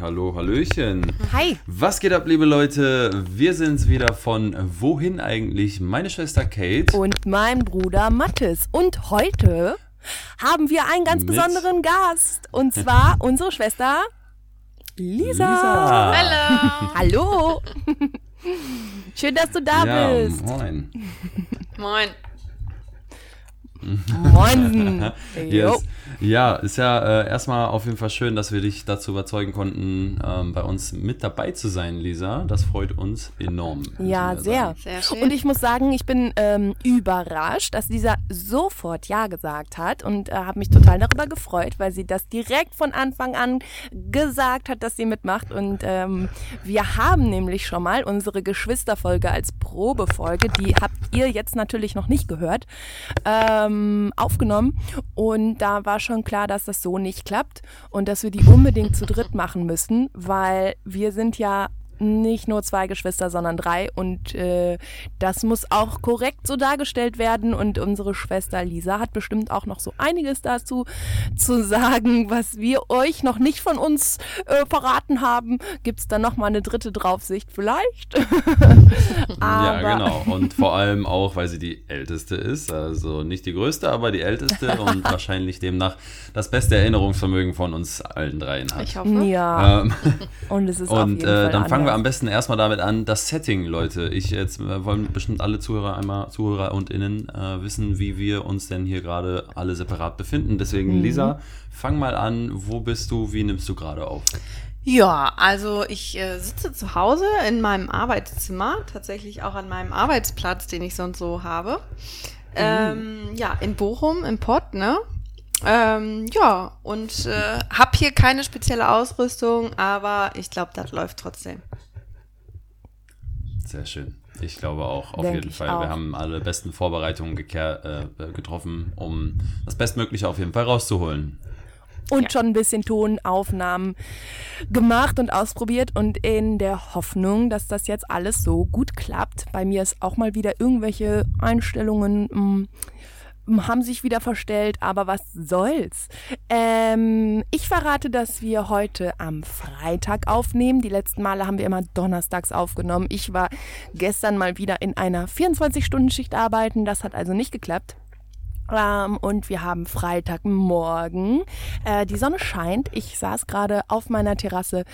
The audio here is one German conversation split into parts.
Hallo, hallöchen. Hi. Was geht ab, liebe Leute? Wir sind's wieder von Wohin eigentlich? Meine Schwester Kate. Und mein Bruder Mathis. Und heute haben wir einen ganz Mit- besonderen Gast. Und zwar unsere Schwester Lisa. Lisa. Hallo. Hallo. Schön, dass du da ja, bist. moin. Moin. Moin. Jo. Yes. Ja, ist ja äh, erstmal auf jeden Fall schön, dass wir dich dazu überzeugen konnten, ähm, bei uns mit dabei zu sein, Lisa. Das freut uns enorm. Ja, sehr. Sehr schön. Und ich muss sagen, ich bin ähm, überrascht, dass Lisa sofort Ja gesagt hat und äh, habe mich total darüber gefreut, weil sie das direkt von Anfang an gesagt hat, dass sie mitmacht. Und ähm, wir haben nämlich schon mal unsere Geschwisterfolge als Probefolge, die habt ihr jetzt natürlich noch nicht gehört, ähm, aufgenommen. Und da war schon klar, dass das so nicht klappt und dass wir die unbedingt zu dritt machen müssen, weil wir sind ja nicht nur zwei Geschwister, sondern drei. Und äh, das muss auch korrekt so dargestellt werden. Und unsere Schwester Lisa hat bestimmt auch noch so einiges dazu zu sagen, was wir euch noch nicht von uns äh, verraten haben. Gibt es dann noch mal eine dritte Draufsicht vielleicht? Ja, genau. Und vor allem auch, weil sie die älteste ist. Also nicht die größte, aber die älteste und wahrscheinlich demnach das beste Erinnerungsvermögen von uns allen dreien hat. Ich hoffe. Ja, Ähm, und es ist auf und jeden äh, Fall dann fangen wir anders. am besten erstmal damit an, das Setting, Leute. Ich jetzt äh, wollen bestimmt alle Zuhörer einmal, Zuhörer und Innen äh, wissen, wie wir uns denn hier gerade alle separat befinden. Deswegen, Mhm. Lisa, fang mal an. Wo bist du? Wie nimmst du gerade auf? Ja, also ich äh, sitze zu Hause in meinem Arbeitszimmer, tatsächlich auch an meinem Arbeitsplatz, den ich sonst so habe. Ähm, ja, in Bochum, im Pott, ne? Ähm, ja, und äh, hab hier keine spezielle Ausrüstung, aber ich glaube, das läuft trotzdem. Sehr schön. Ich glaube auch, auf Denk jeden Fall. auch. Wir haben alle besten Vorbereitungen äh, getroffen, um das Bestmögliche auf jeden Fall rauszuholen. und Ja. schon ein bisschen Tonaufnahmen gemacht und ausprobiert und in der Hoffnung, dass das jetzt alles so gut klappt. Bei mir ist auch mal wieder irgendwelche Einstellungen mm, mm, haben sich wieder verstellt, aber was soll's. Ähm, ich verrate, dass wir heute am Freitag aufnehmen. Die letzten Male haben wir immer donnerstags aufgenommen. Ich war gestern mal wieder in einer 24-Stunden-Schicht arbeiten. Das hat also nicht geklappt. Ähm, und wir haben Freitagmorgen. Äh, die Sonne scheint. Ich saß gerade auf meiner Terrasse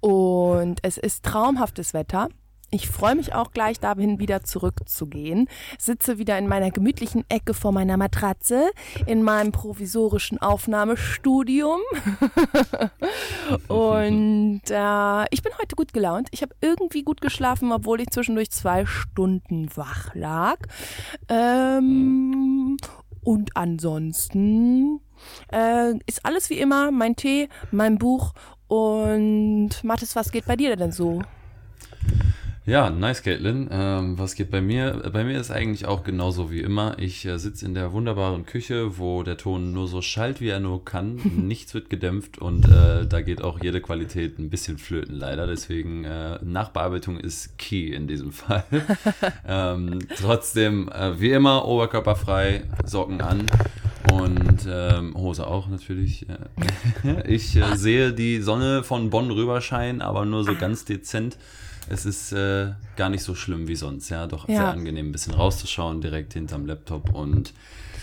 und es ist traumhaftes Wetter. Ich freue mich auch gleich dahin wieder zurückzugehen. Sitze wieder in meiner gemütlichen Ecke vor meiner Matratze in meinem provisorischen Aufnahmestudium. und äh, ich bin heute gut gelaunt. Ich habe irgendwie gut geschlafen, obwohl ich zwischendurch zwei Stunden wach lag. Ähm, und ansonsten äh, ist alles wie immer mein Tee, mein Buch und Mathis, was geht bei dir denn so? Ja, nice, Caitlin. Ähm, was geht bei mir? Bei mir ist eigentlich auch genauso wie immer. Ich äh, sitze in der wunderbaren Küche, wo der Ton nur so schallt, wie er nur kann. Nichts wird gedämpft und äh, da geht auch jede Qualität ein bisschen flöten, leider. Deswegen, äh, Nachbearbeitung ist key in diesem Fall. ähm, trotzdem, äh, wie immer, oberkörperfrei, Socken an. Und ähm, Hose auch natürlich. Äh, ich äh, sehe die Sonne von Bonn rüberscheinen, aber nur so ganz dezent. Es ist äh, gar nicht so schlimm wie sonst, ja. Doch Ja. sehr angenehm, ein bisschen rauszuschauen, direkt hinterm Laptop. Und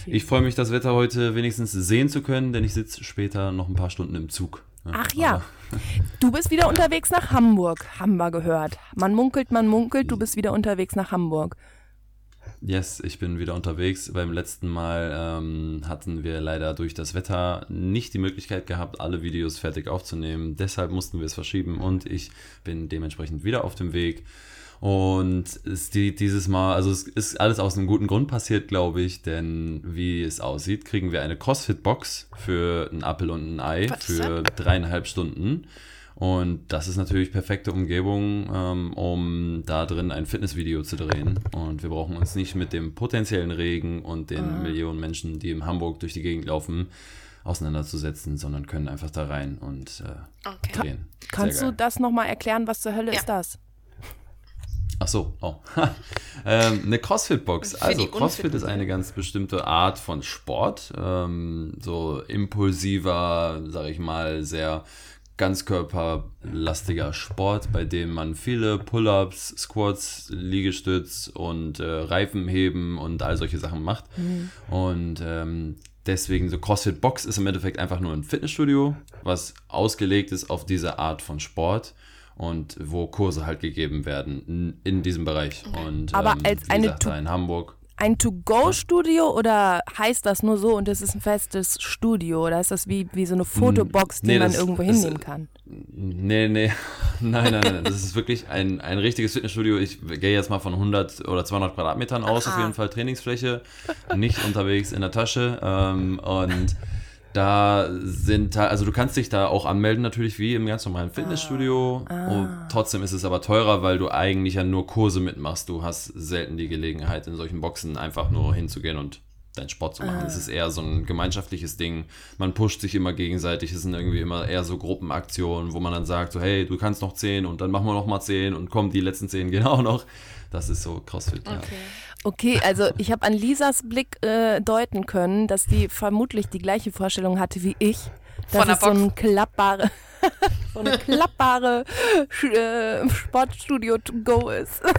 ich freue mich, das Wetter heute wenigstens sehen zu können, denn ich sitze später noch ein paar Stunden im Zug. Ach ja, du bist wieder unterwegs nach Hamburg, haben wir gehört. Man munkelt, man munkelt, du bist wieder unterwegs nach Hamburg. Yes, ich bin wieder unterwegs. Beim letzten Mal ähm, hatten wir leider durch das Wetter nicht die Möglichkeit gehabt, alle Videos fertig aufzunehmen. Deshalb mussten wir es verschieben und ich bin dementsprechend wieder auf dem Weg. Und es die, dieses Mal, also es ist alles aus einem guten Grund passiert, glaube ich, denn wie es aussieht, kriegen wir eine CrossFit-Box für einen Apfel und ein Ei Was für dreieinhalb Stunden. Und das ist natürlich perfekte Umgebung, ähm, um da drin ein Fitnessvideo zu drehen. Und wir brauchen uns nicht mit dem potenziellen Regen und den Millionen Menschen, die in Hamburg durch die Gegend laufen, auseinanderzusetzen, sondern können einfach da rein und äh, Okay. drehen. Sehr Kannst du geil. das nochmal erklären, was zur Hölle Ja. ist das? Ach so, oh. ähm, eine CrossFit-Box. Also CrossFit ist eine ganz bestimmte Art von Sport. Ähm, so impulsiver, sag ich mal, sehr ganzkörperlastiger Sport, bei dem man viele Pull-ups, Squats, Liegestütz und äh, Reifenheben und all solche Sachen macht. Mhm. Und ähm, deswegen so CrossFit Box ist im Endeffekt einfach nur ein Fitnessstudio, was ausgelegt ist auf diese Art von Sport und wo Kurse halt gegeben werden in, in diesem Bereich. Und, Aber ähm, als eine gesagt, in Hamburg ein To-Go-Studio oder heißt das nur so und es ist ein festes Studio oder ist das wie, wie so eine Fotobox, die nee, man irgendwo hinnehmen kann? Nee, nee, nein, nein, nein, das ist wirklich ein, ein richtiges Fitnessstudio. Ich gehe jetzt mal von 100 oder 200 Quadratmetern aus, Aha. auf jeden Fall Trainingsfläche, nicht unterwegs in der Tasche ähm, und da sind, also du kannst dich da auch anmelden, natürlich wie im ganz normalen Fitnessstudio. Ah. Und trotzdem ist es aber teurer, weil du eigentlich ja nur Kurse mitmachst. Du hast selten die Gelegenheit, in solchen Boxen einfach nur hinzugehen und deinen Sport zu machen. Es ah. ist eher so ein gemeinschaftliches Ding. Man pusht sich immer gegenseitig. Es sind irgendwie immer eher so Gruppenaktionen, wo man dann sagt, so, hey, du kannst noch zehn und dann machen wir noch mal zehn und kommen die letzten zehn genau noch. Das ist so CrossFit. Okay. Ja. Okay, also ich habe an Lisas Blick äh, deuten können, dass die vermutlich die gleiche Vorstellung hatte wie ich. Dass Von es so ein klappbare, so eine klappbare äh, Sportstudio to go ist.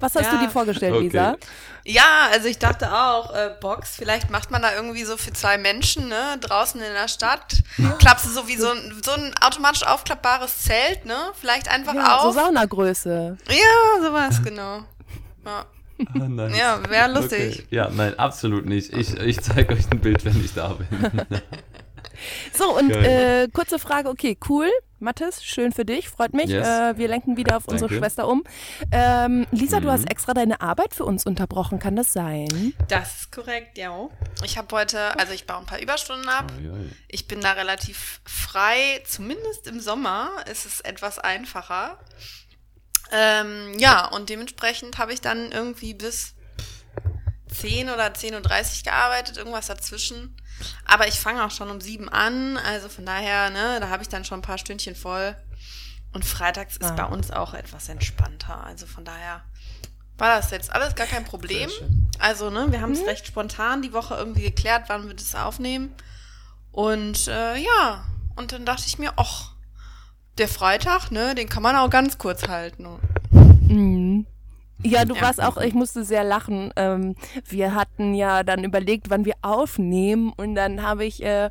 Was hast ja. du dir vorgestellt, okay. Lisa? Ja, also ich dachte auch, äh, Box, vielleicht macht man da irgendwie so für zwei Menschen, ne, draußen in der Stadt. Ja. Klappst du so wie so ein, so ein automatisch aufklappbares Zelt, ne? Vielleicht einfach ja, auf. So Saunagröße. Ja, sowas, genau. Ja. Ah, nice. Ja, wäre lustig. Okay. Ja, nein, absolut nicht. Ich, ich zeige euch ein Bild, wenn ich da bin. so, und äh, kurze Frage, okay, cool. Mathis, schön für dich, freut mich. Yes. Äh, wir lenken wieder auf Danke. unsere Schwester um. Ähm, Lisa, mhm. du hast mhm. extra deine Arbeit für uns unterbrochen, kann das sein? Das ist korrekt, ja. Ich habe heute, also ich baue ein paar Überstunden ab. Oh, ich bin da relativ frei, zumindest im Sommer ist es etwas einfacher. Ähm, ja, und dementsprechend habe ich dann irgendwie bis 10 oder 10.30 Uhr gearbeitet, irgendwas dazwischen. Aber ich fange auch schon um 7 an, also von daher, ne, da habe ich dann schon ein paar Stündchen voll. Und freitags ist ah. bei uns auch etwas entspannter. Also von daher war das jetzt alles gar kein Problem. Also, ne, wir haben es mhm. recht spontan die Woche irgendwie geklärt, wann wir das aufnehmen. Und äh, ja, und dann dachte ich mir, ach, der Freitag, ne, den kann man auch ganz kurz halten. Mhm. Ja, du ja. warst auch, ich musste sehr lachen. Ähm, wir hatten ja dann überlegt, wann wir aufnehmen und dann habe ich, äh,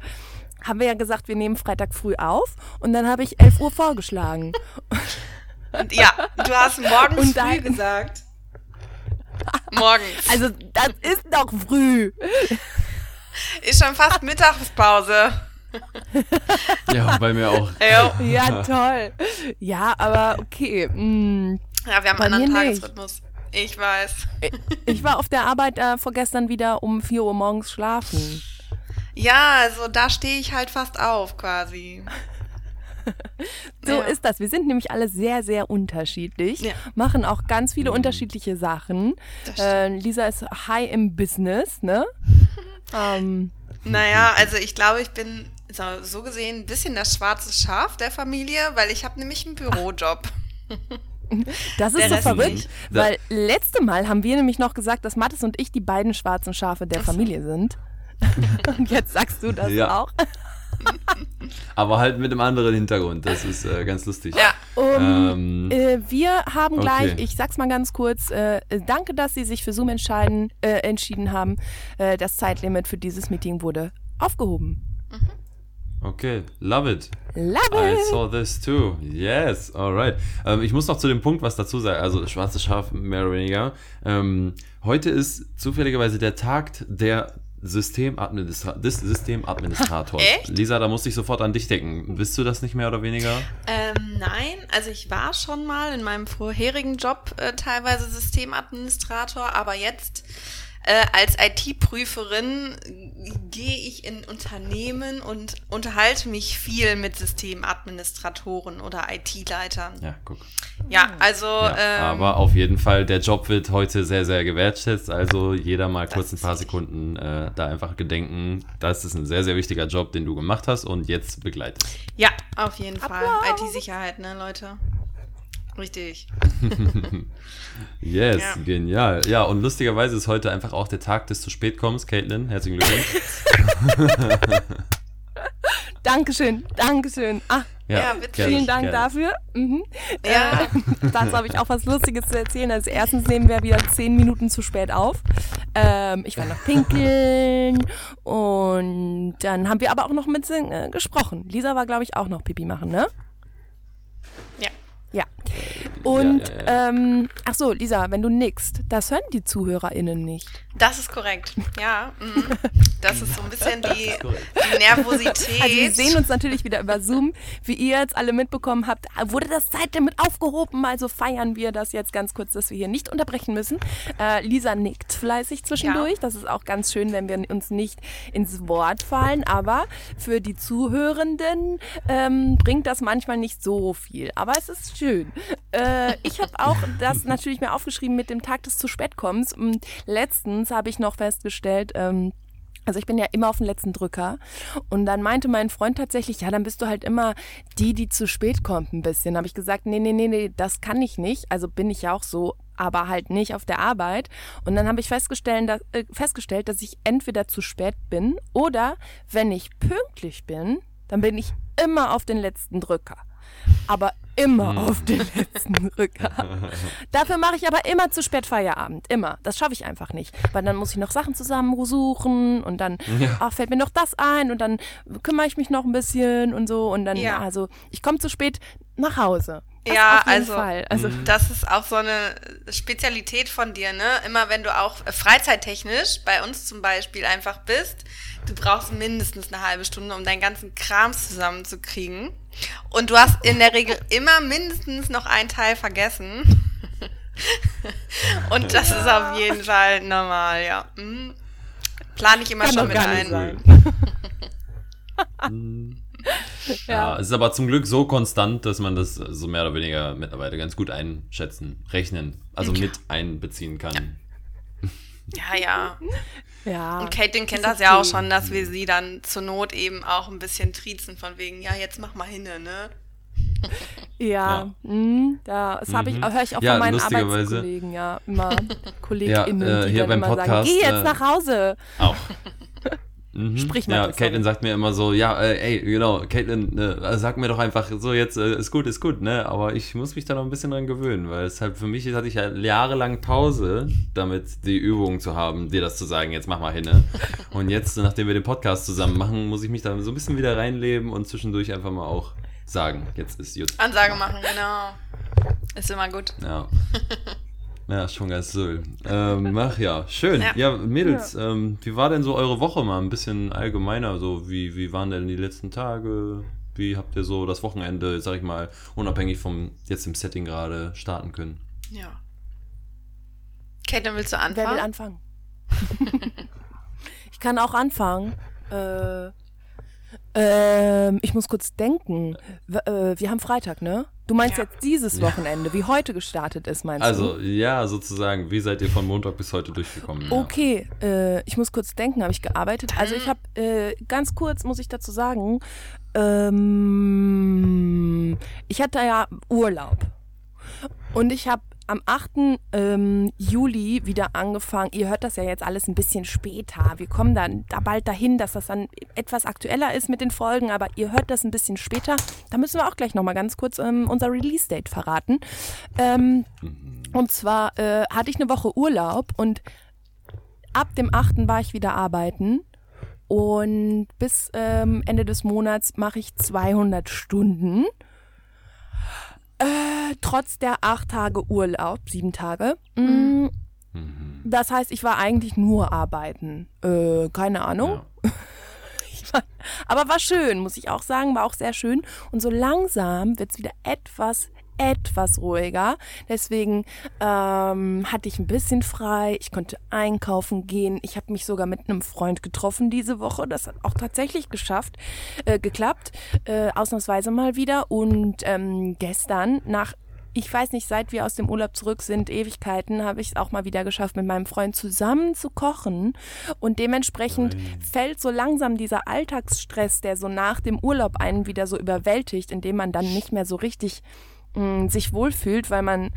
haben wir ja gesagt, wir nehmen Freitag früh auf und dann habe ich 11 Uhr vorgeschlagen. Und ja, du hast morgens und dann, früh gesagt. Morgens. Also, das ist doch früh. Ist schon fast Mittagspause. ja, bei mir auch. Ja, toll. Ja, aber okay. Mm, ja, wir haben einen anderen Tagesrhythmus. Ich weiß. Ich war auf der Arbeit äh, vorgestern wieder um 4 Uhr morgens schlafen. Ja, also da stehe ich halt fast auf quasi. so ja. ist das. Wir sind nämlich alle sehr, sehr unterschiedlich, ja. machen auch ganz viele mhm. unterschiedliche Sachen. Äh, Lisa ist high im Business, ne? ähm, naja, also ich glaube, ich bin so, so gesehen ein bisschen das schwarze Schaf der Familie, weil ich habe nämlich einen Bürojob. Das ist der so verrückt, nicht. weil letzte Mal haben wir nämlich noch gesagt, dass Mathis und ich die beiden schwarzen Schafe der Familie sind. und jetzt sagst du das ja. auch. Aber halt mit einem anderen Hintergrund. Das ist äh, ganz lustig. Ja. Um, ähm, äh, wir haben gleich, okay. ich sag's mal ganz kurz, äh, danke, dass Sie sich für Zoom entscheiden, äh, entschieden haben. Äh, das Zeitlimit für dieses Meeting wurde aufgehoben. Mhm. Okay, love it. Love it. I saw this too. Yes, alright. Ähm, ich muss noch zu dem Punkt was dazu sagen. Also, schwarzes Schaf, mehr oder weniger. Ähm, heute ist zufälligerweise der Tag der Systemadministra des Systemadministrators. Echt? Lisa, da musste ich sofort an dich denken. Bist du das nicht mehr oder weniger? Ähm, nein, also ich war schon mal in meinem vorherigen Job äh, teilweise Systemadministrator, aber jetzt äh, als IT-Prüferin gehe ich in Unternehmen und unterhalte mich viel mit Systemadministratoren oder IT-Leitern. Ja, guck. Ja, also. Ja, ähm, aber auf jeden Fall, der Job wird heute sehr, sehr gewertschätzt. Also jeder mal kurz ein paar Sekunden äh, da einfach gedenken. Das ist ein sehr, sehr wichtiger Job, den du gemacht hast und jetzt begleitest. Ja, auf jeden Fall. IT-Sicherheit, ne, Leute? Richtig. yes, ja. genial. Ja, und lustigerweise ist heute einfach auch der Tag des zu spät kommens. Caitlin, herzlichen Glückwunsch. Dankeschön, Dankeschön. Ah, ja, vielen Dank gerne. dafür. Mhm. Ja. Äh, dazu habe ich auch was Lustiges zu erzählen. Also erstens nehmen wir wieder zehn Minuten zu spät auf. Ähm, ich war noch pinkeln und dann haben wir aber auch noch mit äh, gesprochen. Lisa war, glaube ich, auch noch Pipi machen, ne? Ja. Und, ja, ja, ja. Ähm, ach so, Lisa, wenn du nickst, das hören die ZuhörerInnen nicht. Das ist korrekt, ja. Mm. Das ist so ein bisschen die, die Nervosität. Also wir sehen uns natürlich wieder über Zoom. Wie ihr jetzt alle mitbekommen habt, wurde das seitdem mit aufgehoben. Also feiern wir das jetzt ganz kurz, dass wir hier nicht unterbrechen müssen. Äh, Lisa nickt fleißig zwischendurch. Ja. Das ist auch ganz schön, wenn wir uns nicht ins Wort fallen. Aber für die Zuhörenden ähm, bringt das manchmal nicht so viel. Aber es ist schön. Äh, ich habe auch das natürlich mir aufgeschrieben mit dem Tag des zu spät kommens. Und letztens habe ich noch festgestellt, ähm, also ich bin ja immer auf den letzten Drücker. Und dann meinte mein Freund tatsächlich, ja, dann bist du halt immer die, die zu spät kommt ein bisschen. Habe ich gesagt, nee, nee, nee, nee, das kann ich nicht. Also bin ich ja auch so, aber halt nicht auf der Arbeit. Und dann habe ich festgestellt dass, äh, festgestellt, dass ich entweder zu spät bin oder wenn ich pünktlich bin, dann bin ich immer auf den letzten Drücker aber immer hm. auf den letzten Rücker. Dafür mache ich aber immer zu spät Feierabend. Immer. Das schaffe ich einfach nicht. Weil dann muss ich noch Sachen zusammensuchen und dann ja. ach, fällt mir noch das ein und dann kümmere ich mich noch ein bisschen und so. Und dann, ja. also ich komme zu spät nach Hause. Das ja, also, also mhm. das ist auch so eine Spezialität von dir, ne? Immer wenn du auch freizeittechnisch bei uns zum Beispiel einfach bist, du brauchst mindestens eine halbe Stunde, um deinen ganzen Krams zusammenzukriegen. Und du hast in der Regel immer mindestens noch einen Teil vergessen. Und das ist auf jeden Fall normal, ja. Mhm. Plane ich immer Kann schon mit ein. ja. ja, es ist aber zum Glück so konstant, dass man das so mehr oder weniger mittlerweile ganz gut einschätzen, rechnen, also mit einbeziehen kann. Ja, ja. Ja. Und Caitlin kennt das, das ja auch schon, dass wir sie dann zur Not eben auch ein bisschen triezen von wegen, ja, jetzt mach mal hin, ne? Ja, ja. Mh, das habe ich, mhm. höre ich auch ja, von meinen Arbeitskollegen, ja, immer KollegInnen, ja, äh, die dann immer Podcast, sagen, geh jetzt äh, nach Hause. Auch. Mhm. Sprich mal. Ja, Caitlin sagt mir immer so, ja, äh, ey, genau, Caitlin, äh, sag mir doch einfach so jetzt, äh, ist gut, ist gut, ne? Aber ich muss mich da noch ein bisschen dran gewöhnen, weil es halt für mich hatte ich ja jahrelang Pause, damit die Übung zu haben, dir das zu sagen, jetzt mach mal hin, ne? Und jetzt, nachdem wir den Podcast zusammen machen, muss ich mich da so ein bisschen wieder reinleben und zwischendurch einfach mal auch sagen, jetzt ist gut. Ansage machen, genau. Ist immer gut. Ja. Ja, schon ganz so. Ähm, ach ja, schön. Ja, ja Mädels, ja. Ähm, wie war denn so eure Woche mal? Ein bisschen allgemeiner, so wie, wie waren denn die letzten Tage? Wie habt ihr so das Wochenende, sag ich mal, unabhängig vom jetzt im Setting gerade starten können? Ja. Kate, dann willst du anfangen? Wer will anfangen? ich kann auch anfangen. Äh, ähm, ich muss kurz denken. W äh, wir haben Freitag, ne? Du meinst ja. jetzt dieses Wochenende, wie heute gestartet ist, meinst also, du? Also, ja, sozusagen. Wie seid ihr von Montag bis heute durchgekommen? Okay, ja. äh, ich muss kurz denken, habe ich gearbeitet? Also, ich habe, äh, ganz kurz muss ich dazu sagen, ähm, ich hatte ja Urlaub. Und ich habe am 8. Ähm, Juli wieder angefangen. Ihr hört das ja jetzt alles ein bisschen später. Wir kommen dann da bald dahin, dass das dann etwas aktueller ist mit den Folgen, aber ihr hört das ein bisschen später. Da müssen wir auch gleich nochmal ganz kurz ähm, unser Release-Date verraten. Ähm, und zwar äh, hatte ich eine Woche Urlaub und ab dem 8. war ich wieder arbeiten. Und bis ähm, Ende des Monats mache ich 200 Stunden. Äh, trotz der acht Tage Urlaub, sieben Tage. Mm, mhm. Das heißt, ich war eigentlich nur arbeiten. Äh, keine Ahnung. Ja. war, aber war schön, muss ich auch sagen, war auch sehr schön. Und so langsam wird es wieder etwas etwas ruhiger. Deswegen ähm, hatte ich ein bisschen frei. Ich konnte einkaufen gehen. Ich habe mich sogar mit einem Freund getroffen diese Woche. Das hat auch tatsächlich geschafft, äh, geklappt. Äh, ausnahmsweise mal wieder. Und ähm, gestern nach ich weiß nicht, seit wir aus dem Urlaub zurück sind, Ewigkeiten, habe ich es auch mal wieder geschafft, mit meinem Freund zusammen zu kochen. Und dementsprechend Nein. fällt so langsam dieser Alltagsstress, der so nach dem Urlaub einen wieder so überwältigt, indem man dann nicht mehr so richtig mh, sich wohlfühlt, weil man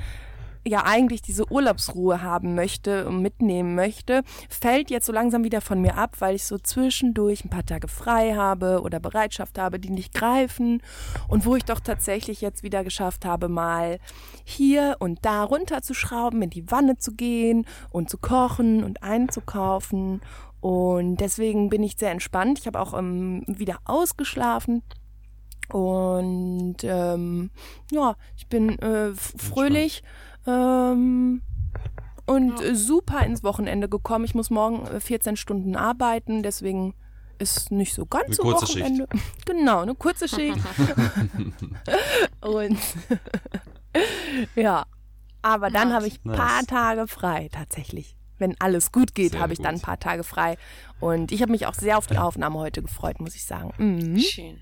ja eigentlich diese Urlaubsruhe haben möchte und mitnehmen möchte, fällt jetzt so langsam wieder von mir ab, weil ich so zwischendurch ein paar Tage frei habe oder Bereitschaft habe, die nicht greifen und wo ich doch tatsächlich jetzt wieder geschafft habe, mal hier und da runterzuschrauben, in die Wanne zu gehen und zu kochen und einzukaufen und deswegen bin ich sehr entspannt. Ich habe auch ähm, wieder ausgeschlafen. Und ähm, ja, ich bin äh, fröhlich ähm, und ja. super ins Wochenende gekommen. Ich muss morgen 14 äh, Stunden arbeiten, deswegen ist nicht so ganz eine so kurze Wochenende. Schicht. Genau, eine kurze Schicht. und ja, aber dann habe ich ein paar nice. Tage frei tatsächlich wenn alles gut geht, habe ich gut. dann ein paar Tage frei. Und ich habe mich auch sehr auf die Aufnahme heute gefreut, muss ich sagen. Mhm. Schön.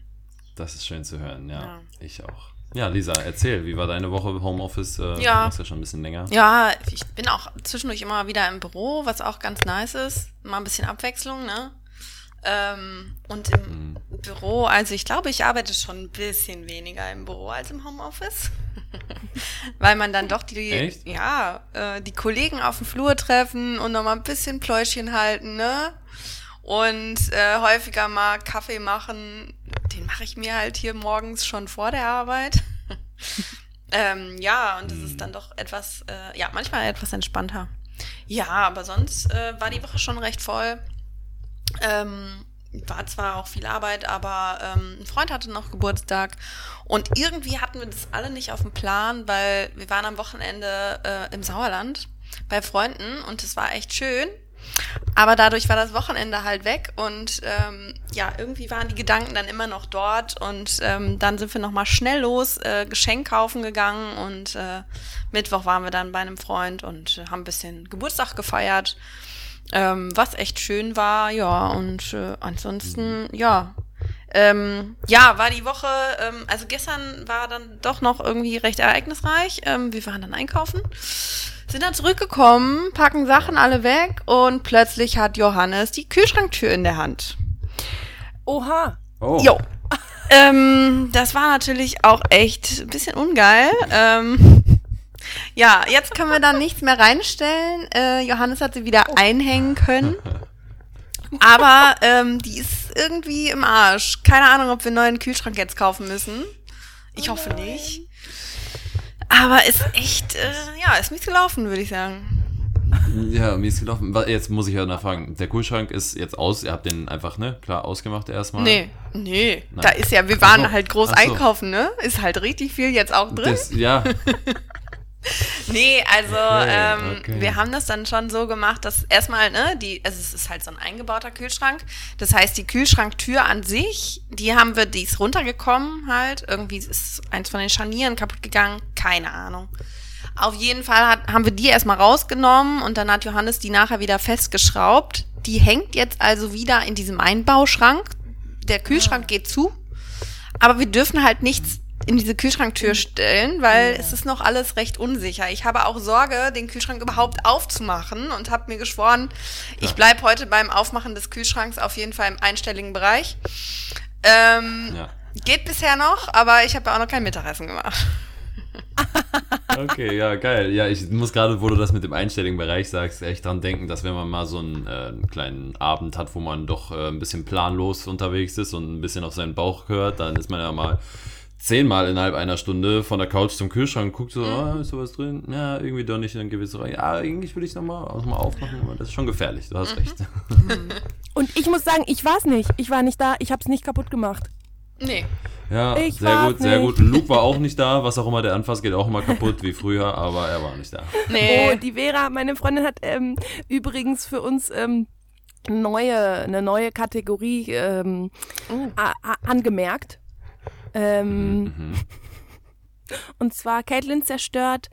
Das ist schön zu hören, ja. ja. Ich auch. Ja, Lisa, erzähl, wie war deine Woche Homeoffice? Äh, ja. Du machst ja schon ein bisschen länger. Ja, ich bin auch zwischendurch immer wieder im Büro, was auch ganz nice ist. Mal ein bisschen Abwechslung, ne? Ähm, und im mhm. Büro, also ich glaube, ich arbeite schon ein bisschen weniger im Büro als im Homeoffice. Weil man dann doch die, Echt? ja, äh, die Kollegen auf dem Flur treffen und nochmal ein bisschen Pläuschen halten, ne? Und äh, häufiger mal Kaffee machen. Den mache ich mir halt hier morgens schon vor der Arbeit. ähm, ja, und das ist mhm. dann doch etwas, äh, ja, manchmal etwas entspannter. Ja, aber sonst äh, war die Woche schon recht voll. Ähm, war zwar auch viel Arbeit, aber ähm, ein Freund hatte noch Geburtstag und irgendwie hatten wir das alle nicht auf dem Plan, weil wir waren am Wochenende äh, im Sauerland bei Freunden und es war echt schön. Aber dadurch war das Wochenende halt weg und ähm, ja, irgendwie waren die Gedanken dann immer noch dort und ähm, dann sind wir nochmal schnell los, äh, Geschenk kaufen gegangen und äh, Mittwoch waren wir dann bei einem Freund und äh, haben ein bisschen Geburtstag gefeiert ähm, was echt schön war, ja, und äh, ansonsten, ja. Ähm, ja, war die Woche, ähm, also gestern war dann doch noch irgendwie recht ereignisreich. Ähm, wir waren dann einkaufen, sind dann zurückgekommen, packen Sachen alle weg und plötzlich hat Johannes die Kühlschranktür in der Hand. Oha. Oh. Jo. ähm, das war natürlich auch echt ein bisschen ungeil. Ähm, ja, jetzt können wir da nichts mehr reinstellen. Äh, Johannes hat sie wieder oh. einhängen können. Aber ähm, die ist irgendwie im Arsch. Keine Ahnung, ob wir einen neuen Kühlschrank jetzt kaufen müssen. Ich oh hoffe nicht. Aber ist echt, äh, ja, ist mies gelaufen, würde ich sagen. Ja, mies gelaufen. Jetzt muss ich ja nachfragen. Der Kühlschrank ist jetzt aus. Ihr habt den einfach, ne, klar ausgemacht erstmal. Nee, nee. Nein. Da ist ja, wir waren so. halt groß so. einkaufen, ne? Ist halt richtig viel jetzt auch drin. Das, ja. nee, also okay, ähm, okay. wir haben das dann schon so gemacht, dass erstmal, ne, die, also es ist halt so ein eingebauter Kühlschrank. Das heißt, die Kühlschranktür an sich, die haben wir, die ist runtergekommen halt. Irgendwie ist eins von den Scharnieren kaputt gegangen. Keine Ahnung. Auf jeden Fall hat, haben wir die erstmal rausgenommen und dann hat Johannes die nachher wieder festgeschraubt. Die hängt jetzt also wieder in diesem Einbauschrank. Der Kühlschrank ah. geht zu. Aber wir dürfen halt nichts in diese Kühlschranktür stellen, weil ja. es ist noch alles recht unsicher. Ich habe auch Sorge, den Kühlschrank überhaupt aufzumachen und habe mir geschworen, ja. ich bleibe heute beim Aufmachen des Kühlschranks auf jeden Fall im einstelligen Bereich. Ähm, ja. Geht bisher noch, aber ich habe ja auch noch kein Mittagessen gemacht. Okay, ja, geil. Ja, ich muss gerade, wo du das mit dem einstelligen Bereich sagst, echt dran denken, dass wenn man mal so einen, äh, einen kleinen Abend hat, wo man doch äh, ein bisschen planlos unterwegs ist und ein bisschen auf seinen Bauch hört, dann ist man ja mal zehnmal innerhalb einer Stunde von der Couch zum Kühlschrank guckt, so, oh, ist sowas drin? Ja, irgendwie doch nicht. Dann gewisse rein. Ja, eigentlich will ich es nochmal noch mal aufmachen, aber das ist schon gefährlich, du hast mhm. recht. Und ich muss sagen, ich war es nicht. Ich war nicht da, ich habe es nicht kaputt gemacht. Nee. Ja, ich sehr gut, sehr gut. Luke war auch nicht da, was auch immer der Anfass geht, auch immer kaputt wie früher, aber er war nicht da. Nee. Oh, die Vera, meine Freundin, hat ähm, übrigens für uns ähm, neue, eine neue Kategorie ähm, oh. angemerkt. Ähm, mhm. Und zwar, Caitlin zerstört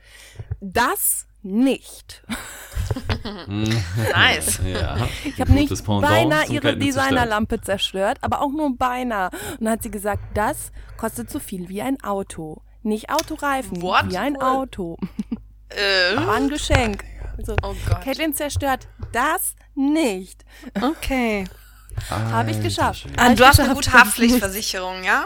das nicht. nice. Ja, ich habe nicht beinahe ihre Designerlampe zerstört, aber auch nur beinahe. Und dann hat sie gesagt, das kostet so viel wie ein Auto. Nicht Autoreifen, What? wie ein Auto. Äh? War ein Geschenk. Also, oh Gott. Caitlin zerstört das nicht. Okay. Habe ich geschafft. Ah, du hast eine gute Haftpflichtversicherung, ja?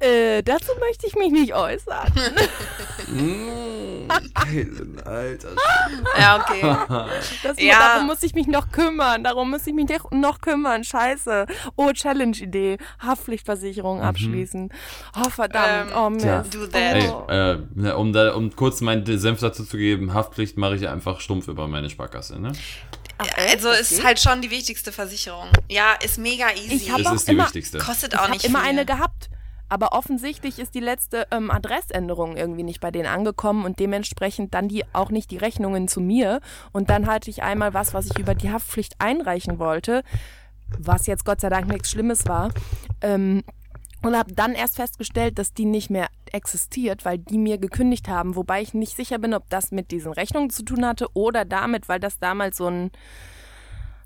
äh, dazu möchte ich mich nicht äußern. Mm, Caitlin, Alter. Ja, okay. Das, Ja. Darum muss ich mich noch kümmern. Darum muss ich mich noch- noch kümmern. Scheiße. Oh, Challenge-Idee. Haftpflichtversicherung abschließen. Oh, verdammt. Ähm, oh, Mist. tja. Do that. Ey, äh, um, da, um kurz meinen Senf dazu zu geben, Haftpflicht mache ich einfach stumpf über meine Sparkasse, ne? Ach? Also ist geht? halt schon die wichtigste Versicherung. Ja, ist mega easy. Ich hab Es auch ist die immer- wichtigste. Kostet Ich auch habe nicht immer viel. eine gehabt. Aber offensichtlich ist die letzte ähm, Adressänderung irgendwie nicht bei denen angekommen und dementsprechend dann die auch nicht die Rechnungen zu mir. Und dann hatte ich einmal was, was ich über die Haftpflicht einreichen wollte, was jetzt Gott sei Dank nichts Schlimmes war. Ähm, und habe dann erst festgestellt, dass die nicht mehr existiert, weil die mir gekündigt haben. Wobei ich nicht sicher bin, ob das mit diesen Rechnungen zu tun hatte oder damit, weil das damals so ein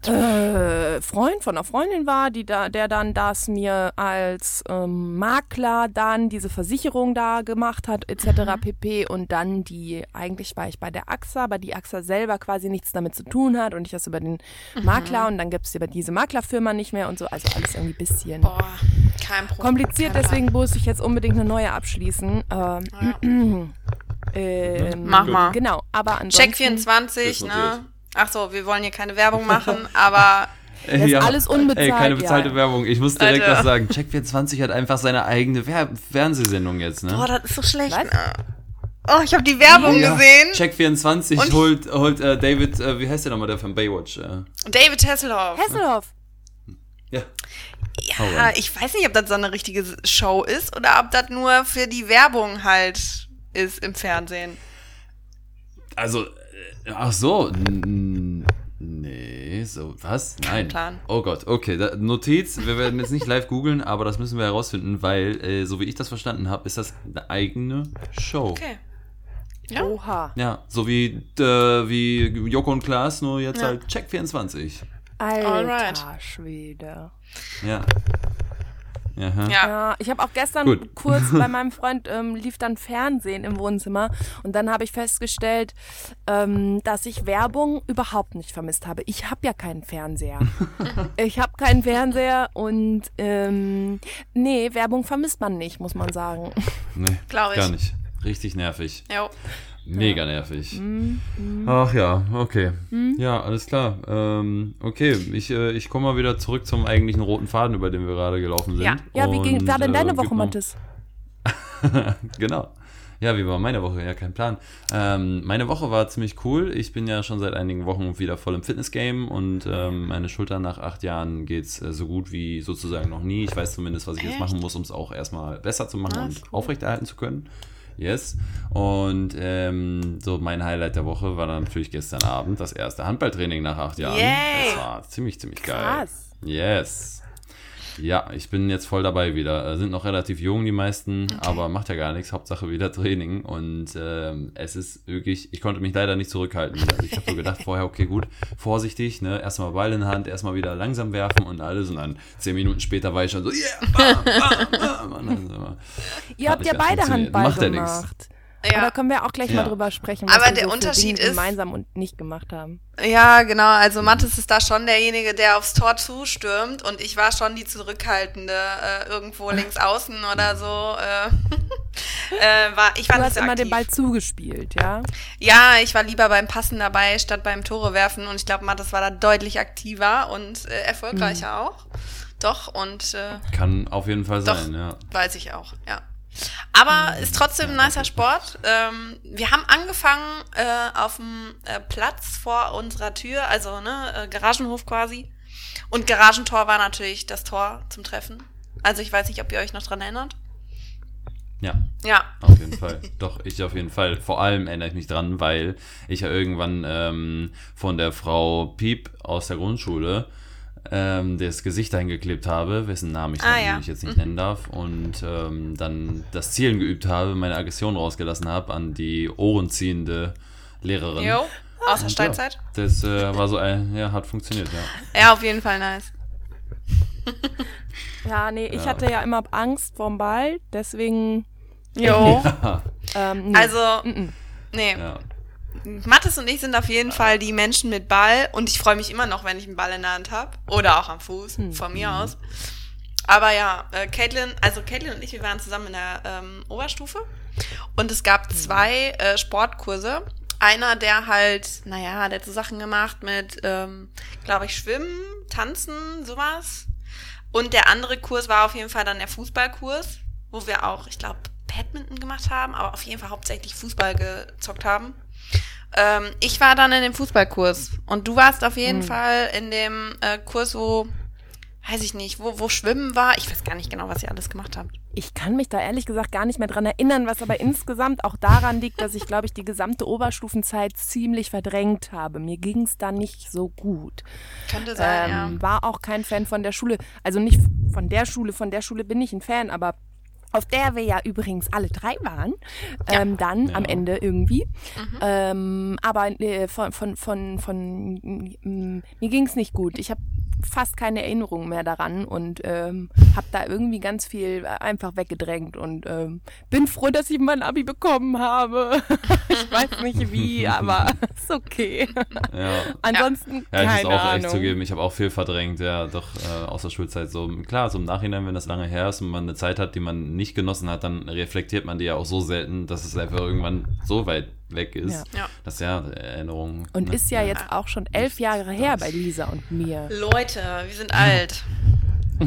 äh, Freund von einer Freundin war, die da, der dann das mir als ähm, Makler dann diese Versicherung da gemacht hat, etc. pp. Und dann die, eigentlich war ich bei der AXA, aber die AXA selber quasi nichts damit zu tun hat und ich das über den Makler und dann gibt es über diese Maklerfirma nicht mehr und so. Also alles irgendwie ein bisschen Boah, kein Problem. kompliziert, Kein deswegen muss ich jetzt unbedingt eine neue abschließen. Ähm, ähm, Mach mal. Genau, aber ansonsten. Check 24, Ist notiert. ne? Ach so, wir wollen hier keine Werbung machen, aber Ey, ist alles unbezahlt, Ey, keine bezahlte ja. Werbung. Ich muss direkt Alter. was sagen. Check24 hat einfach seine eigene Wer Fernsehsendung jetzt, ne? boah, das ist so schlecht. Was? Oh, ich habe die Werbung Ja. gesehen. Check24 Und- holt, holt äh, David, äh, wie heißt der nochmal, der von Baywatch? Äh, David Hasselhoff. Hesselhoff. ja. Ja, ich weiß nicht, ob das so eine richtige Show ist oder ob das nur für die Werbung halt ist im Fernsehen. Also, ach so. Nee, so, was? Nein. Plan. Oh Gott, okay. Da, Notiz, wir werden jetzt nicht live googeln, aber das müssen wir herausfinden, weil, äh, so wie ich das verstanden habe, ist das eine eigene Show. Okay. Ja. Oha. Ja, so wie, äh, wie Joko und Klaas, nur jetzt Ja. halt Check24. Alter Alright. Schwede. Ja. Aha. Ja. Ja, ich habe auch gestern Gut. kurz bei meinem Freund ähm, lief dann Fernsehen im Wohnzimmer und dann habe ich festgestellt, ähm, dass ich Werbung überhaupt nicht vermisst habe. Ich habe ja keinen Fernseher. ich habe keinen Fernseher und ähm, nee, Werbung vermisst man nicht, muss man sagen. Nee, Glaub ich. gar nicht. Richtig nervig. Jo. Mega nervig. Mhm, Ach ja, okay. Ja, alles klar. Ähm, okay, ich, äh, ich komme mal wieder zurück zum eigentlichen roten Faden, über den wir gerade gelaufen sind. Ja. Ja, wie ging, war denn äh, deine gib Woche, Mathis? genau. Ja, wie war meine Woche? Ja, kein Plan. Ähm, meine Woche war ziemlich cool. Ich bin ja schon seit einigen Wochen wieder voll im Fitnessgame und ähm, meine Schulter nach acht Jahren geht's äh, so gut wie sozusagen noch nie. Ich weiß zumindest, was ich jetzt Echt? machen muss, um es auch erstmal besser zu machen Ah, und cool. aufrechterhalten zu können. Yes. Und ähm, so mein Highlight der Woche war dann natürlich gestern Abend das erste Handballtraining nach acht Jahren. Yay. Das war ziemlich, ziemlich geil. Krass. Yes. Ja, ich bin jetzt voll dabei wieder. Äh, Sind noch relativ jung, die meisten, aber macht ja gar nichts. Hauptsache wieder Training. Und ähm, es ist wirklich, ich konnte mich leider nicht zurückhalten. Also ich habe so gedacht vorher, okay, gut, vorsichtig, ne? Erstmal Ball in Hand, erstmal wieder langsam werfen und alles. Und dann zehn Minuten später war ich schon so, yeah, bam, bam, bam. Und dann so, Ihr habt ja beide. Handball Macht ja gemacht. Aber da Ja. können wir auch gleich Ja. mal drüber sprechen, Aber wir der so Unterschied ist- gemeinsam und nicht gemacht haben. ja, genau. Also Mathis ist da schon derjenige, der aufs Tor zustürmt und ich war schon die zurückhaltende äh, irgendwo links außen oder so. Äh, äh, war, ich war Du hast immer aktiv. den Ball zugespielt, ja? Ja, ich war lieber beim Passen dabei, statt beim Tore werfen. Und ich glaube, Mathis war da deutlich aktiver und äh, erfolgreicher Mhm. auch. Doch, und äh, kann auf jeden Fall Doch. sein, ja. weiß ich auch, ja. Aber ist trotzdem ein nicer Sport. Ähm, wir haben angefangen äh, auf dem äh, Platz vor unserer Tür, also ne, äh, Garagenhof quasi. Und Garagentor war natürlich das Tor zum Treffen. Also ich weiß nicht, ob ihr euch noch dran erinnert. Ja. Ja, Auf jeden Fall. Doch, ich auf jeden Fall. Vor allem erinnere ich mich dran, weil ich ja irgendwann ähm, von der Frau Piep aus der Grundschule ähm, das Gesicht eingeklebt habe, wessen Namen ich Ah, ja. jetzt nicht nennen darf, und ähm, dann das Zielen geübt habe, meine Aggression rausgelassen habe an die ohrenziehende Lehrerin. jo, aus der Steinzeit. Ja, das äh, war so ein, ja, hat funktioniert, ja. Ja, auf jeden Fall nice. Ja, nee, ich Ja. hatte ja immer Angst vorm Ball, deswegen. Jo. Ähm, nee. Also, nee. Ja. Mathis und ich sind auf jeden Fall die Menschen mit Ball und ich freue mich immer noch, wenn ich einen Ball in der Hand habe oder auch am Fuß, von mir aus. Aber ja, äh, Caitlin, also Caitlin und ich, wir waren zusammen in der ähm, Oberstufe und es gab zwei äh, Sportkurse. Einer, der halt, naja, der hat so Sachen gemacht mit, ähm, glaube ich, Schwimmen, Tanzen, sowas. Und der andere Kurs war auf jeden Fall dann der Fußballkurs, wo wir auch, ich glaube, Badminton gemacht haben, aber auf jeden Fall hauptsächlich Fußball gezockt haben. Ähm, ich war dann in dem Fußballkurs und du warst auf jeden Hm. Fall in dem äh, Kurs, wo, weiß ich nicht, wo, wo Schwimmen war. Ich weiß gar nicht genau, was ihr alles gemacht habt. Ich kann mich da ehrlich gesagt gar nicht mehr dran erinnern, was aber insgesamt auch daran liegt, dass ich, glaube ich, die gesamte Oberstufenzeit ziemlich verdrängt habe. Mir ging es da nicht so gut. Könnte sein, Ähm, war auch kein Fan von der Schule. Also nicht von der Schule, von der Schule bin ich ein Fan, aber auf der wir ja übrigens alle drei waren, Ja. ähm, dann Ja. am Ende irgendwie. Mhm. Ähm, aber äh, von, von, von, von mm, mir ging es nicht gut. Ich habe fast keine Erinnerungen mehr daran und ähm, habe da irgendwie ganz viel einfach weggedrängt und ähm, bin froh, dass ich mein Abi bekommen habe. ich weiß nicht wie, aber ist okay. Ja. Ansonsten Ja, ich muss keine auch Ahnung. echt zugeben, ich habe auch viel verdrängt, ja, doch äh, aus der Schulzeit. So, klar, so im Nachhinein, wenn das lange her ist und man eine Zeit hat, die man nicht genossen hat, dann reflektiert man die ja auch so selten, dass es einfach irgendwann so weit weg ist. Ja. Das ja Erinnerungen. Und ne? ist ja jetzt auch schon elf Jahre her bei Lisa und mir. Leute, wir sind alt.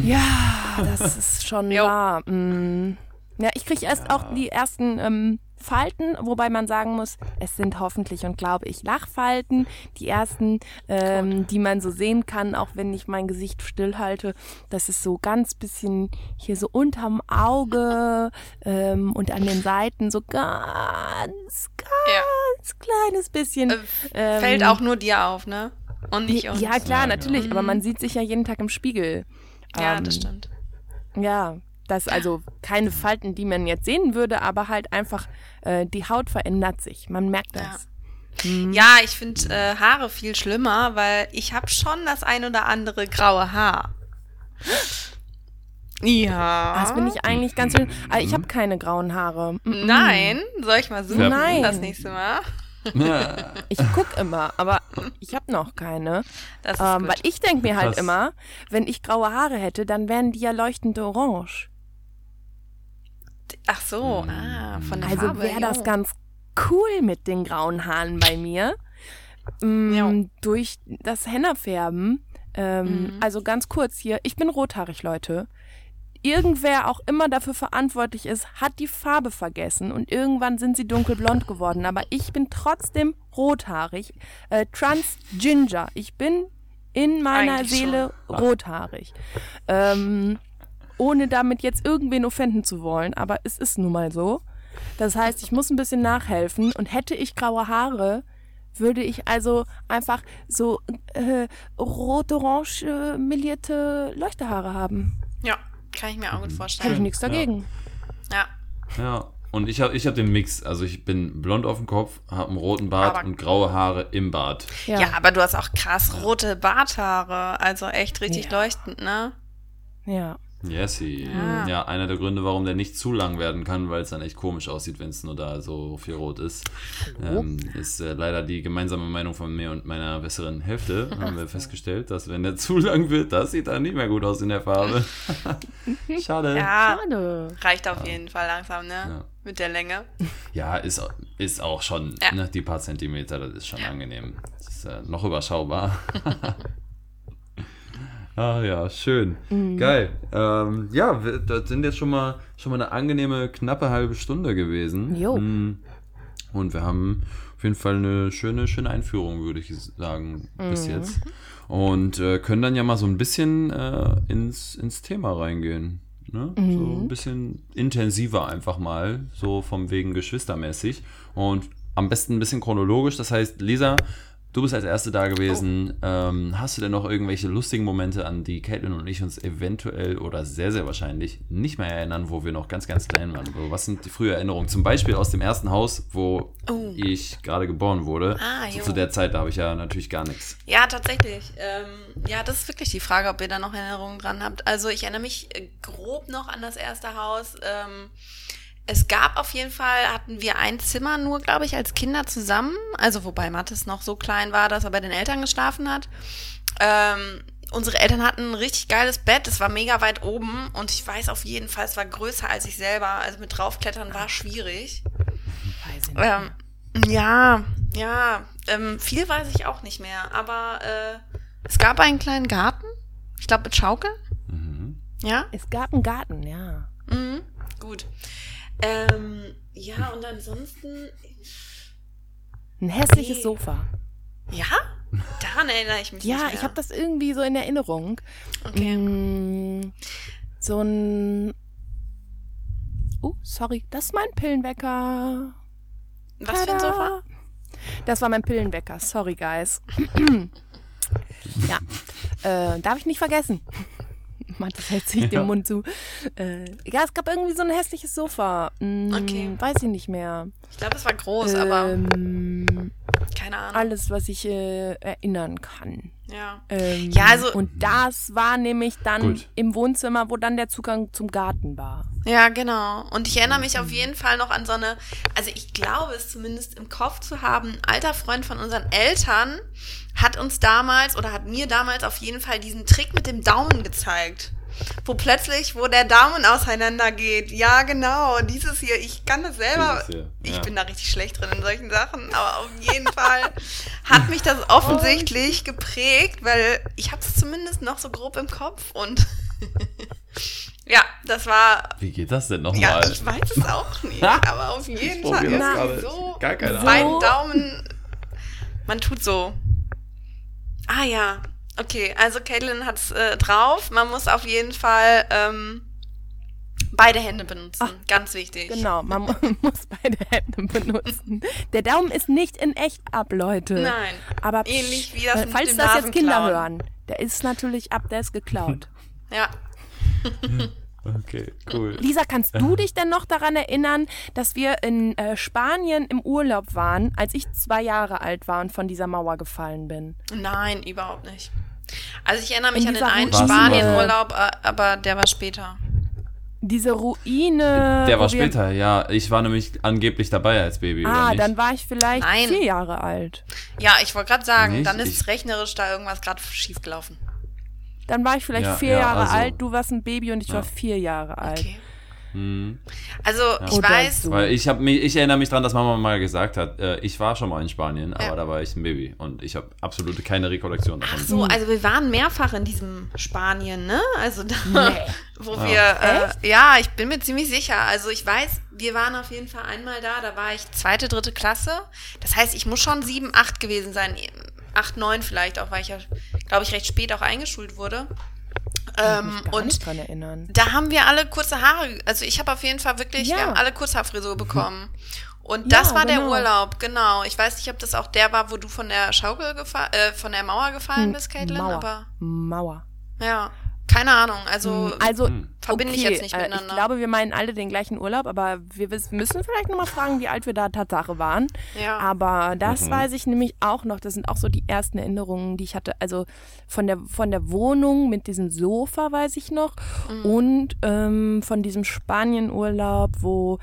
Ja, das ist schon Jo. wahr. Mm. Ja, ich kriege erst auch die ersten ähm, Falten, wobei man sagen muss, es sind hoffentlich und glaube ich Lachfalten. Die ersten, ähm, die man so sehen kann, auch wenn ich mein Gesicht stillhalte. Das ist so ganz bisschen hier so unterm Auge ähm, und an den Seiten so ganz, ganz kleines bisschen. Äh, ähm, Fällt auch nur dir auf, ne? Und nicht uns. Ja, klar, Ja, natürlich, aber Mhm. man sieht sich ja jeden Tag im Spiegel. Ja, Ähm, das stimmt. Ja, das also keine Falten, die man jetzt sehen würde, aber halt einfach äh, die Haut verändert sich. Man merkt Ja. das. Mhm. Ja, ich finde äh, Haare viel schlimmer, weil ich habe schon das ein oder andere graue Haar. Ja. Das finde ich eigentlich ganz schön. Aber ich habe keine grauen Haare. Nein, soll ich mal suchen Nein. das nächste Mal? Ja. Ich guck immer, aber ich habe noch keine. Das ist Ähm, gut. weil ich denke mir halt Krass. immer, wenn ich graue Haare hätte, dann wären die ja leuchtend orange. Ach so, ah, von der Also wäre das jo. ganz cool mit den grauen Haaren bei mir. Ja. Durch das Hennafärben. Ähm, Mhm. Also ganz kurz hier, ich bin rothaarig, Leute. Irgendwer auch immer dafür verantwortlich ist, hat die Farbe vergessen und irgendwann sind sie dunkelblond geworden. Aber ich bin trotzdem rothaarig. Äh, Transginger. Ich bin in meiner Eigentlich Seele rothaarig. Ähm, ohne damit jetzt irgendwen offenden zu wollen, aber es ist nun mal so. Das heißt, ich muss ein bisschen nachhelfen und hätte ich graue Haare, würde ich also einfach so äh, rot-orange äh, melierte Leuchtehaare haben. Ja, kann ich mir auch gut Hätte ich vorstellen. nichts dagegen. Ja. ja. Und ich habe ich hab den Mix. Also ich bin blond auf dem Kopf, habe einen roten Bart Aber- und graue Haare im Bart. Ja. Ja. aber du hast auch krass rote Barthaare. Also echt richtig Ja. leuchtend, ne? ja. Yesy. Ja. Ja, einer der Gründe, warum der nicht zu lang werden kann, weil es dann echt komisch aussieht, wenn es nur da so viel rot ist. Ähm, ist äh, leider die gemeinsame Meinung von mir und meiner besseren Hälfte. Haben wir festgestellt, dass wenn der zu lang wird, das sieht dann nicht mehr gut aus in der Farbe. Schade. Ja, Schade. reicht auf jeden Fall langsam, ne? Ja. Mit der Länge. Ja, ist, ist auch schon, Ja. ne, die paar Zentimeter, das ist schon angenehm. Das ist äh, noch überschaubar. Ah ja, schön. Geil. Ähm, ja, wir, das sind jetzt schon mal, schon mal eine angenehme, knappe halbe Stunde gewesen. Jo. Mm. Und wir haben auf jeden Fall eine schöne, schöne Einführung, würde ich sagen, bis jetzt. Und äh, können dann ja mal so ein bisschen äh, ins, ins Thema reingehen. Ne? So ein bisschen intensiver einfach mal, so vom wegen geschwistermäßig. Und am besten ein bisschen chronologisch. Das heißt, Lisa, du bist als Erste da gewesen. Ähm, hast du denn noch irgendwelche lustigen Momente, an die Caitlin und ich uns eventuell oder sehr, sehr wahrscheinlich nicht mehr erinnern, wo wir noch ganz, ganz klein waren? Was sind die frühe Erinnerungen? Zum Beispiel aus dem ersten Haus, wo Oh. ich gerade geboren wurde. Ah, so zu der Zeit, da habe ich ja natürlich gar nichts. Ja, tatsächlich. Ähm, ja, das ist wirklich die Frage, ob ihr da noch Erinnerungen dran habt. Also ich erinnere mich äh, grob noch an das erste Haus. Ähm, es gab auf jeden Fall, hatten wir ein Zimmer nur, glaube ich, als Kinder zusammen. Also wobei Mathis noch so klein war, dass er bei den Eltern geschlafen hat. Ähm, unsere Eltern hatten ein richtig geiles Bett, es war mega weit oben und ich weiß auf jeden Fall, es war größer als ich selber. Also mit draufklettern war schwierig. Weiß ich nicht. Ähm, ja, ja, ähm, viel weiß ich auch nicht mehr, aber äh, es gab einen kleinen Garten, ich glaube mit Schaukel. Mhm. Ja, Es gab einen Garten, ja. mhm. gut. Ähm, ja, und ansonsten, Ein hässliches Nee. Sofa. ja, daran erinnere ich mich Ja, ich habe das irgendwie so in Erinnerung. Okay. Mm, so ein. Oh, sorry, das ist mein Pillenwecker. Was für ein Tada! Sofa? Das war mein Pillenwecker. Sorry, guys. ja, äh, darf ich nicht vergessen. Mathis hält sich den Mund zu. Äh, ja, es gab irgendwie so ein hässliches Sofa. Mm, Okay. Weiß ich nicht mehr. Ich glaube, es war groß, aber Ähm, keine Ahnung. alles, was ich äh, erinnern kann. Ja. Ähm, Ja, also- Und das war nämlich dann Gut. im Wohnzimmer, wo dann der Zugang zum Garten war. Ja, genau. Und ich erinnere mich auf jeden Fall noch an so eine, also ich glaube es zumindest im Kopf zu haben, ein alter Freund von unseren Eltern hat uns damals oder hat mir damals auf jeden Fall diesen Trick mit dem Daumen gezeigt. Wo plötzlich, wo der Daumen auseinander geht. Ja, genau. Dieses hier, ich kann das selber. Hier, Ich ja. bin da richtig schlecht drin in solchen Sachen, aber auf jeden Fall hat mich das offensichtlich geprägt, weil ich habe es zumindest noch so grob im Kopf und ja, das war Wie geht das denn ja, nochmal? ich weiß es auch nicht, aber auf jeden Fall ist gerade. so Gar keine So- beiden Daumen. Man tut so. Ah ja, okay. Also Caitlin hat's äh, drauf. Man muss auf jeden Fall ähm, beide Hände benutzen. Ganz wichtig. Genau, man mu- muss beide Hände benutzen. Der Daumen ist nicht in echt ab, Leute. Nein. Aber psch, Ähnlich wie das äh, mit falls dem das jetzt Kinder hören, der ist natürlich ab, der ist geklaut. Ja. Okay, cool. Lisa, kannst du dich denn noch daran erinnern, dass wir in äh, Spanien im Urlaub waren, als ich zwei Jahre alt war und von dieser Mauer gefallen bin? Nein, überhaupt nicht. Also ich erinnere mich In an den einen. Spanienurlaub, äh, aber der war später. Diese Ruine. Der war später, ja. Ich war nämlich angeblich dabei als Baby, oder Ah, nicht? dann war ich vielleicht Nein. vier Jahre alt. Ja, ich wollte gerade sagen, Nicht? dann ist Ich- rechnerisch da irgendwas gerade schief gelaufen. Dann war ich vielleicht Ja, vier ja, Jahre also- alt, du warst ein Baby und ich Ja. war vier Jahre alt. Okay. Hm. Also ich Oder weiß. Weil ich habe mich, ich erinnere mich dran, dass Mama mal gesagt hat, äh, ich war schon mal in Spanien, aber da war ich ein Baby und ich habe absolut keine Rekollektion davon. Ach so, also wir waren mehrfach in diesem Spanien, ne? Also da, Nee. wo wir, äh, ja, ich bin mir ziemlich sicher. Also ich weiß, wir waren auf jeden Fall einmal da, da war ich zweite, dritte Klasse. Das heißt, ich muss schon sieben, acht gewesen sein. Acht, neun vielleicht auch, weil ich ja, glaube ich, recht spät auch eingeschult wurde. Ähm, ich mich gar und dran erinnern. da haben wir alle kurze Haare, also ich habe auf jeden Fall wirklich, Ja. wir haben alle Kurzhaarfrisur bekommen. Und Ja, das war der genau. Urlaub, genau. Ich weiß nicht, ob das auch der war, wo du von der Schaukel gefallen, äh, von der Mauer gefallen bist, Caitlin, Hm, Mauer. aber Mauer. ja, keine Ahnung. Also, Also, Hm. verbinde ich okay, jetzt nicht äh, miteinander. Ich glaube, wir meinen alle den gleichen Urlaub, aber wir müssen vielleicht nochmal fragen, wie alt wir da Tatsache waren. ja. Aber das Mhm. weiß ich nämlich auch noch. Das sind auch so die ersten Erinnerungen, die ich hatte. Also von der, von der Wohnung mit diesem Sofa weiß ich noch. Mhm. Und ähm, von diesem Spanienurlaub, wo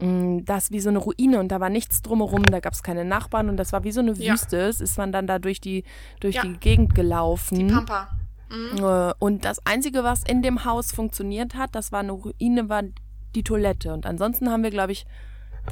mh, das wie so eine Ruine und da war nichts drumherum, da gab es keine Nachbarn und das war wie so eine Ja. Wüste. Es ist man dann da durch die, durch Ja. die Gegend gelaufen. die Pampa. Mhm. Äh, Und das Einzige, was in dem Haus funktioniert hat, das war eine Ruine, war die Toilette. Und ansonsten haben wir, glaube ich,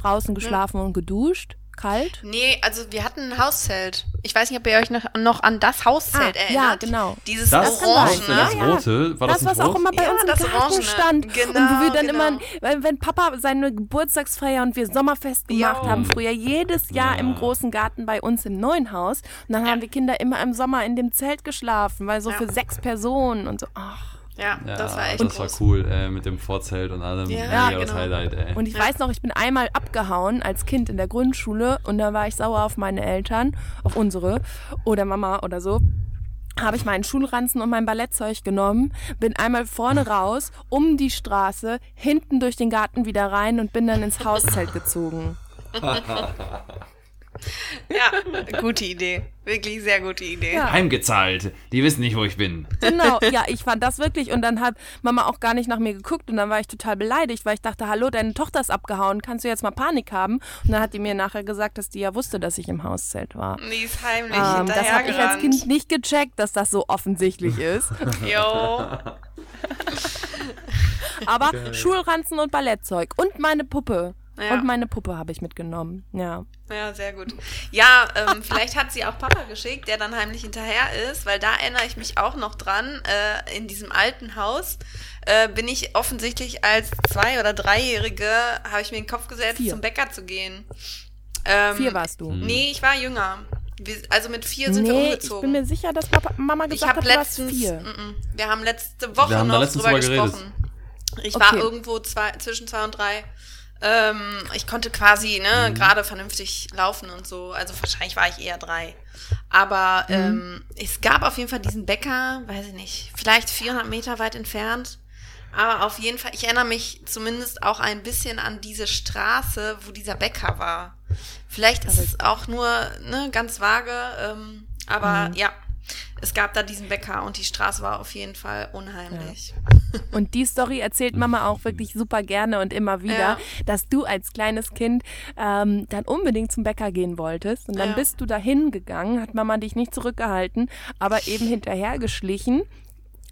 draußen geschlafen und geduscht. Kalt. Nee, also wir hatten ein Hauszelt. Ich weiß nicht, ob ihr euch noch, noch an das Hauszelt Ah, ja, erinnert. genau. Dieses Das, Orange, ne? das Ja, rote, war das, das, was auch immer bei Ja, uns im Garten Orangene. stand. und Genau, wo wir dann genau. immer, wenn, wenn Papa seine Geburtstagsfeier und wir Sommerfest gemacht Ja. haben, früher jedes Jahr Ja. im großen Garten bei uns im neuen Haus. Und dann haben wir Kinder immer im Sommer in dem Zelt geschlafen, weil so Ja. für sechs Personen und so. Ach. Ja, Ja, das war echt das groß. war cool, äh, mit dem Vorzelt und allem. Ja, das genau. Highlight, ey. Und ich Ja. weiß noch, ich bin einmal abgehauen als Kind in der Grundschule und da war ich sauer auf meine Eltern, auf unsere oder Mama oder so. Habe ich meinen Schulranzen und mein Ballettzeug genommen, bin einmal vorne raus, um die Straße, hinten durch den Garten wieder rein und bin dann ins Hauszelt gezogen. Ja, gute Idee. Wirklich sehr gute Idee. Ja. Heimgezahlt. Die wissen nicht, wo ich bin. Genau, ja, ich fand das wirklich. Und dann hat Mama auch gar nicht nach mir geguckt und dann war ich total beleidigt, weil ich dachte, hallo, deine Tochter ist abgehauen, kannst du jetzt mal Panik haben? Und dann hat die mir nachher gesagt, dass die ja wusste, dass ich im Hauszelt war. Die ist heimlich Ähm, das habe ich als. Kind nicht gecheckt, dass das so offensichtlich ist. Jo. Aber Schulranzen und Ballettzeug und meine Puppe. Ja. Und meine Puppe habe ich mitgenommen. Ja. Ja, sehr gut. Ja, ähm, vielleicht hat sie auch Papa geschickt, der dann heimlich hinterher ist, weil da erinnere ich mich auch noch dran. Äh, in diesem alten Haus äh, bin ich offensichtlich als zwei- oder dreijährige, habe ich mir in den Kopf gesetzt, Vier. zum Bäcker zu gehen. Ähm, Vier warst du. Nee, ich war jünger. Wir, also mit vier sind wir Nee, ich umgezogen. bin mir sicher, dass Papa, Mama Ich gesagt hat, du warst letztens, vier. mm, mm, wir haben letzte Woche Wir haben noch drüber gesprochen. Ich war Okay. irgendwo zwei, zwischen zwei und drei. Ähm, ich konnte quasi ne, gerade vernünftig laufen und so. Also wahrscheinlich war ich eher drei. Aber ähm, es gab auf jeden Fall diesen Bäcker, weiß ich nicht, vielleicht 400 Meter weit entfernt. Aber auf jeden Fall, ich erinnere mich zumindest auch ein bisschen an diese Straße, wo dieser Bäcker war. Vielleicht ist es auch nur ne, ganz vage, ähm, aber ja, es gab da diesen Bäcker und die Straße war auf jeden Fall unheimlich. Und die Story erzählt Mama auch wirklich super gerne und immer wieder, Ja. dass du als kleines Kind ähm, dann unbedingt zum Bäcker gehen wolltest. Und dann Ja. bist du dahin gegangen, hat Mama dich nicht zurückgehalten, aber eben hinterhergeschlichen.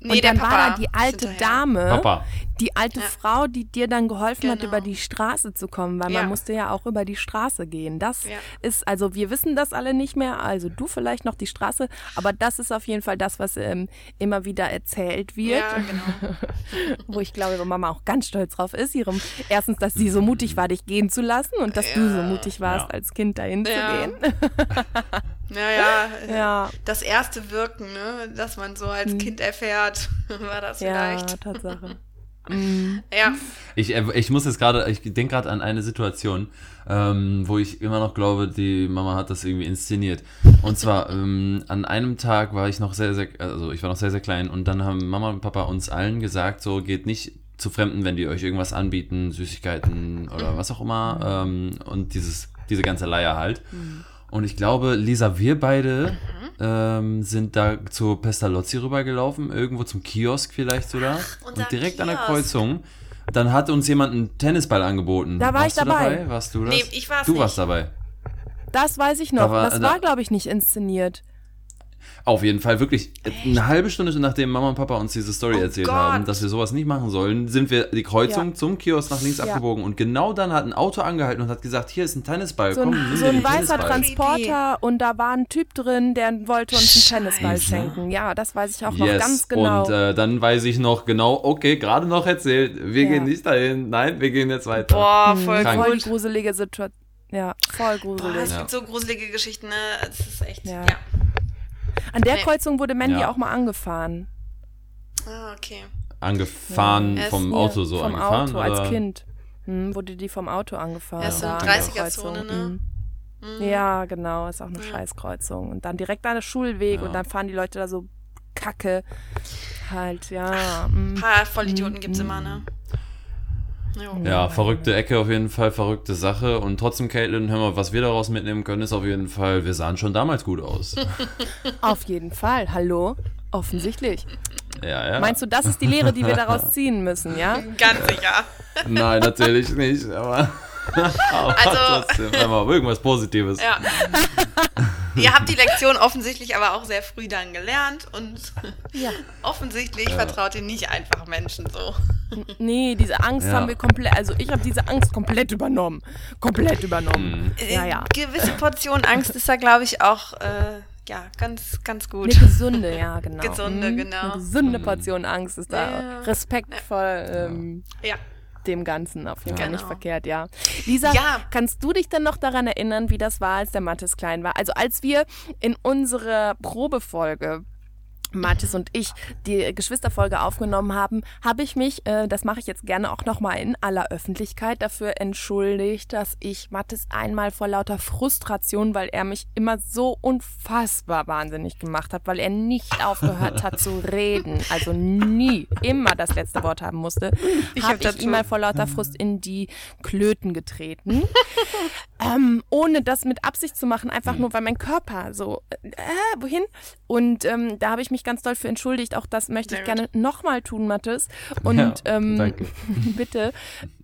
Nee, und der dann war Papa da die alte hinterher. Dame, Papa. Die alte Ja. Frau, die dir dann geholfen hat, Genau. über die Straße zu kommen, weil Ja. man musste ja auch über die Straße gehen. Das Ja. ist, also wir wissen das alle nicht mehr, also du vielleicht noch die Straße, aber das ist auf jeden Fall das, was ähm, immer wieder erzählt wird Ja, genau. wo ich glaube, ihre Mama auch ganz stolz drauf ist. Ihrem, erstens, dass sie so mutig war, dich gehen zu lassen und dass du so mutig warst, Ja. als Kind dahin Ja. zu gehen. Ja, ja. Ja. Das erste Wirken, ne, das man so als Kind erfährt, war das Ja, vielleicht. Tatsache. Ja. Ich, äh, ich muss jetzt gerade, ich denke gerade an eine Situation, ähm, wo ich immer noch glaube, die Mama hat das irgendwie inszeniert. Und zwar, ähm, an einem Tag war ich noch sehr, sehr, also ich war noch sehr, sehr klein und dann haben Mama und Papa uns allen gesagt, so geht nicht zu Fremden, wenn die euch irgendwas anbieten, Süßigkeiten oder was auch immer ähm, und dieses, diese ganze Leier halt. Und ich glaube, Lisa, wir beide ähm, sind da zur Pestalozzi rübergelaufen, irgendwo zum Kiosk vielleicht sogar. unser und direkt an der Kiosk. Kreuzung. Dann hat uns jemand einen Tennisball angeboten. Da war Warst ich du dabei. Warst du das? Nee, ich war's Du nicht. warst dabei. Das weiß ich noch. Da war- das da- war, glaube ich, nicht inszeniert. Auf jeden Fall, wirklich. Eine halbe Stunde nachdem Mama und Papa uns diese Story Oh erzählt Gott. haben, dass wir sowas nicht machen sollen, sind wir die Kreuzung Ja. zum Kiosk nach links Ja. abgebogen. Und genau dann hat ein Auto angehalten und hat gesagt, hier ist ein Tennisball, So komm, ein, nimm so ein weißer Tennisball. Transporter und da war ein Typ drin, der wollte uns einen Tennisball schenken. Ja, das weiß ich auch noch Yes. ganz genau. Und äh, dann weiß ich noch genau, okay, gerade noch erzählt, wir Ja. gehen nicht dahin, nein, wir gehen jetzt weiter. Boah, voll Krank. voll gruselige Situation. Ja, voll Boah, gruselig. es Ja. gibt so gruselige Geschichten, ne? Es ist echt. Ja. Ja. An der Nee. Kreuzung wurde Mandy Ja. auch mal angefahren. Ah, okay. Angefahren Ja. vom Ja, Auto so vom angefahren? Auto oder? als Kind. Hm, wurde die vom Auto angefahren. Ja, ist so da eine an der 30er-Zone, Kreuzung. ne? Hm. Mhm. Ja, genau, ist auch eine Scheißkreuzung. Und dann direkt an der Schulweg Ja. und dann fahren die Leute da so kacke. Halt, ja. Ein paar Vollidioten gibt's immer, ne? Jo. Ja, verrückte Ecke auf jeden Fall, verrückte Sache. Und trotzdem, Caitlin, hör mal, was wir daraus mitnehmen können, ist auf jeden Fall, wir sahen schon damals gut aus. Auf jeden Fall. Hallo? Offensichtlich. ja, ja. Meinst du, das ist die Lehre, die wir daraus ziehen müssen, ja? Ganz sicher. Nein, natürlich nicht, aber, aber Also- trotzdem, aber irgendwas Positives. Ja. Ihr habt die Lektion offensichtlich aber auch sehr früh dann gelernt und Ja. offensichtlich vertraut ihr nicht einfach Menschen so. Nee, diese Angst Ja. haben wir komplett, also ich habe diese Angst komplett übernommen. Komplett übernommen. Ja, ja. Eine gewisse Portion Angst ist da, glaube ich, auch äh, ja, ganz, ganz gut. Eine gesunde, ja, genau. Gesunde, Mhm. genau. Eine gesunde Portion Angst ist da Ja. respektvoll ähm, Ja. Dem Ganzen auf jeden Fall Genau. nicht verkehrt, ja. Lisa, Ja. kannst du dich denn noch daran erinnern, wie das war, als der Mathis klein war? Also als wir in unserer Probefolge Mathis und ich die Geschwisterfolge aufgenommen haben, habe ich mich, äh, das mache ich jetzt gerne auch nochmal in aller Öffentlichkeit, dafür entschuldigt, dass ich Mathis einmal vor lauter Frustration, weil er mich immer so unfassbar wahnsinnig gemacht hat, weil er nicht aufgehört hat zu reden, also nie, immer das letzte Wort haben musste, Ich habe hab ich ihm mal vor lauter Frust in die Klöten getreten. ähm, ohne das mit Absicht zu machen, einfach Hm. nur weil mein Körper so, äh, wohin? Und ähm, da habe ich mich ganz doll für entschuldigt. Auch das möchte ich gerne nochmal tun, Mathis. Und Ja, ähm, danke. bitte,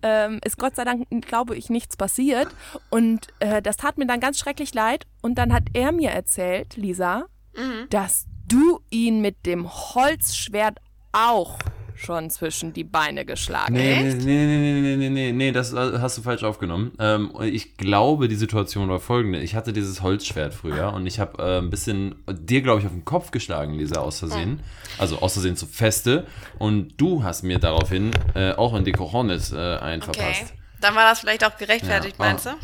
ähm, ist Gott sei Dank, glaube ich, nichts passiert. Und äh, das tat mir dann ganz schrecklich leid. Und dann hat er mir erzählt, Lisa, Mhm. dass du ihn mit dem Holzschwert auch schon zwischen die Beine geschlagen Nee, nee, nee, nee, nee, nee, nee, nee, das äh, hast du falsch aufgenommen. Ähm, ich glaube, die Situation war folgende. Ich hatte dieses Holzschwert früher und ich habe äh, ein bisschen dir, glaube ich, auf den Kopf geschlagen, Lisa, aus Versehen. Also aus Versehen zu feste. Und du hast mir daraufhin äh, auch in die Cojones äh, einen Okay. verpasst. Dann war das vielleicht auch gerechtfertigt, Ja. meinst du?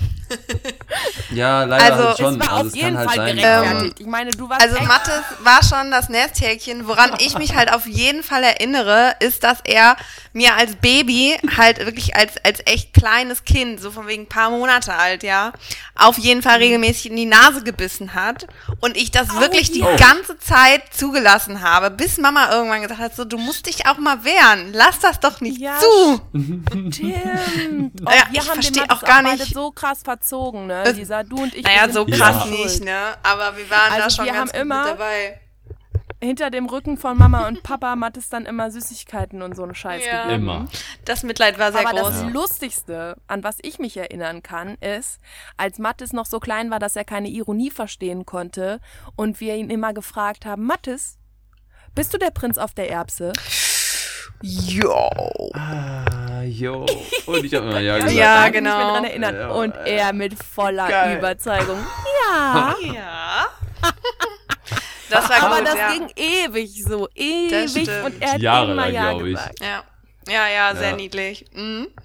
Ja, leider Also, halt schon. Es war also auf es kann jeden halt Fall sein. gerechtfertigt. ich meine, du warst Also Mathis war schon das Nesthäkchen. Woran ich mich halt auf jeden Fall erinnere, ist, dass er mir als Baby halt wirklich als, als echt kleines Kind, so von wegen ein paar Monate alt, ja, auf jeden Fall regelmäßig in die Nase gebissen hat und ich das wirklich die ja. ganze Zeit zugelassen habe, bis Mama irgendwann gesagt hat, so, du musst dich auch mal wehren. Lass das doch nicht Ja, zu. Stimmt. Oh, Ja, wir ich haben den Mathis auch gar beide nicht- so krass verzogen, ne, Lisa? Du und ich. Naja, so krass Ja. nicht, ne? Aber wir waren da Also schon wir ganz haben gut immer- mit dabei. Hinter dem Rücken von Mama und Papa Mathis dann immer Süßigkeiten und so einen Scheiß Ja. gegeben. Immer. Das Mitleid war sehr Aber groß. das Ja. Lustigste, an was ich mich erinnern kann, ist, als Mathis noch so klein war, dass er keine Ironie verstehen konnte und wir ihn immer gefragt haben, Mathis, bist du der Prinz auf der Erbse? Jo. Ah, jo. Und ich habe immer ja gesagt. Ja, ich genau. mich daran erinnern. Ja, und ja. er mit voller Geil. Überzeugung. Ja. Ja. Das war Aber gut, das ja. ging ewig so, ewig. Und er hat Jahrelang, immer ja glaub ich. gesagt. Ja. Ja, ja, sehr Ja. niedlich. Mhm.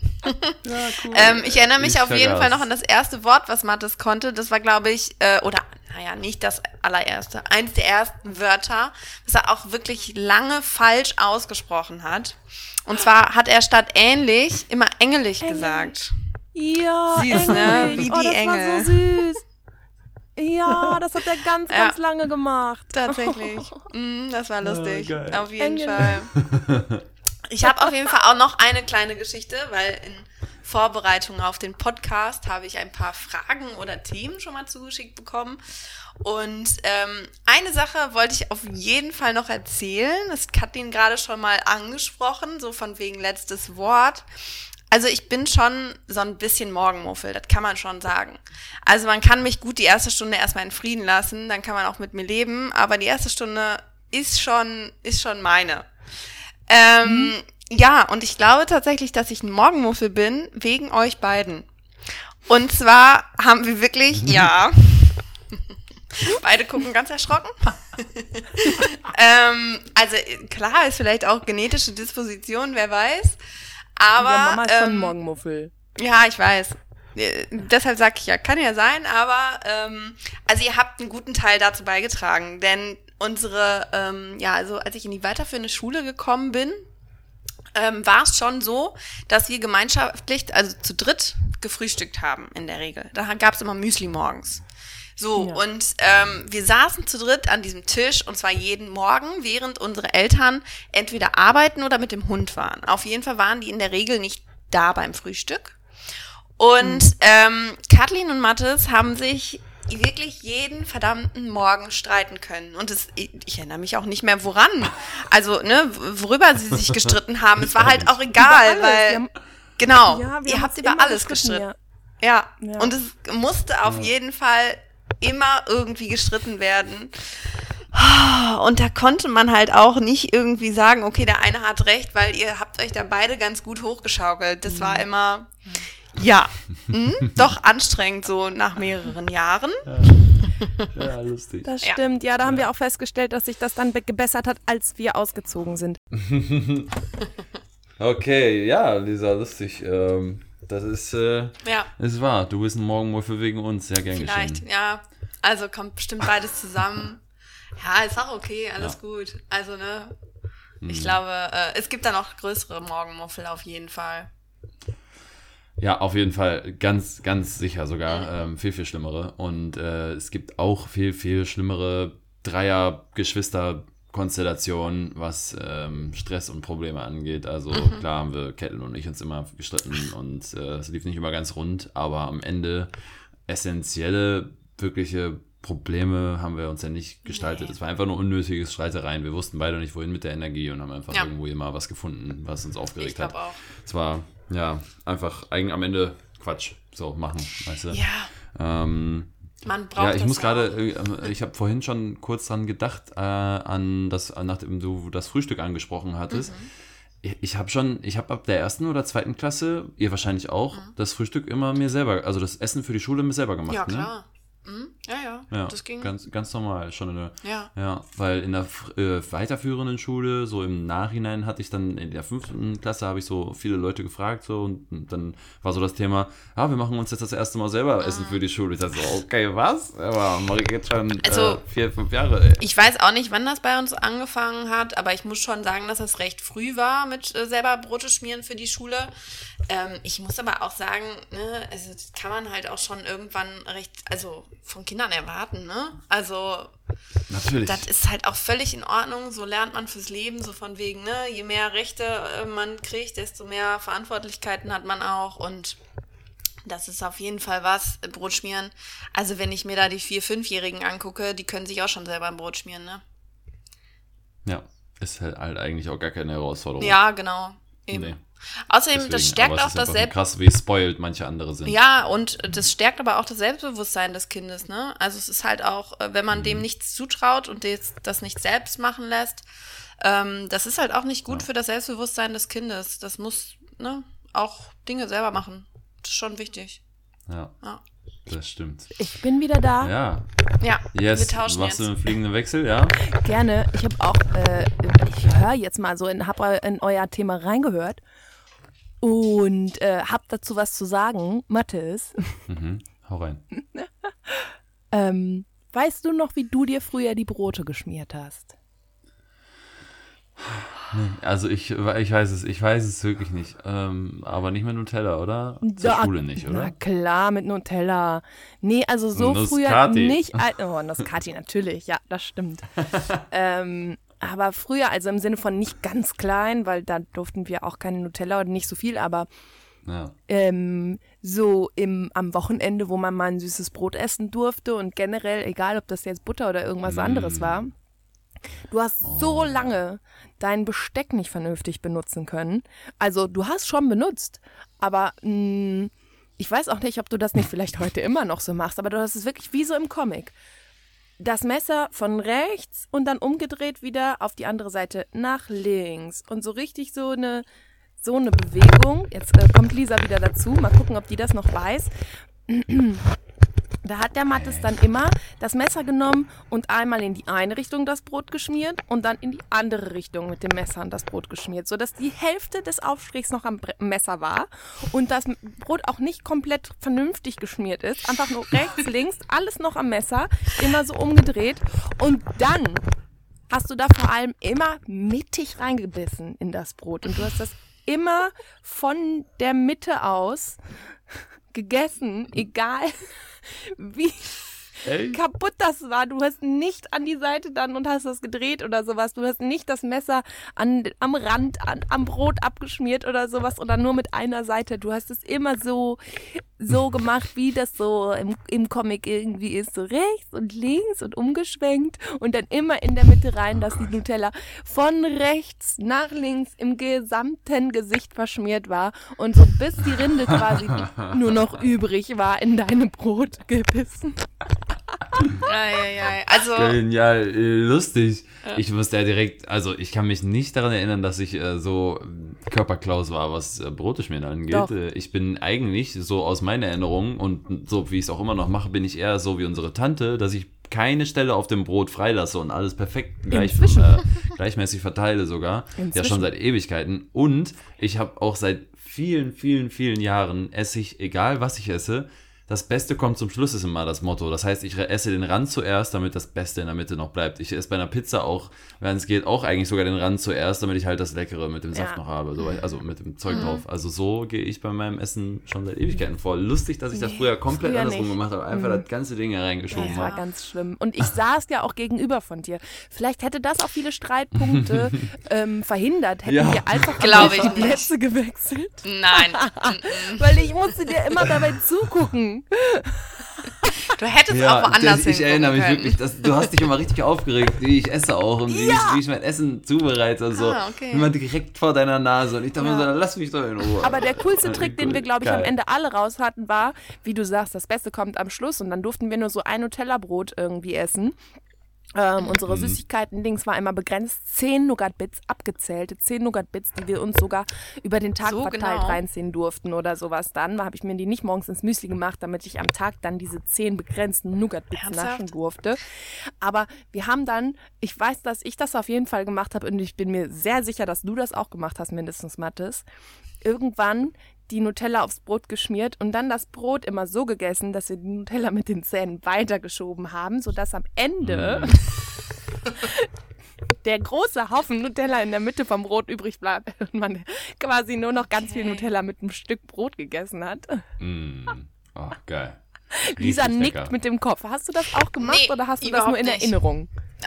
Ja, cool. Ähm, ich erinnere mich Ich auf jeden vergaß. Fall noch an das erste Wort, was Mathis konnte. Das war, glaube ich, äh, oder naja, nicht das allererste, eins der ersten Wörter, was er auch wirklich lange falsch ausgesprochen hat. Und zwar hat er statt ähnlich immer engelig gesagt. Ja, Süß, ne? Wie oh, die das Engel. war so süß. Ja, das hat er ganz, Ja. ganz lange gemacht. Tatsächlich. Mhm, das war lustig. geil. auf jeden Engel. Fall. Ich habe auf jeden Fall auch noch eine kleine Geschichte, weil in Vorbereitung auf den Podcast habe ich ein paar Fragen oder Themen schon mal zugeschickt bekommen. Und ähm, eine Sache wollte ich auf jeden Fall noch erzählen. Das hat Kathleen gerade schon mal angesprochen, so von wegen letztes Wort. Also ich bin schon so ein bisschen Morgenmuffel, das kann man schon sagen. Also man kann mich gut die erste Stunde erstmal in Frieden lassen, dann kann man auch mit mir leben, aber die erste Stunde ist schon, ist schon meine. Ähm, Ja, und ich glaube tatsächlich, dass ich ein Morgenmuffel bin, wegen euch beiden. Und zwar haben wir wirklich, ja. Beide gucken ganz erschrocken. ähm, also klar, ist vielleicht auch genetische Disposition, wer weiß. Aber ja, Mama ist schon ähm, Morgenmuffel. ja, ich weiß. Äh, Deshalb sage ich ja, kann ja sein, aber ähm, also ihr habt einen guten Teil dazu beigetragen, denn unsere, ähm, ja, also als ich in die weiterführende Schule gekommen bin, ähm, war es schon so, dass wir gemeinschaftlich, also zu dritt, gefrühstückt haben in der Regel. Da gab es immer Müsli morgens. So, Ja. und ähm, wir saßen zu dritt an diesem Tisch und zwar jeden Morgen, während unsere Eltern entweder arbeiten oder mit dem Hund waren. Auf jeden Fall waren die in der Regel nicht da beim Frühstück. Und ähm, Kathleen und Mathis haben sich wirklich jeden verdammten Morgen streiten können. Und es, ich, erinnere mich auch nicht mehr woran. Also, ne, worüber sie sich gestritten haben. Es war halt auch egal, alles. weil. Haben- genau, Ja, wir ihr habt über alles gestritten, gestritten. Ja. Ja. Und es musste auf jeden Fall immer irgendwie gestritten werden. Und da konnte man halt auch nicht irgendwie sagen, okay, der eine hat recht, weil ihr habt euch da beide ganz gut hochgeschaukelt. Das Mhm. war immer, ja, hm, doch anstrengend so nach mehreren Jahren. Ja, lustig. Das Ja. stimmt. Ja, da haben wir auch festgestellt, dass sich das dann be- gebessert hat, als wir ausgezogen sind. Okay, ja, Lisa, lustig. Ähm, das ist, äh, Ja, ist wahr. Du bist ein Morgenmuffel wegen uns. Sehr gern vielleicht, geschehen. ja. Also kommt bestimmt beides zusammen. Ja, ist auch okay, alles Ja. gut. Also, ne, Hm. ich glaube, äh, es gibt da noch größere Morgenmuffel auf jeden Fall. Ja, auf jeden Fall. Ganz, ganz sicher sogar. Ähm, viel, viel schlimmere. Und äh, es gibt auch viel, viel schlimmere Dreier-Geschwister-Konstellationen, was ähm, Stress und Probleme angeht. Also klar haben wir Kettle und ich uns immer gestritten und äh, es lief nicht immer ganz rund, aber am Ende essentielle, wirkliche Probleme haben wir uns ja nicht gestaltet. Nee. Es war einfach nur unnötiges Streitereien. Wir wussten beide nicht, wohin mit der Energie und haben einfach Ja. irgendwo immer was gefunden, was uns aufgeregt Ich glaube hat. auch. Es war, ja, einfach eigen am Ende Quatsch. So machen, weißt du? Ja, Ähm, man braucht ja, ich muss gerade, äh, ich habe vorhin schon kurz dran gedacht, äh, an das, nachdem du das Frühstück angesprochen hattest. Mhm. Ich, ich habe schon, ich habe ab der ersten oder zweiten Klasse, ihr wahrscheinlich auch, Mhm. das Frühstück immer mir selber, also das Essen für die Schule mir selber gemacht. Ja, ne? klar. Mhm. Ja, ja, Ja, das ging. ganz, ganz normal, schon in der, ja. ja, weil in der äh, weiterführenden Schule, so im Nachhinein hatte ich dann in der fünften Klasse, habe ich so viele Leute gefragt, so und dann war so das Thema, ja, wir machen uns jetzt das erste Mal selber Ah. Essen für die Schule. Ich dachte so, okay, was? Aber mache ich jetzt schon Also, äh, vier, fünf Jahre, ey. Ich weiß auch nicht, wann das bei uns angefangen hat, aber ich muss schon sagen, dass es recht früh war mit äh, selber Brote schmieren für die Schule. Ähm, ich muss aber auch sagen, ne, also das kann man halt auch schon irgendwann recht, also von Kindern erwarten, ne? Also Natürlich. das ist halt auch völlig in Ordnung, so lernt man fürs Leben, so von wegen, ne, je mehr Rechte äh, man kriegt, desto mehr Verantwortlichkeiten hat man auch und das ist auf jeden Fall was, äh, Brot schmieren. Also wenn ich mir da die vier-, fünfjährigen angucke, die können sich auch schon selber ein Brot schmieren, ne? ja, ist halt, halt eigentlich auch gar keine Herausforderung. Ja, genau. Eben. Nee. Außerdem, das Deswegen, stärkt aber es auch das einfach Selbst. krass, wie spoiled manche andere sind. Ja, und das stärkt aber auch das Selbstbewusstsein des Kindes, ne? Also es ist halt auch, äh, wenn man Mhm. dem nichts zutraut und das, das nicht selbst machen lässt, ähm, das ist halt auch nicht gut Ja. für das Selbstbewusstsein des Kindes. Das muss, ne, auch Dinge selber machen. Das ist schon wichtig. Ja, Ja. das stimmt. Ich bin wieder da. Ja, Ja, yes. wir tauschen Machst jetzt. du einen fliegenden Wechsel, ja? Gerne. Ich habe auch, äh, ich höre jetzt mal so in, hab in euer Thema reingehört und äh, hab dazu was zu sagen. Mathis, Mhm. Hau rein. ähm, weißt du noch, wie du dir früher die Brote geschmiert hast? Also ich, ich weiß es, ich weiß es wirklich nicht. Ähm, aber nicht mit Nutella, oder? Zur Ja, Schule nicht, Na oder? klar, mit Nutella. Nee, also so früher Nusscati. nicht. Oh, Nusscati natürlich, ja, das stimmt. ähm, aber früher, also im Sinne von nicht ganz klein, weil da durften wir auch keine Nutella oder nicht so viel, aber Ja. ähm, so im, am Wochenende, wo man mal ein süßes Brot essen durfte und generell, egal ob das jetzt Butter oder irgendwas anderes war, du hast so lange dein Besteck nicht vernünftig benutzen können. Also du hast schon benutzt, aber mh, ich weiß auch nicht, ob du das nicht vielleicht heute immer noch so machst, aber du hast es wirklich wie so im Comic. Das Messer von rechts und dann umgedreht wieder auf die andere Seite nach links und so richtig so eine so eine Bewegung. Jetzt äh, kommt Lisa wieder dazu. Mal gucken, ob die das noch weiß. Da hat der Mattes dann immer das Messer genommen und einmal in die eine Richtung das Brot geschmiert und dann in die andere Richtung mit dem Messer das Brot geschmiert, sodass die Hälfte des Aufstrichs noch am Bre Messer war und das Brot auch nicht komplett vernünftig geschmiert ist. Einfach nur rechts, links, alles noch am Messer, immer so umgedreht. Und dann hast du da vor allem immer mittig reingebissen in das Brot. Und du hast das immer von der Mitte aus gegessen, egal Vi... Kaputt das war. Du hast nicht an die Seite dann und hast das gedreht oder sowas. Du hast nicht das Messer an, am Rand, an, am Brot abgeschmiert oder sowas oder nur mit einer Seite. Du hast es immer so, so gemacht, wie das so im, im Comic irgendwie ist. So rechts und links und umgeschwenkt und dann immer in der Mitte rein, dass die Nutella von rechts nach links im gesamten Gesicht verschmiert war und so bis die Rinde quasi nur noch übrig war in deinem Brot gebissen. Also, Genial, lustig. Ich muss da direkt, also ich kann mich nicht daran erinnern, dass ich äh, so äh, Körperklaus war, was äh, Brote schmieren angeht. Doch. Äh, ich bin eigentlich so aus meiner Erinnerung und so wie ich es auch immer noch mache, bin ich eher so wie unsere Tante, dass ich keine Stelle auf dem Brot freilasse und alles perfekt gleich, äh, gleichmäßig verteile sogar. Ja, Inzwischen. schon seit Ewigkeiten. Und ich habe auch seit vielen, vielen, vielen Jahren esse ich, egal was ich esse, das Beste kommt zum Schluss, ist immer das Motto. Das heißt, ich esse den Rand zuerst, damit das Beste in der Mitte noch bleibt. Ich esse bei einer Pizza auch, wenn es geht, auch eigentlich sogar den Rand zuerst, damit ich halt das Leckere mit dem Saft Ja. noch habe. So, also mit dem Zeug drauf. Also so gehe ich bei meinem Essen schon seit Ewigkeiten vor. Lustig, dass ich das Nee, früher komplett früher andersrum nicht. gemacht habe. Einfach das ganze Ding hereingeschoben Das war habe. ganz schlimm. Und ich saß ja auch gegenüber von dir. Vielleicht hätte das auch viele Streitpunkte ähm, verhindert. Hätten Ja. wir einfach Glaub die ich. Plätze gewechselt. nein. Weil ich musste dir immer dabei zugucken. Du hättest auch woanders das, Ich erinnere mich können. wirklich, das, du hast dich immer richtig aufgeregt, wie ich esse auch und wie, ich, wie ich mein Essen zubereite und so. Ah, okay. Immer direkt vor deiner Nase und ich dachte mir so, lass mich doch in Ruhe. Aber der coolste Trick, den wir, glaube ich, am Geil. Ende alle raus hatten, war, wie du sagst, das Beste kommt am Schluss und dann durften wir nur so ein Nutella-Brot irgendwie essen. Ähm, unsere Süßigkeiten-Dings war immer begrenzt. Zehn Nougat-Bits abgezählt. Zehn Nougat-Bits, die wir uns sogar über den Tag So verteilt genau. reinziehen durften oder sowas. Dann habe ich mir die nicht morgens ins Müsli gemacht, damit ich am Tag dann diese zehn begrenzten Nougat-Bits naschen durfte. Aber wir haben dann, ich weiß, dass ich das auf jeden Fall gemacht habe und ich bin mir sehr sicher, dass du das auch gemacht hast, mindestens Mathis. Irgendwann die Nutella aufs Brot geschmiert und dann das Brot immer so gegessen, dass wir die Nutella mit den Zähnen weitergeschoben haben, sodass am Ende Mm. der große Haufen Nutella in der Mitte vom Brot übrig bleibt und man quasi nur noch ganz viel Okay. Nutella mit einem Stück Brot gegessen hat. Mm. Oh, geil. Lisa nickt lecker. mit dem Kopf. Hast du das auch gemacht Nee, oder hast du das nur in nicht.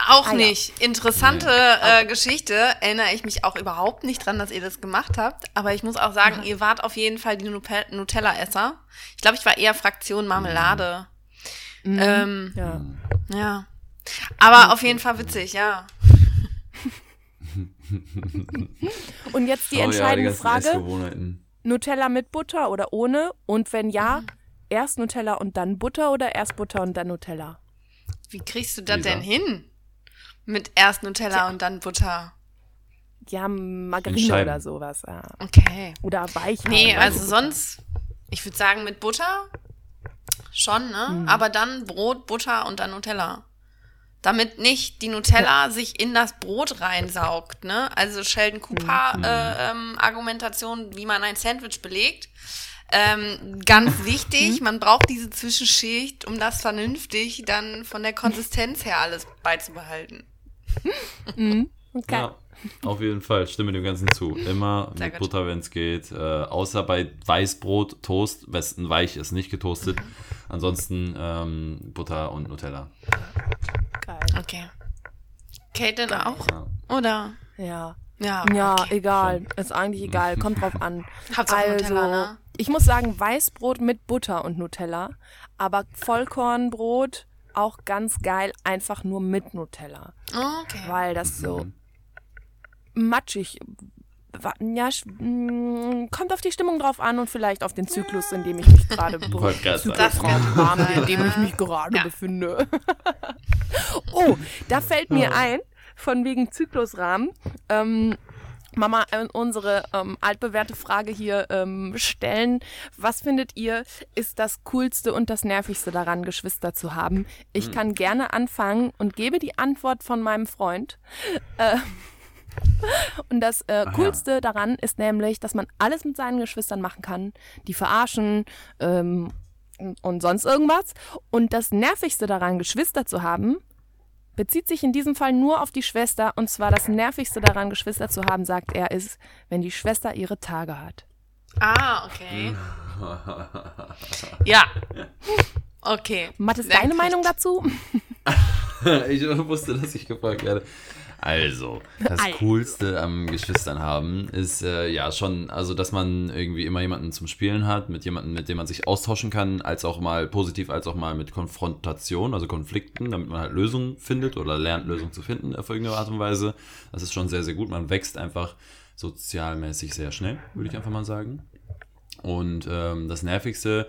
Auch Ah, ja. nicht. Interessante äh, Geschichte. Erinnere ich mich auch überhaupt nicht dran, dass ihr das gemacht habt. Aber ich muss auch sagen, ihr wart auf jeden Fall die Nutella-Esser. Ich glaube, ich war eher Fraktion Marmelade. Mhm. Ähm, Ja. ja. Aber auf jeden Fall witzig, ja. Und jetzt die oh, ja, die entscheidende Frage. Nutella mit Butter oder ohne? Und wenn ja, Mhm. erst Nutella und dann Butter oder erst Butter und dann Nutella? Wie kriegst du das Lisa. denn hin? Mit erst Nutella und dann Butter. Ja, In Margarine oder sowas. Ja. Okay. Oder Weichei. Nee, oder also so. sonst, ich würde sagen mit Butter schon, ne? Mhm. Aber dann Brot, Butter und dann Nutella. Damit nicht die Nutella sich in das Brot reinsaugt, ne? Also Sheldon Cooper Mhm. äh, ähm, Argumentation, wie man ein Sandwich belegt. Ähm, ganz wichtig, man braucht diese Zwischenschicht, um das vernünftig dann von der Konsistenz her alles beizubehalten. Mhm. Okay. Ja, auf jeden Fall, stimme dem Ganzen zu. Immer Sehr mit gut. Butter, wenn es geht. Äh, außer bei Weißbrot, Toast, besten weich ist, nicht getoastet. Ansonsten ähm, Butter und Nutella. Geil. Okay. Caitlin auch? Ja. Oder? Ja. Ja. Ja, okay. egal. Ist eigentlich egal. Kommt drauf an. Hauptsache also, Nutella, ne? ich muss sagen, Weißbrot mit Butter und Nutella. Aber Vollkornbrot auch ganz geil, einfach nur mit Nutella. Okay. Weil das so matschig. wa- Ja, mm, kommt auf die Stimmung drauf an und vielleicht auf den Zyklus, in dem ich mich gerade be- Wollte gerade Zyklus Das sagen. kann vom Rahmen, sein, in dem ich mich gerade Ja. befinde. oh, da fällt mir ein, von wegen Zyklusrahmen. Ähm, Mama, äh, unsere ähm, altbewährte Frage hier ähm, stellen. Was findet ihr, ist das Coolste und das Nervigste daran, Geschwister zu haben? Ich kann gerne anfangen und gebe die Antwort von meinem Freund. Äh, und das äh, ja. Coolste daran ist nämlich, dass man alles mit seinen Geschwistern machen kann. Die verarschen ähm, und sonst irgendwas. Und das Nervigste daran, Geschwister zu haben, bezieht sich in diesem Fall nur auf die Schwester. Und zwar das Nervigste daran, Geschwister zu haben, sagt er, ist, wenn die Schwester ihre Tage hat. Ah, okay. ja. Okay. Matt, ist deine Meinung dazu? ich wusste, dass ich gefragt werde. Also, das Ei. Coolste am Geschwistern haben ist äh, ja schon, also dass man irgendwie immer jemanden zum Spielen hat, mit jemandem, mit dem man sich austauschen kann, als auch mal positiv, als auch mal mit Konfrontation, also Konflikten, damit man halt Lösungen findet oder lernt, Lösungen zu finden auf irgendeine Art und Weise. Das ist schon sehr, sehr gut. Man wächst einfach sozialmäßig sehr schnell, würde ich einfach mal sagen. Und ähm, das Nervigste,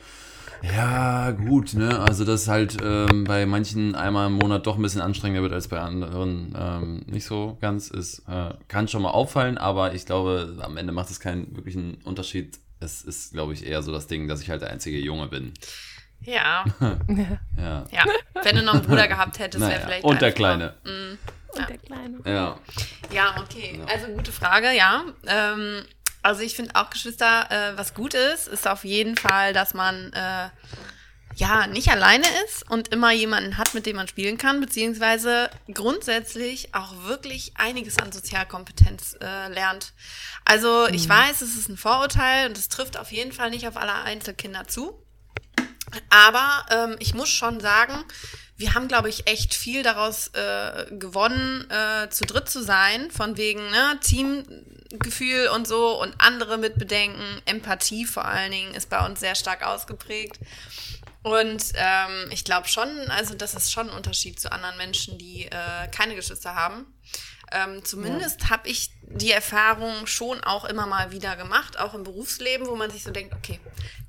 ja, gut, ne? Also, dass halt ähm, bei manchen einmal im Monat doch ein bisschen anstrengender wird als bei anderen ähm, nicht so ganz ist. Äh, kann schon mal auffallen, aber ich glaube, am Ende macht es keinen wirklichen Unterschied. Es ist, glaube ich, eher so das Ding, dass ich halt der einzige Junge bin. Ja, Ja. ja. Wenn du noch einen Bruder gehabt hättest, wäre Naja, vielleicht. und der. Kleine. Mm. Und der Kleine. Ja. Ja, okay. Ja. Also gute Frage, ja. Ähm, also ich finde auch Geschwister, äh, was gut ist, ist auf jeden Fall, dass man äh, ja nicht alleine ist und immer jemanden hat, mit dem man spielen kann, beziehungsweise grundsätzlich auch wirklich einiges an Sozialkompetenz äh, lernt. Also ich weiß, es ist ein Vorurteil und es trifft auf jeden Fall nicht auf alle Einzelkinder zu. Aber ähm, ich muss schon sagen, wir haben, glaube ich, echt viel daraus äh, gewonnen, äh, zu dritt zu sein, von wegen ne, Teamgefühl und so und andere mit Bedenken. Empathie vor allen Dingen ist bei uns sehr stark ausgeprägt. Und ähm, ich glaube schon, also das ist schon ein Unterschied zu anderen Menschen, die äh, keine Geschwister haben. Ähm, zumindest ja. habe ich die Erfahrung schon auch immer mal wieder gemacht, auch im Berufsleben, wo man sich so denkt, okay,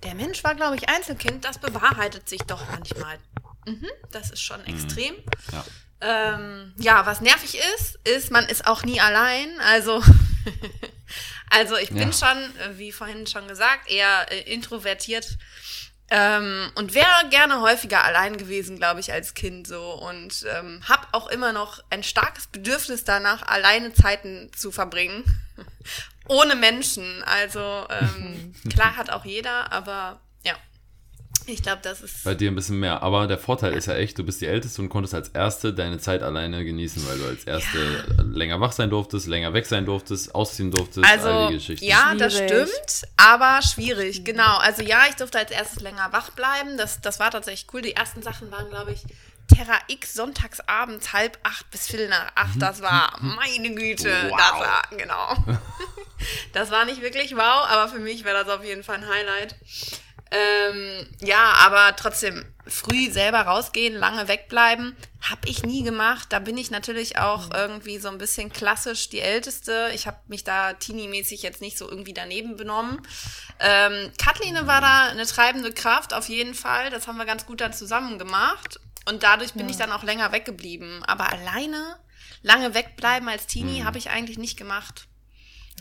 der Mensch war, glaube ich, Einzelkind, das bewahrheitet sich doch manchmal. Mhm, das ist schon mhm. extrem. Ja. Ähm, ja, was nervig ist, ist, man ist auch nie allein. Also, also ich bin ja. schon, wie vorhin schon gesagt, eher äh, introvertiert ähm, und wäre gerne häufiger allein gewesen, glaube ich, als Kind so. Und ähm, habe auch immer noch ein starkes Bedürfnis danach, alleine Zeiten zu verbringen. Ohne Menschen. Also ähm, klar hat auch jeder, aber ich glaube, das ist. Bei dir ein bisschen mehr. Aber der Vorteil ist ja echt, du bist die Älteste und konntest als Erste deine Zeit alleine genießen, weil du als Erste ja. länger wach sein durftest, länger weg sein durftest, ausziehen durftest, also, all die Geschichten. Ja, schwierig. das stimmt, aber schwierig, genau. Also ja, ich durfte als erstes länger wach bleiben. Das, das war tatsächlich cool. Die ersten Sachen waren, glaube ich, Terra X sonntagsabends halb acht bis Viertel nach acht. Das war meine Güte. Wow. Das war, genau. das war nicht wirklich wow, aber für mich wäre das auf jeden Fall ein Highlight. Ähm, ja, aber trotzdem früh selber rausgehen, lange wegbleiben, habe ich nie gemacht. Da bin ich natürlich auch mhm. irgendwie so ein bisschen klassisch die Älteste. Ich habe mich da teenie-mäßig jetzt nicht so irgendwie daneben benommen. Ähm, Kathline war da eine treibende Kraft, auf jeden Fall. Das haben wir ganz gut dann zusammen gemacht. Und dadurch bin ja. ich dann auch länger weggeblieben. Aber alleine lange wegbleiben als Teenie mhm. habe ich eigentlich nicht gemacht.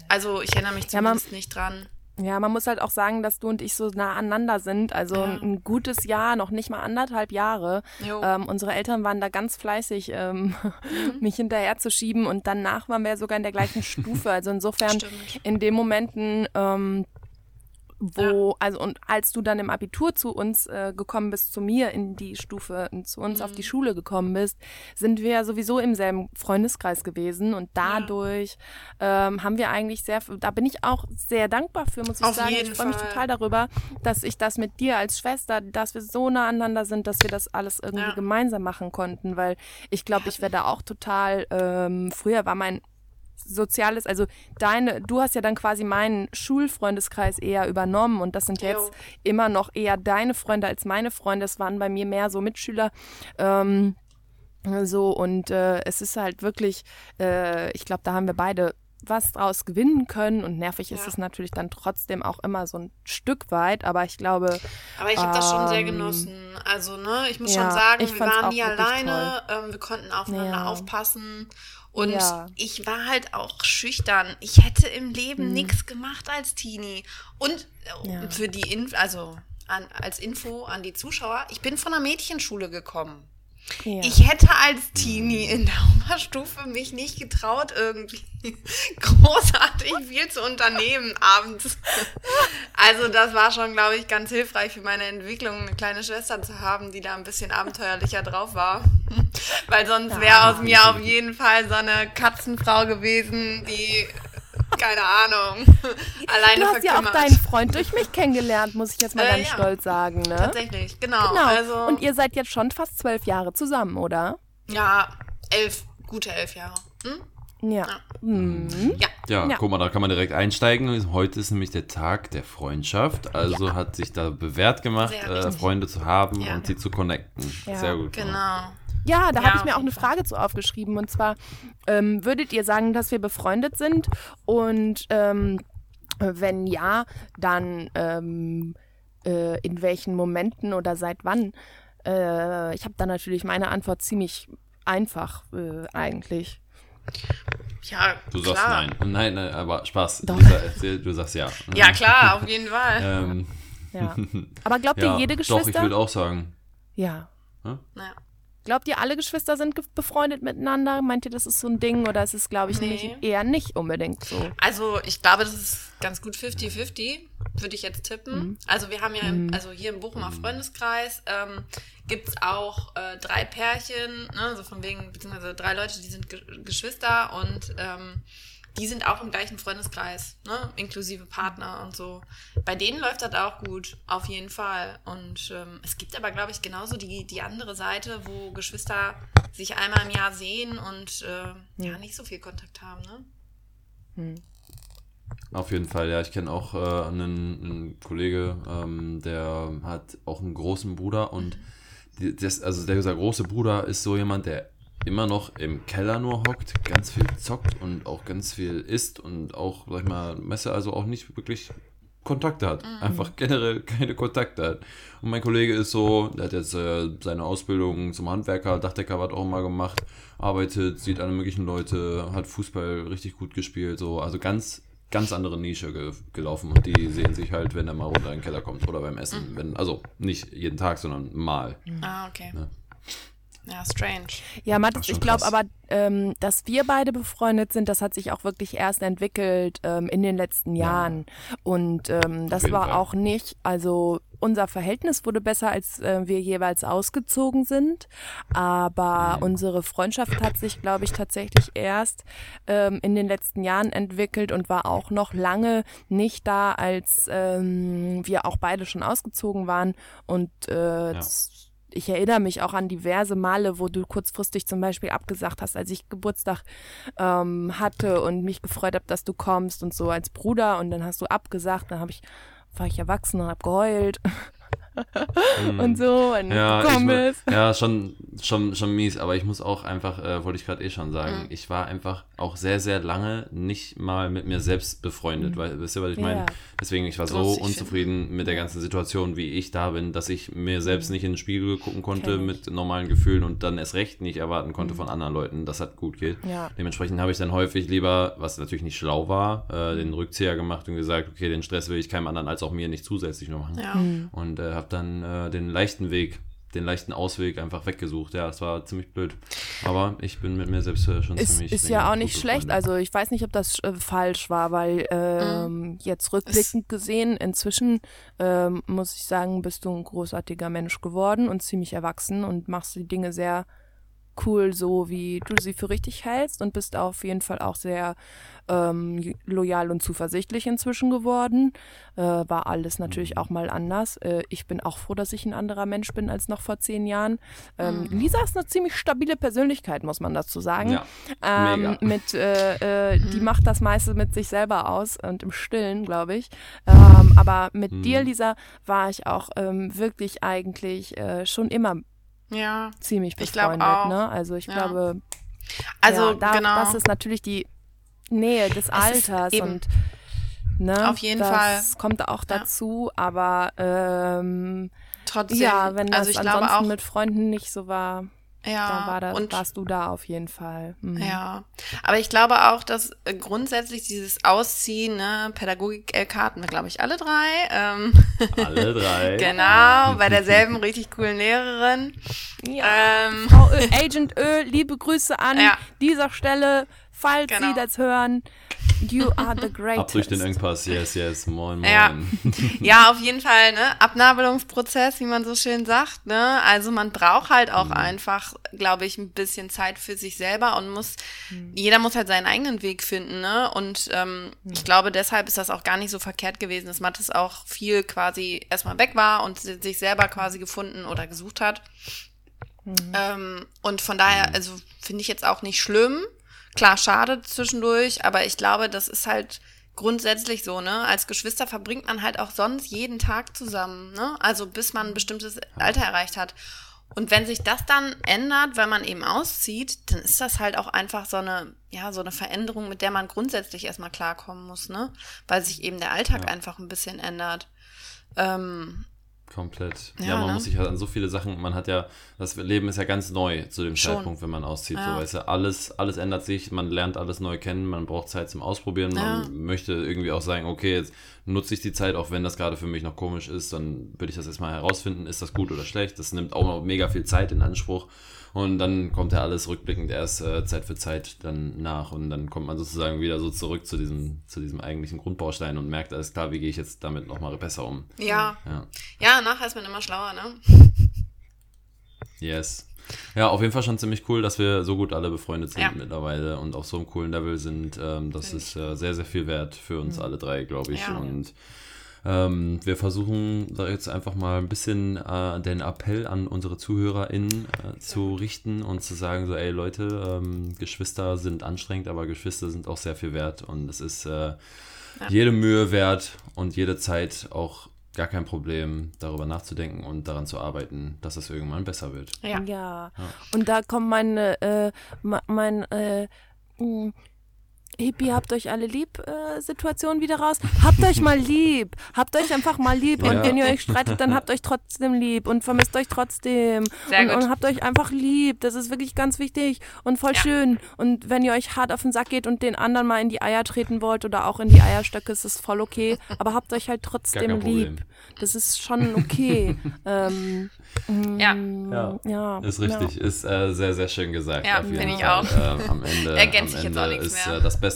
Also ich erinnere mich zumindest ja, nicht dran. Ja, man muss halt auch sagen, dass du und ich so nah aneinander sind. Also ja. ein gutes Jahr, noch nicht mal anderthalb Jahre. Ähm, unsere Eltern waren da ganz fleißig, ähm, mhm. mich hinterher zu schieben und danach waren wir sogar in der gleichen Stufe. Also insofern Stimmt. in den Momenten ähm, wo, ja. also und als du dann im Abitur zu uns äh, gekommen bist, zu mir in die Stufe, zu uns mhm. auf die mhm. Schule gekommen bist, sind wir ja sowieso im selben Freundeskreis gewesen und dadurch ja. ähm, haben wir eigentlich sehr, da bin ich auch sehr dankbar für, muss ich auf sagen. ich freue mich total darüber, dass ich das mit dir als Schwester, dass wir so nah aneinander sind, dass wir das alles irgendwie ja. gemeinsam machen konnten, weil ich glaube, ich wäre da auch total, ähm, früher war mein Soziales, also deine, du hast ja dann quasi meinen Schulfreundeskreis eher übernommen und das sind jetzt jo. immer noch eher deine Freunde als meine Freunde. Es waren bei mir mehr so Mitschüler. Ähm, so und äh, es ist halt wirklich, äh, ich glaube, da haben wir beide was draus gewinnen können und nervig ja. ist es natürlich dann trotzdem auch immer so ein Stück weit, aber ich glaube. Aber ich habe ähm, das schon sehr ähm, genossen. Also, ne, ich muss ja, schon sagen, wir waren nie alleine, ähm, wir konnten aufeinander ja. aufpassen und ja. ich war halt auch schüchtern. Ich hätte im Leben hm. nichts gemacht als Teenie. Und äh, ja. für die, Inf also an, als Info an die Zuschauer, ich bin von einer Mädchenschule gekommen. Ja. Ich hätte als Teenie in der Oberstufe mich nicht getraut, irgendwie großartig viel zu unternehmen abends. Also das war schon, glaube ich, ganz hilfreich für meine Entwicklung, eine kleine Schwester zu haben, die da ein bisschen abenteuerlicher drauf war. Weil sonst wäre aus mir auf jeden Fall so eine Katzenfrau gewesen, die keine Ahnung. Alleine du hast ja auch deinen Freund durch mich kennengelernt, muss ich jetzt mal äh, ganz ja. stolz sagen. Ne? Tatsächlich, genau. genau. Also, Und ihr seid jetzt schon fast zwölf Jahre zusammen, oder? Ja, elf, gute elf Jahre. Hm? Ja. Ja. Mhm. ja. ja. Ja, guck mal, da kann man direkt einsteigen. Heute ist nämlich der Tag der Freundschaft. Also ja. hat sich da bewährt gemacht, äh, Freunde zu haben und sie zu connecten. Sehr gut. Genau. Ja, da ja, habe ich mir auch eine Frage zu aufgeschrieben. Und zwar, ähm, würdet ihr sagen, dass wir befreundet sind? Und ähm, wenn ja, dann ähm, äh, in welchen Momenten oder seit wann? Äh, ich habe da natürlich meine Antwort ziemlich einfach äh, eigentlich. Ja, Du klar. sagst nein. Nein, nein, aber Spaß. Lisa, erzähl, du sagst ja. Ja, klar, auf jeden Fall. ähm. ja. Aber glaubt ihr, jede Geschwister? Doch, ich würde auch sagen. Ja. Hm? Ja. Glaubt ihr, alle Geschwister sind befreundet miteinander? Meint ihr, das ist so ein Ding oder ist es, glaube ich, nee. nämlich eher nicht unbedingt so? Also, ich glaube, das ist ganz gut 50-50, würde ich jetzt tippen. Mhm. Also, wir haben ja, im, mhm. also hier im Bochumer Freundeskreis ähm, gibt es auch äh, drei Pärchen, ne, so von wegen, beziehungsweise drei Leute, die sind Ge Geschwister und ähm, die sind auch im gleichen Freundeskreis, ne? inklusive Partner und so. Bei denen läuft das auch gut, auf jeden Fall. Und ähm, es gibt aber, glaube ich, genauso die, die andere Seite, wo Geschwister sich einmal im Jahr sehen und äh, ja, nicht so viel Kontakt haben. Ne? Hm. Auf jeden Fall, ja. Ich kenne auch äh, einen, einen Kollege, ähm, der hat auch einen großen Bruder und die, das, also dieser große Bruder ist so jemand, der immer noch im Keller nur hockt, ganz viel zockt und auch ganz viel isst und auch, sag ich mal, Messe, also auch nicht wirklich Kontakte hat. Mhm. Einfach generell keine Kontakte hat. Und mein Kollege ist so, der hat jetzt äh, seine Ausbildung zum Handwerker, Dachdecker hat auch mal gemacht, arbeitet, sieht alle möglichen Leute, hat Fußball richtig gut gespielt, so, also ganz ganz andere Nische ge gelaufen und die sehen sich halt, wenn er mal runter in den Keller kommt oder beim Essen. Mhm. Wenn, also nicht jeden Tag, sondern mal. Ah, okay. Ne? Ja, strange. Ja, Mathis, ich glaube aber, ähm, dass wir beide befreundet sind, das hat sich auch wirklich erst entwickelt ähm, in den letzten Jahren. Ja. Und ähm, das war Fall. auch nicht, also unser Verhältnis wurde besser, als äh, wir jeweils ausgezogen sind. Aber mhm. unsere Freundschaft hat sich, glaube ich, tatsächlich erst ähm, in den letzten Jahren entwickelt und war auch noch lange nicht da, als ähm, wir auch beide schon ausgezogen waren. Und äh, ja ich erinnere mich auch an diverse Male, wo du kurzfristig zum Beispiel abgesagt hast, als ich Geburtstag ähm, hatte und mich gefreut habe, dass du kommst und so als Bruder und dann hast du abgesagt, dann habe ich, war ich erwachsen und habe geheult. Hm. und so und ja, gekommen ist. Ja, schon, schon, schon mies, aber ich muss auch einfach, äh, wollte ich gerade eh schon sagen, mhm. ich war einfach auch sehr, sehr lange nicht mal mit mir selbst befreundet, mhm. weil, wisst ihr, was ich meine? Deswegen, ich war so unzufrieden finden. mit der ganzen Situation, wie ich da bin, dass ich mir selbst mhm. nicht in den Spiegel gucken konnte mit normalen Gefühlen und dann erst recht nicht erwarten konnte mhm. von anderen Leuten, dass das gut geht. Ja. Dementsprechend habe ich dann häufig lieber, was natürlich nicht schlau war, äh, den Rückzieher gemacht und gesagt, okay, den Stress will ich keinem anderen als auch mir nicht zusätzlich noch machen. Ja. Mhm. Und äh, habe dann äh, den leichten Weg den leichten Ausweg einfach weggesucht. Ja, es war ziemlich blöd. Aber ich bin mit mir selbst äh, schon ist, ziemlich. Ist ja auch nicht schlecht. Also ich weiß nicht, ob das äh, falsch war, weil ähm, mhm. jetzt rückblickend es gesehen, inzwischen ähm, muss ich sagen, bist du ein großartiger Mensch geworden und ziemlich erwachsen und machst die Dinge sehr cool, so wie du sie für richtig hältst und bist auf jeden Fall auch sehr ähm, loyal und zuversichtlich inzwischen geworden. Äh, war alles natürlich mhm. auch mal anders. Äh, ich bin auch froh, dass ich ein anderer Mensch bin als noch vor zehn Jahren. Ähm, mhm. Lisa ist eine ziemlich stabile Persönlichkeit, muss man dazu sagen. Ja, ähm. Mit, äh, äh, die mhm. macht das meiste mit sich selber aus und im Stillen, glaube ich. Ähm, aber mit mhm. dir, Lisa, war ich auch ähm, wirklich eigentlich äh, schon immer ja, ziemlich befreundet. Ne? Also ich ja. glaube, also ja, da, genau. das ist natürlich die Nähe des Alters und ne, auf jeden das Fall. Kommt auch dazu, aber ähm, trotzdem. Ja, wenn das also ich ansonsten auch, mit Freunden nicht so war. Ja, da, war da und, warst du da auf jeden Fall. Mhm. Ja, aber ich glaube auch, dass äh, grundsätzlich dieses Ausziehen, ne, Pädagogik-LK hatten wir, glaube ich, alle drei. Ähm, alle drei. genau, bei derselben richtig coolen Lehrerin. Ja. Ähm, Frau Ö, Agent Ö, liebe Grüße an ja. dieser Stelle, falls genau. Sie das hören. You are the greatest. Ab durch den Engpass, yes, yes, moin, moin. Ja, ja auf jeden Fall, ne? Abnabelungsprozess, wie man so schön sagt, ne? Also man braucht halt auch mhm. einfach, glaube ich, ein bisschen Zeit für sich selber und muss, mhm. jeder muss halt seinen eigenen Weg finden, ne? Und ähm, mhm. ich glaube, deshalb ist das auch gar nicht so verkehrt gewesen, dass Mattes auch viel quasi erstmal weg war und sich selber quasi gefunden oder gesucht hat. Mhm. Ähm, und von daher, mhm. also finde ich jetzt auch nicht schlimm, Klar, schade zwischendurch, aber ich glaube, das ist halt grundsätzlich so, ne? Als Geschwister verbringt man halt auch sonst jeden Tag zusammen, ne? Also bis man ein bestimmtes Alter erreicht hat. Und wenn sich das dann ändert, weil man eben auszieht, dann ist das halt auch einfach so eine, ja, so eine Veränderung, mit der man grundsätzlich erstmal klarkommen muss, ne? Weil sich eben der Alltag ja. einfach ein bisschen ändert. Ähm, Komplett. Ja, ja man ne? muss sich halt an so viele Sachen, man hat ja, das Leben ist ja ganz neu zu dem Schon. Zeitpunkt, wenn man auszieht. Ja. So, weißt du, alles, alles ändert sich, man lernt alles neu kennen, man braucht Zeit zum Ausprobieren, ja. man möchte irgendwie auch sagen, okay, jetzt nutze ich die Zeit, auch wenn das gerade für mich noch komisch ist, dann würde ich das erstmal herausfinden, ist das gut oder schlecht. Das nimmt auch noch mega viel Zeit in Anspruch. Und dann kommt ja alles rückblickend erst äh, Zeit für Zeit dann nach und dann kommt man sozusagen wieder so zurück zu diesem, zu diesem eigentlichen Grundbaustein und merkt, alles klar, wie gehe ich jetzt damit nochmal besser um. Ja. ja. Ja, nachher ist man immer schlauer, ne? Yes. Ja, auf jeden Fall schon ziemlich cool, dass wir so gut alle befreundet sind ja. mittlerweile und auf so einem coolen Level sind. Ähm, das ist äh, sehr, sehr viel wert für uns mhm. alle drei, glaube ich. Ja. Und ähm, wir versuchen da jetzt einfach mal ein bisschen äh, den Appell an unsere ZuhörerInnen äh, zu richten und zu sagen, so, ey Leute, ähm, Geschwister sind anstrengend, aber Geschwister sind auch sehr viel wert und es ist äh, ja. jede Mühe wert und jede Zeit auch gar kein Problem, darüber nachzudenken und daran zu arbeiten, dass es irgendwann besser wird. Ja. ja. ja. Und da kommt meine, äh, mein, äh, Hippie, habt euch alle lieb äh, Situation wieder raus. Habt euch mal lieb. Habt euch einfach mal lieb. Ja. Und wenn ihr euch streitet, dann habt euch trotzdem lieb und vermisst euch trotzdem. Sehr und, gut. und habt euch einfach lieb. Das ist wirklich ganz wichtig und voll ja. schön. Und wenn ihr euch hart auf den Sack geht und den anderen mal in die Eier treten wollt oder auch in die Eierstöcke, ist es voll okay. Aber habt euch halt trotzdem lieb. Das ist schon okay. ähm, ja. ja. ja. Ist richtig. Ist äh, sehr, sehr schön gesagt. Ja, finde ich auch. Äh, am Ende, Ergänze ich jetzt auch nichts ist, mehr. Äh, das Beste.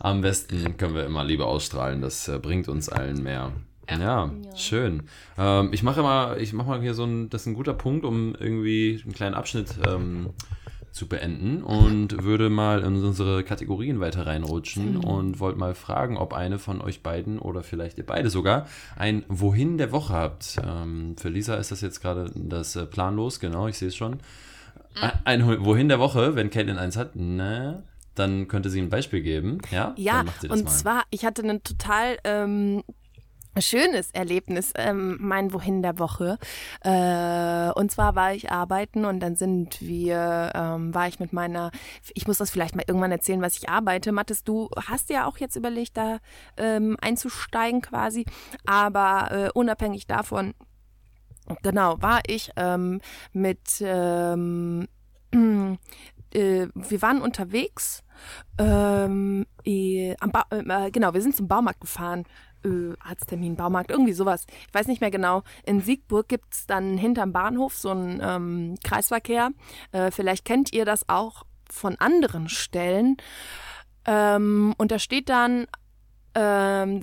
Am besten können wir immer Liebe ausstrahlen. Das äh, bringt uns allen mehr. Ja, ja schön. Ähm, ich mache mal, ich mache mal hier so ein, das ist ein guter Punkt, um irgendwie einen kleinen Abschnitt ähm, zu beenden und würde mal in unsere Kategorien weiter reinrutschen mhm. und wollte mal fragen, ob eine von euch beiden oder vielleicht ihr beide sogar ein Wohin der Woche habt. Ähm, für Lisa ist das jetzt gerade das äh, planlos, genau, ich sehe es schon. Mhm. Ein Wohin der Woche, wenn Caitlin eins hat, ne? Dann könnte sie ein Beispiel geben. Ja, ja und mal. zwar, ich hatte einen total ähm, schönes Erlebnis, ähm, mein Wohin der Woche. Äh, und zwar war ich arbeiten und dann sind wir, ähm, war ich mit meiner, ich muss das vielleicht mal irgendwann erzählen, was ich arbeite. Mathis, du hast ja auch jetzt überlegt, da ähm, einzusteigen quasi, aber äh, unabhängig davon, genau, war ich ähm, mit, ähm, äh, wir waren unterwegs, ähm, äh, äh, genau, wir sind zum Baumarkt gefahren äh, Arzttermin, Baumarkt, irgendwie sowas. Ich weiß nicht mehr genau. In Siegburg gibt es dann hinterm Bahnhof so einen ähm, Kreisverkehr. Äh, vielleicht kennt ihr das auch von anderen Stellen. Ähm, und da steht dann ähm,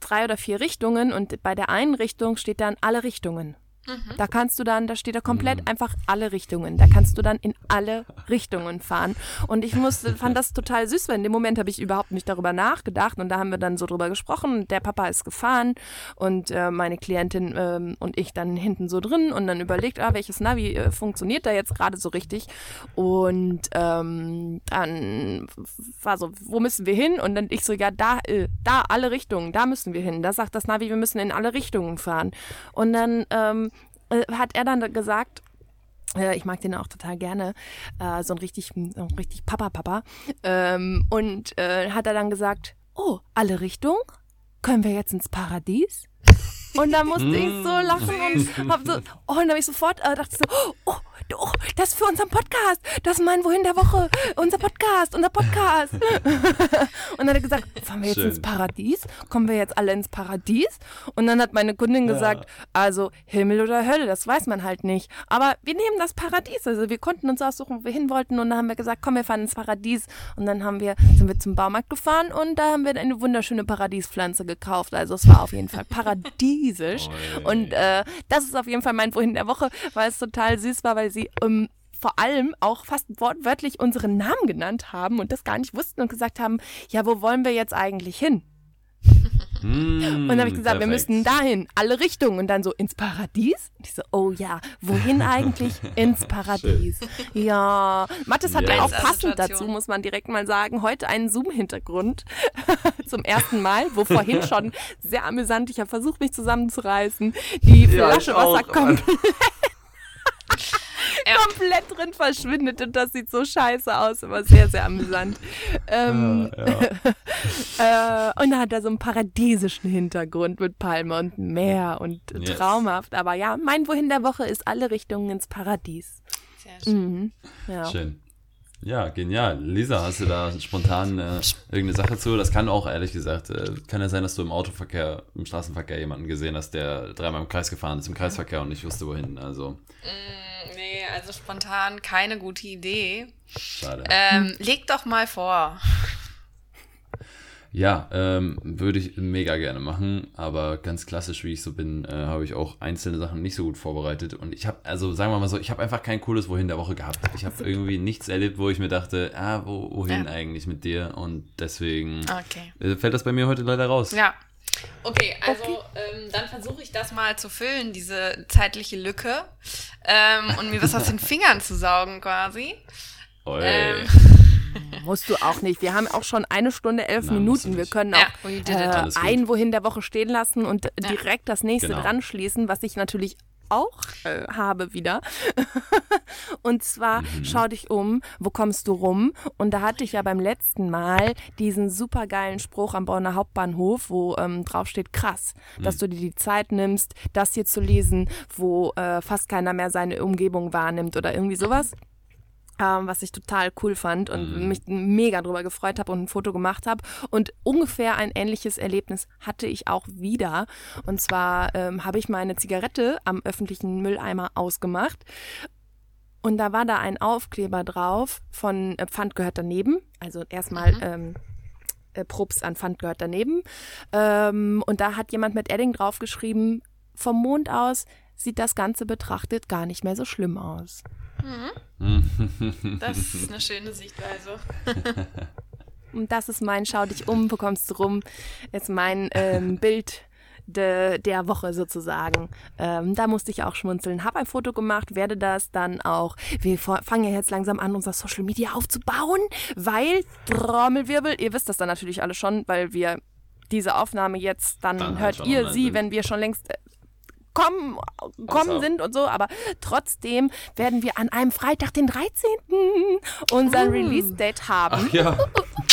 drei oder vier Richtungen und bei der einen Richtung steht dann alle Richtungen. Mhm. Da kannst du dann, da steht da komplett mhm. einfach alle Richtungen. Da kannst du dann in alle Richtungen fahren. Und ich musste, fand das total süß, weil in dem Moment habe ich überhaupt nicht darüber nachgedacht. Und da haben wir dann so drüber gesprochen. Der Papa ist gefahren und äh, meine Klientin ähm, und ich dann hinten so drin und dann überlegt, ah, welches Navi äh, funktioniert da jetzt gerade so richtig. Und ähm, dann war so, wo müssen wir hin? Und dann ich so, ja, da, äh, da alle Richtungen, da müssen wir hin. Da sagt das Navi, wir müssen in alle Richtungen fahren. Und dann ähm, äh, hat er dann gesagt, äh, ich mag den auch total gerne, äh, so ein richtig, so ein richtig Papa-Papa. Ähm, und äh, hat er dann gesagt, oh, alle Richtungen? Können wir jetzt ins Paradies? Und da musste ich so mm. lachen und hab so, oh, und dann habe ich sofort äh, dachte so, oh, oh, das ist für unseren Podcast. Das ist mein Wohin der Woche. Unser Podcast, unser Podcast. und dann hat er gesagt, fahren wir jetzt Schön. ins Paradies? Kommen wir jetzt alle ins Paradies? Und dann hat meine Kundin ja. gesagt, also Himmel oder Hölle, das weiß man halt nicht. Aber wir nehmen das Paradies. Also wir konnten uns aussuchen, wo wir hin wollten. Und dann haben wir gesagt, komm, wir fahren ins Paradies. Und dann haben wir, sind wir zum Baumarkt gefahren und da haben wir eine wunderschöne Paradiespflanze gekauft. Also es war auf jeden Fall paradiesisch. Und äh, das ist auf jeden Fall mein Wohin der Woche, weil es total süß war, weil sie ähm, vor allem auch fast wortwörtlich unseren Namen genannt haben und das gar nicht wussten und gesagt haben, ja, wo wollen wir jetzt eigentlich hin? Mm, und dann habe ich gesagt, perfekt. wir müssen dahin, alle Richtungen und dann so ins Paradies. Und ich so, oh ja, wohin eigentlich? ins Paradies. Ja, Mathis hat ja auch passend dazu, muss man direkt mal sagen, heute einen Zoom-Hintergrund zum ersten Mal, wo vorhin schon sehr amüsant, ich habe versucht, mich zusammenzureißen, die Flasche ja, Wasser komplett. komplett drin verschwindet und das sieht so scheiße aus, aber sehr, sehr amüsant. Ähm, ja, äh, und da hat er so einen paradiesischen Hintergrund mit Palme und Meer und yes. traumhaft. Aber ja, mein Wohin der Woche ist alle Richtungen ins Paradies. Sehr schön. Mhm. Ja. Schön. Ja, genial. Lisa, hast du da spontan äh, irgendeine Sache zu? Das kann auch, ehrlich gesagt, äh, kann ja sein, dass du im Autoverkehr, im Straßenverkehr jemanden gesehen hast, der dreimal im Kreis gefahren ist, im Kreisverkehr und nicht wusste, wohin. Also. Mm, nee, also spontan keine gute Idee. Schade. Ähm, leg doch mal vor. Ja, ähm, würde ich mega gerne machen, aber ganz klassisch, wie ich so bin, äh, habe ich auch einzelne Sachen nicht so gut vorbereitet. Und ich habe, also sagen wir mal so, ich habe einfach kein cooles Wohin der Woche gehabt. Ich habe irgendwie nichts erlebt, wo ich mir dachte, ah, wo, wohin ja. eigentlich mit dir? Und deswegen okay. Äh, fällt das bei mir heute leider raus. Ja. Okay, also okay. Ähm, dann versuche ich das mal zu füllen, diese zeitliche Lücke, ähm, und mir was aus den Fingern zu saugen quasi. Ähm, musst du auch nicht. Wir haben auch schon eine Stunde, elf Nein, Minuten. Wir können Ja, auch it. äh, ein Wohin der Woche stehen lassen und direkt das nächste Genau. dran schließen, was ich natürlich auch äh, habe wieder. und zwar Mhm. schau dich um, wo kommst du rum? Und da hatte ich ja beim letzten Mal diesen supergeilen Spruch am Bonner Hauptbahnhof, wo ähm, drauf steht, krass, Mhm. dass du dir die Zeit nimmst, das hier zu lesen, wo äh, fast keiner mehr seine Umgebung wahrnimmt oder irgendwie sowas ähm, was ich total cool fand und Mhm. mich mega drüber gefreut habe und ein Foto gemacht habe. Und ungefähr ein ähnliches Erlebnis hatte ich auch wieder. Und zwar ähm, habe ich meine Zigarette am öffentlichen Mülleimer ausgemacht. Und da war da ein Aufkleber drauf von äh, Pfand gehört daneben. Also erstmal ähm, äh, Props an Pfand gehört daneben. Ähm, und da hat jemand mit Edding draufgeschrieben, vom Mond aus sieht das Ganze betrachtet gar nicht mehr so schlimm aus. Das ist eine schöne Sichtweise. Und das ist mein Schau dich um, wo kommst du rum, ist mein ähm, Bild de, der Woche sozusagen. Ähm, da musste ich auch schmunzeln. Habe ein Foto gemacht, werde das dann auch. Wir fangen ja jetzt langsam an, unser Social Media aufzubauen, weil Trommelwirbel, ihr wisst das dann natürlich alle schon, weil wir diese Aufnahme jetzt, dann, Dann halt hört schon ihr sie, sind. wenn wir schon längst äh, kommen, kommen sind und so, aber trotzdem werden wir an einem Freitag, den 13. unseren Release-Date haben. Ach ja.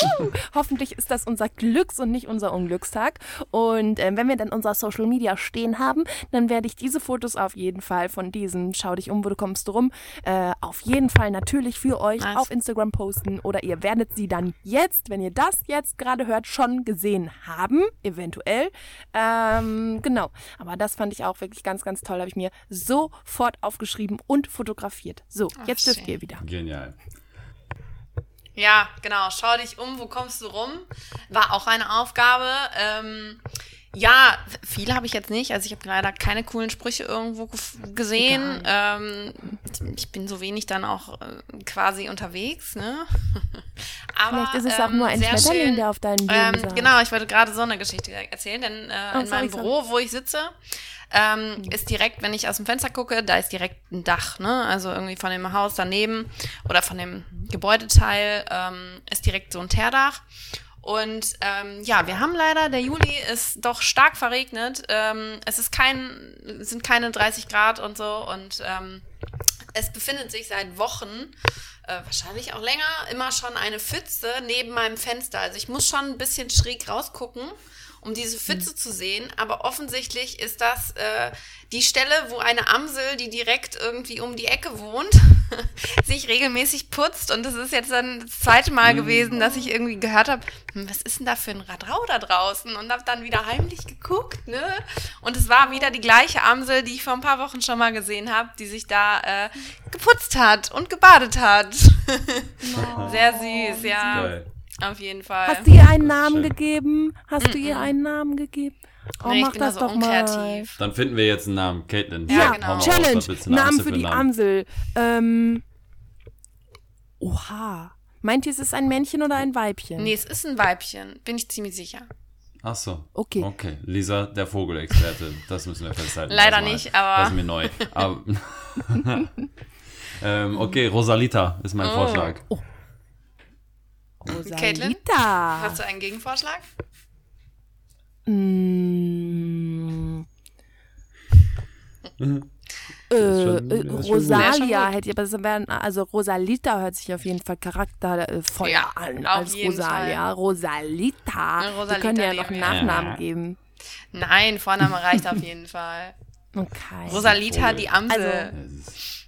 Hoffentlich ist das unser Glücks- und nicht unser Unglückstag. Und ähm, wenn wir dann unser Social Media stehen haben, dann werde ich diese Fotos auf jeden Fall von diesem Schau dich um, wo du kommst du rum, äh, auf jeden Fall natürlich für euch Nice. auf Instagram posten. Oder ihr werdet sie dann jetzt, wenn ihr das jetzt gerade hört, schon gesehen haben, eventuell. Ähm, genau. Aber das fand ich auch wirklich ganz, ganz toll. Habe ich mir sofort aufgeschrieben und fotografiert. So, jetzt dürft schön. ihr wieder. Genial. Ja, genau. Schau dich um, wo kommst du rum? War auch eine Aufgabe. Ähm, ja, viel habe ich jetzt nicht. Also ich habe leider keine coolen Sprüche irgendwo gesehen. Ähm, ich bin so wenig dann auch äh, quasi unterwegs. Ne? Aber, Vielleicht ist es auch nur ein Schmetterling, schön. der auf deinen Blumen Ähm, genau, ich wollte gerade so eine Geschichte erzählen, denn äh, Oh, in sorry, meinem sorry. Büro, wo ich sitze, ähm, ist direkt, wenn ich aus dem Fenster gucke, da ist direkt ein Dach, ne? Also irgendwie von dem Haus daneben oder von dem Gebäudeteil ähm, ist direkt so ein Teerdach. Und ähm, ja, wir haben leider, der Juli ist doch stark verregnet. Ähm, es ist kein, sind keine 30 Grad und so und ähm, es befindet sich seit Wochen, äh, wahrscheinlich auch länger, immer schon eine Pfütze neben meinem Fenster. Also ich muss schon ein bisschen schräg rausgucken, um diese Pfütze zu sehen. Aber offensichtlich ist das äh, die Stelle, wo eine Amsel, die direkt irgendwie um die Ecke wohnt, sich regelmäßig putzt. Und das ist jetzt dann das zweite Mal gewesen, dass ich irgendwie gehört habe, hm, was ist denn da für ein Radrau da draußen? Und habe dann wieder heimlich geguckt, ne? Und es war wieder die gleiche Amsel, die ich vor ein paar Wochen schon mal gesehen habe, die sich da äh, geputzt hat und gebadet hat. Sehr süß, ja. Geil. Auf jeden Fall. Hast du ihr einen Das Namen schön. gegeben? Hast du ihr einen Namen gegeben? Oh, nee, ich mach bin da das so doch mal. unkreativ. Dann finden wir jetzt einen Namen. Caitlin. Ja, Ja, genau. mal raus, Challenge. denn Namen für die Namen? Amsel. Ähm, oha. Meint ihr, es ist ein Männchen oder ein Weibchen? Nee, es ist ein Weibchen, bin ich ziemlich sicher. Ach so. Okay. Okay. Lisa, der Vogelexperte. Das müssen wir festhalten. Leider erstmal. nicht, aber- Das ist mir neu. Aber ähm, okay, Rosalita ist mein Oh. Vorschlag. Rosalita. Hast du einen Gegenvorschlag? Mm. Äh, schon- äh. Rosalia hätte ich, aber das wären, also Rosalita hört sich auf jeden Fall charaktervoll Ja, an als Rosalia. Rosalita. Ja, Rosalita Wir können ja noch einen. Nachnamen Ja. geben. Nein, Vorname reicht auf jeden Fall. Okay. Rosalita, die Amsel. Also-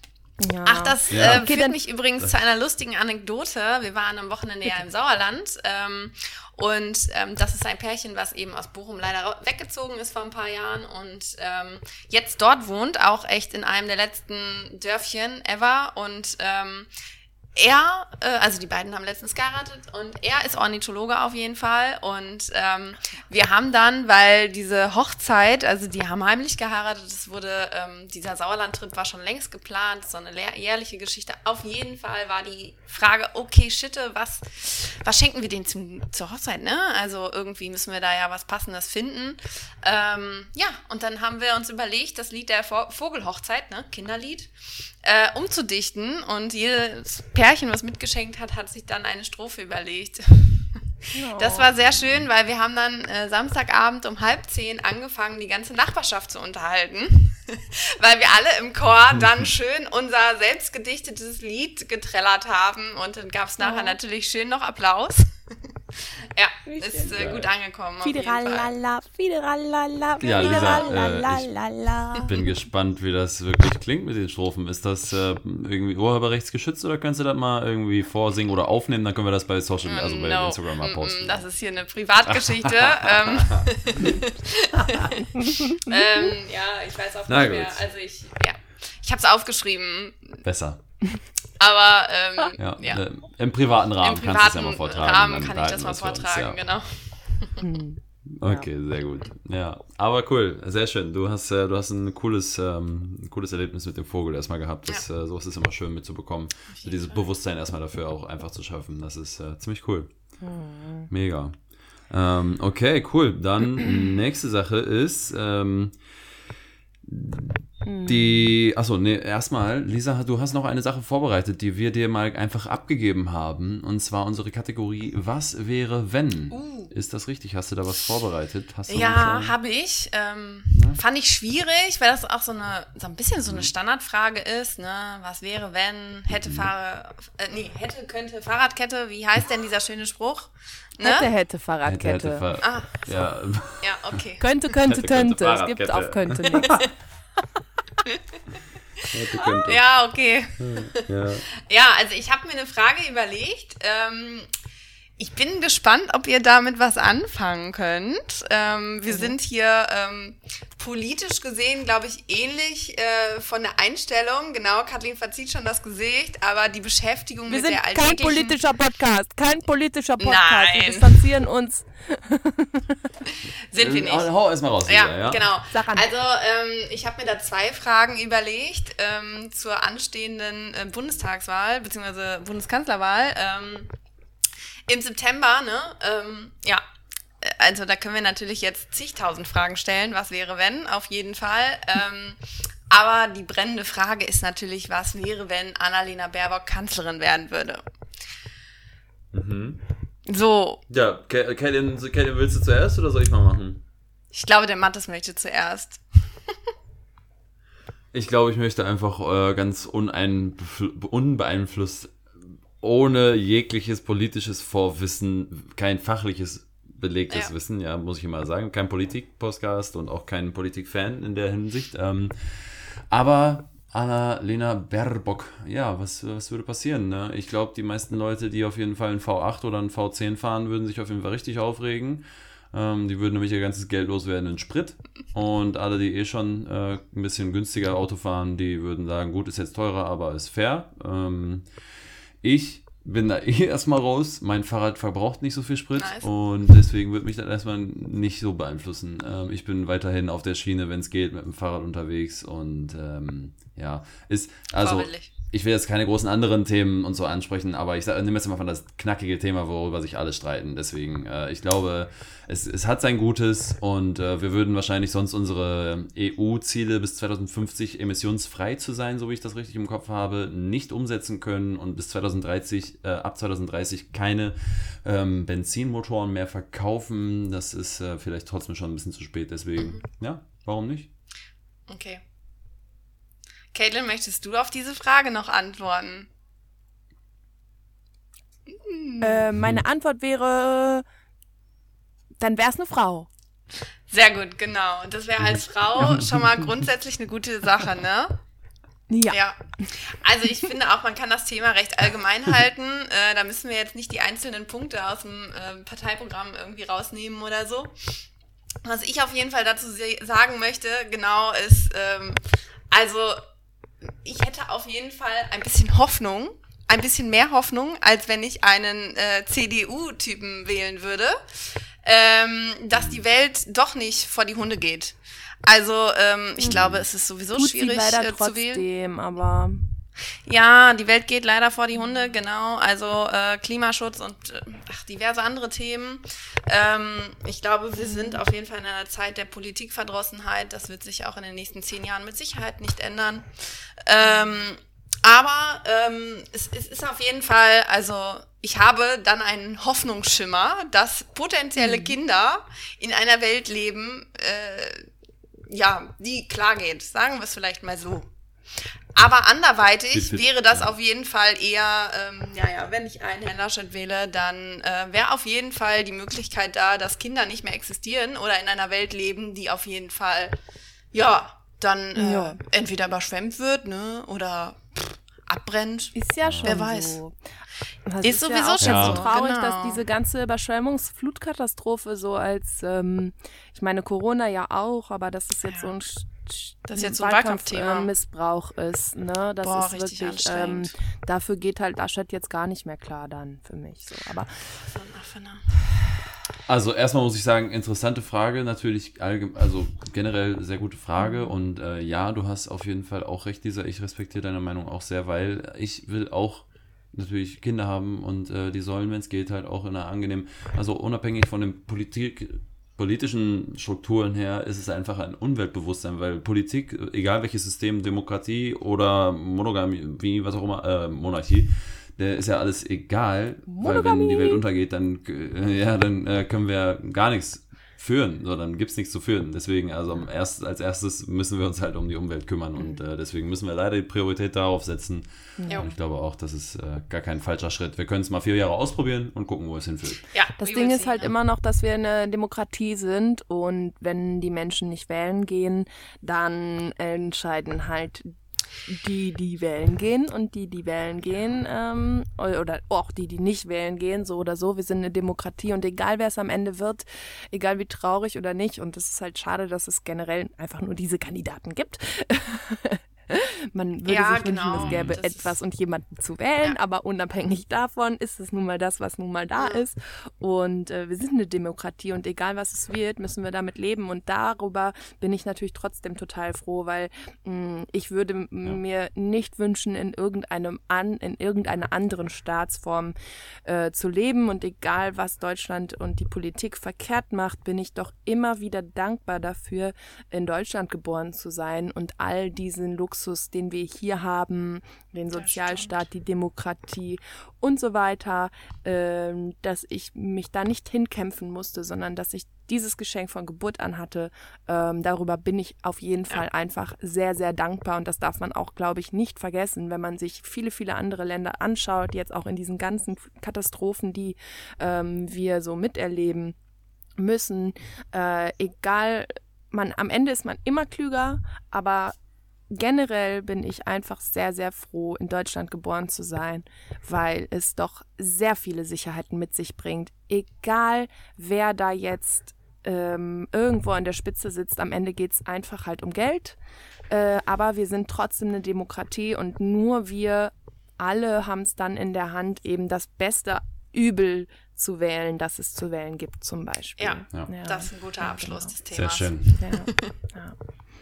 Ja. Ach, das Ja. äh, Okay, führt mich übrigens zu einer lustigen Anekdote. Wir waren am Wochenende ja im Sauerland ähm, und ähm, das ist ein Pärchen, was eben aus Bochum leider weggezogen ist vor ein paar Jahren und ähm, jetzt dort wohnt, auch echt in einem der letzten Dörfchen ever und ähm, er, äh, also die beiden haben letztens geheiratet und er ist Ornithologe auf jeden Fall. Und ähm, wir haben dann, weil diese Hochzeit, also die haben heimlich geheiratet, es wurde, ähm, dieser Sauerland-Trip war schon längst geplant, so eine jährliche Geschichte. Auf jeden Fall war die Frage, okay, Schitte, was, was schenken wir denen zum, zur Hochzeit, ne? Also irgendwie müssen wir da ja was Passendes finden. Ähm, ja, und dann haben wir uns überlegt, das Lied der Vo- Vogelhochzeit, ne, Kinderlied, äh, umzudichten und jedes Pärchen, was mitgeschenkt hat, hat sich dann eine Strophe überlegt. Das war sehr schön, weil wir haben dann äh, Samstagabend um halb zehn angefangen, die ganze Nachbarschaft zu unterhalten, weil wir alle im Chor dann schön unser selbstgedichtetes Lied getrellert haben und dann gab es nachher natürlich schön noch Applaus. ja, ist äh, gut angekommen. Fideralala, fideralala, Ja, Lisa, äh. Ich bin gespannt, wie das wirklich klingt mit den Strophen. Ist das äh, irgendwie urheberrechtsgeschützt oder kannst du das mal irgendwie vorsingen oder aufnehmen? Dann können wir das bei Social, also bei No, Instagram mal posten. Das ist hier eine Privatgeschichte. ähm, ähm, ja, ich weiß auch Na nicht mehr. Also ich, ja, ich habe es aufgeschrieben, Besser. Aber ähm, Ja, ja. Äh, im privaten Rahmen im kannst du es ja privaten mal vortragen. Rahmen kann ich das mal vortragen, ja. genau. Okay, sehr gut. Ja, aber cool, sehr schön. Du hast, äh, du hast ein cooles, ähm, ein cooles Erlebnis mit dem Vogel erstmal gehabt. Das, äh, sowas ist immer schön mitzubekommen. So dieses Bewusstsein erstmal dafür auch einfach zu schaffen. Das ist äh, ziemlich cool. Mega. Ähm, okay, cool. Dann nächste Sache ist ähm, die. Achso, nee, erstmal, Lisa, du hast noch eine Sache vorbereitet, die wir dir mal einfach abgegeben haben. Und zwar unsere Kategorie Was wäre wenn? Uh. Ist das richtig? Hast du da was vorbereitet? Hast du Ja, habe ich. Ähm, fand ich schwierig, weil das auch so eine so ein bisschen so eine Standardfrage ist. Ne? Was wäre, wenn hätte Fahrer, äh, nee, hätte könnte Fahrradkette. Wie heißt denn dieser schöne Spruch? Ne? Hätte, hätte Hätte, Fahrradkette. hätte, Ver- Ah, ja, ja, okay. Könnte, könnte, Hätte, könnte könnte. Es gibt auf könnte nichts. Ja, okay. Ja. Ja, also ich habe mir eine Frage überlegt. Ähm, ich bin gespannt, ob ihr damit was anfangen könnt. Ähm, wir sind hier ähm, politisch gesehen, glaube ich, ähnlich äh, von der Einstellung. Genau, Kathleen verzieht schon das Gesicht, aber die Beschäftigung Wir mit sind der kein alltäglichen... politischer Podcast. Kein politischer Podcast. Wir Nein. distanzieren uns. Sind wir nicht. Hau erstmal raus, Ja, ja. genau. Sag an. Also ähm, ich habe mir da zwei Fragen überlegt ähm, zur anstehenden äh, Bundestagswahl bzw. Bundeskanzlerwahl ähm, im September. Ne? Ähm, ja, Äh, also da können wir natürlich jetzt zigtausend Fragen stellen. Was wäre wenn? Auf jeden Fall. Ähm, aber die brennende Frage ist natürlich, was wäre, wenn Annalena Baerbock Kanzlerin werden würde? Mhm. So, Ja, Ke- Caitlin, Caitlin, willst du zuerst oder soll ich mal machen? ich glaube, der Mattes möchte zuerst. Ich glaube, ich möchte einfach äh, ganz unbeeinflusst, ohne jegliches politisches Vorwissen, kein fachliches belegtes Ja. Wissen, ja, muss ich immer sagen, kein Politik-Podcast und auch kein Politik-Fan in der Hinsicht. Ähm, aber Annalena Baerbock, ja, was, was würde passieren? Ne? Ich glaube, die meisten Leute, die auf jeden Fall einen V8 oder einen V10 fahren, würden sich auf jeden Fall richtig aufregen. Ähm, die würden nämlich ihr ganzes Geld loswerden in Sprit. Und alle, die eh schon äh, ein bisschen günstiger Auto fahren, die würden sagen, gut, ist jetzt teurer, aber ist fair. Ähm, ich bin da eh erstmal raus. Mein Fahrrad verbraucht nicht so viel Sprit Nice. und deswegen wird mich das erstmal nicht so beeinflussen. Ähm, ich bin weiterhin auf der Schiene, wenn es geht, mit dem Fahrrad unterwegs und ähm, ja, ist also Vorbildlich. Ich will jetzt keine großen anderen Themen und so ansprechen, aber ich nehme jetzt mal von das knackige Thema, worüber sich alle streiten. Deswegen, äh, ich glaube, es, es hat sein Gutes und äh, wir würden wahrscheinlich sonst unsere EU-Ziele bis 2050 emissionsfrei zu sein, so wie ich das richtig im Kopf habe, nicht umsetzen können und bis 2030, äh, ab 2030 keine ähm, Benzinmotoren mehr verkaufen. Das ist äh, vielleicht trotzdem schon ein bisschen zu spät. Deswegen, ja, warum nicht? Okay. Caitlin, möchtest du auf diese Frage noch antworten? Äh, meine Antwort wäre, dann wäre es eine Frau. Sehr gut, genau. Das wäre als Frau schon mal grundsätzlich eine gute Sache, ne? Ja. Ja. Also ich finde auch, man kann das Thema recht allgemein halten. Äh, da müssen wir jetzt nicht die einzelnen Punkte aus dem äh, Parteiprogramm irgendwie rausnehmen oder so. Was ich auf jeden Fall dazu sagen möchte, genau, ist, ähm, also ich hätte auf jeden Fall ein bisschen Hoffnung, ein bisschen mehr Hoffnung, als wenn ich einen äh, CDU-Typen wählen würde, ähm, dass die Welt doch nicht vor die Hunde geht. Also ähm, ich glaube, es ist sowieso Tut sie schwierig leider äh, zu wählen. trotzdem, aber Ja, die Welt geht leider vor die Hunde, genau. Also äh, Klimaschutz und äh, ach, diverse andere Themen. Ähm, ich glaube, wir sind auf jeden Fall in einer Zeit der Politikverdrossenheit. Das wird sich auch in den nächsten zehn Jahren mit Sicherheit nicht ändern. Ähm, Aber ähm, es, es ist auf jeden Fall, also ich habe dann einen Hoffnungsschimmer, dass potenzielle Mhm. Kinder in einer Welt leben, äh, ja, die klar geht. Sagen wir es vielleicht mal so. Aber anderweitig wäre das ja. auf jeden Fall eher, ähm, ja, ja, wenn ich einen Herrn Laschet wähle, dann äh, wäre auf jeden Fall die Möglichkeit da, dass Kinder nicht mehr existieren oder in einer Welt leben, die auf jeden Fall, ja, dann äh, Ja. entweder überschwemmt wird, ne, oder pff, abbrennt. Ist ja schon Wer weiß. so. Das Ist sowieso ja schon so so, traurig, genau. dass diese ganze Überschwemmungsflutkatastrophe so als, ähm, ich meine Corona ja auch, aber dass es jetzt so ein Das ist jetzt so ein Wahlkampfthema. äh, Missbrauch ist, ne? Das Boah, ist richtig wirklich, ähm, dafür geht halt Laschet jetzt gar nicht mehr klar dann für mich so. Aber ne? Also erstmal muss ich sagen, interessante Frage, natürlich, also generell sehr gute Frage und äh, ja, du hast auf jeden Fall auch recht, dieser, ich respektiere deine Meinung auch sehr, weil ich will auch natürlich Kinder haben und äh, die sollen, wenn es geht, halt auch in einer angenehmen, also unabhängig von den Politik, politischen Strukturen her, ist es einfach ein Umweltbewusstsein, weil Politik, egal welches System, Demokratie oder Monogamie, wie, was auch immer, äh, Monarchie, der ist ja alles egal, weil wenn die Welt untergeht, dann, äh, ja, dann äh, können wir gar nichts führen, so, dann gibt's nichts zu führen. Deswegen, also am erst, als erstes müssen wir uns halt um die Umwelt kümmern und äh, deswegen müssen wir leider die Priorität darauf setzen. Jo. Und ich glaube auch, das ist äh, gar kein falscher Schritt. Wir können es mal vier Jahre ausprobieren und gucken, wo es hinführt. Ja, Das Ding ist halt immer noch, dass wir eine Demokratie sind und wenn die Menschen nicht wählen gehen, dann entscheiden halt die, die wählen gehen und die, die wählen gehen, ähm, oder auch die, die nicht wählen gehen, so oder so. Wir sind eine Demokratie und egal wer es am Ende wird, egal wie traurig oder nicht, und es ist halt schade, dass es generell einfach nur diese Kandidaten gibt. Man würde Ja, sich wünschen, genau. es gäbe Das etwas und jemanden zu wählen, Ja. aber unabhängig davon ist es nun mal das, was nun mal da ist. Und äh, wir sind eine Demokratie und egal was es wird, müssen wir damit leben. Und darüber bin ich natürlich trotzdem total froh, weil mh, ich würde mir nicht wünschen, in irgendeinem an, in irgendeiner anderen Staatsform äh, zu leben. Und egal was Deutschland und die Politik verkehrt macht, bin ich doch immer wieder dankbar dafür, in Deutschland geboren zu sein und all diesen Luxus, den wir hier haben, den Sozialstaat, die Demokratie und so weiter, ähm, dass ich mich da nicht hinkämpfen musste, sondern dass ich dieses Geschenk von Geburt an hatte. Ähm, darüber bin ich auf jeden Fall einfach sehr, sehr dankbar und das darf man auch, glaube ich, nicht vergessen, wenn man sich viele, viele andere Länder anschaut, jetzt auch in diesen ganzen Katastrophen, die ähm, wir so miterleben müssen. Äh, egal, man am Ende ist man immer klüger, aber generell bin ich einfach sehr, sehr froh, in Deutschland geboren zu sein, weil es doch sehr viele Sicherheiten mit sich bringt. Egal, wer da jetzt ähm, irgendwo an der Spitze sitzt, am Ende geht es einfach halt um Geld. Äh, aber wir sind trotzdem eine Demokratie und nur wir alle haben es dann in der Hand, eben das beste Übel zu wählen, das es zu wählen gibt, zum Beispiel. Ja, Ja. das ist ein guter Ja, Abschluss genau. des Sehr Themas. schön. Ja, ja.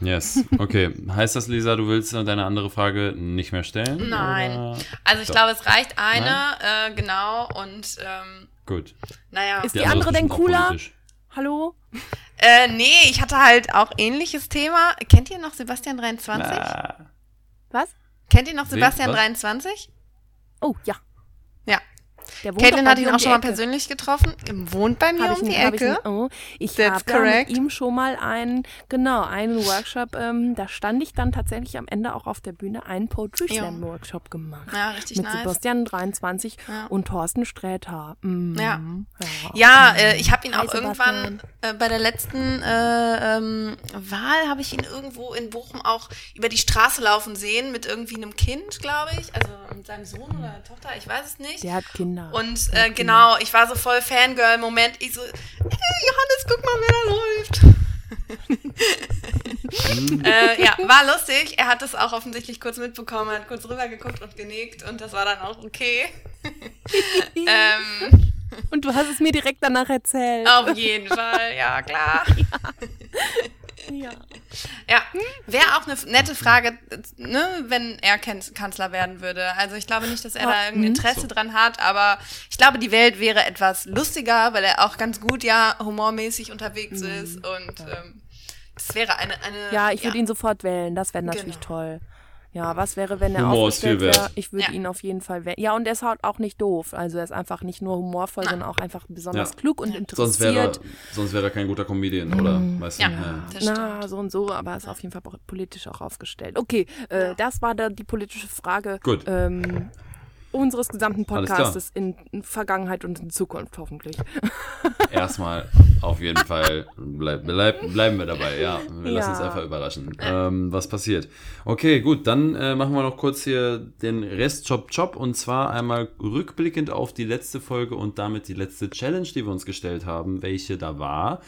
Yes. Okay. heißt das, Lisa, du willst deine andere Frage nicht mehr stellen? Nein. Oder? Also ich So. glaube, es reicht eine, äh, genau, und ähm, Gut. naja. Ist die andere denn bestimmt auch cooler? Hallo? Äh, nee, ich hatte halt auch ähnliches Thema. Kennt ihr noch Sebastian 23? Na, Was? Kennt ihr noch? Sebastian Was? 23? Oh, ja. Der Caitlin hat ihn um auch die schon mal persönlich getroffen. Wohnt bei mir Hab ich, um die ich, ihn- Ecke. oh, ich habe mit ihm schon mal einen, genau, einen Workshop, ähm, da stand ich dann tatsächlich am Ende auch auf der Bühne, einen Poetry. Slam Workshop gemacht. Ja, richtig mit nice. Sebastian 23 Ja. und Thorsten Sträter. Mhm. Ja. ja. Ja, äh, ich habe ihn auch irgendwann Sebastian. äh, bei der letzten äh, ähm, Wahl habe ich ihn irgendwo in Bochum auch über die Straße laufen sehen mit irgendwie einem Kind, glaube ich, also mit seinem Sohn oder Tochter, ich weiß es nicht. Der hat Kinder. Und Der äh, hat genau, ich war so voll Fangirl-Moment. Ich so, hey, Johannes, guck mal, wer da läuft. äh, ja, war lustig. Er hat das auch offensichtlich kurz mitbekommen, hat kurz rübergeguckt und genickt und das war dann auch okay. ähm, Und du hast es mir direkt danach erzählt. auf jeden Fall, ja klar. Ja. Ja, wäre auch eine nette Frage, ne, wenn er Kanzler werden würde. Also ich glaube nicht, dass er Ja, da irgendein mhm. Interesse dran hat, aber ich glaube, die Welt wäre etwas lustiger, weil er auch ganz gut ja humormäßig unterwegs ist und ähm, das wäre eine eine Ja, ich würde ihn sofort wählen. Das wäre natürlich Genau. toll. Ja, was wäre, wenn er Humor ist viel aufgestellt wäre? wert. Ich würde Ja. ihn auf jeden Fall. Ja, und er ist halt auch nicht doof. Also er ist einfach nicht nur humorvoll, sondern auch einfach besonders Ja. klug und Sonst wäre er, interessiert. sonst wäre er kein guter Comedian, oder? Weißt du? Ja. Ja. Das stimmt. Na, so und so, aber er ist auf jeden Fall po- politisch auch aufgestellt. Okay, äh, das war da die politische Frage Gut. Ähm, unseres gesamten. Podcastes in Vergangenheit und in Zukunft hoffentlich. Erstmal auf jeden Fall bleib, bleib, bleiben wir dabei, ja. Wir lassen uns Ja. einfach überraschen, ähm, was passiert. Okay, gut, dann äh, machen wir noch kurz hier den Rest Chop Chop und zwar einmal rückblickend auf die letzte Folge und damit die letzte Challenge, die wir uns gestellt haben, welche da war.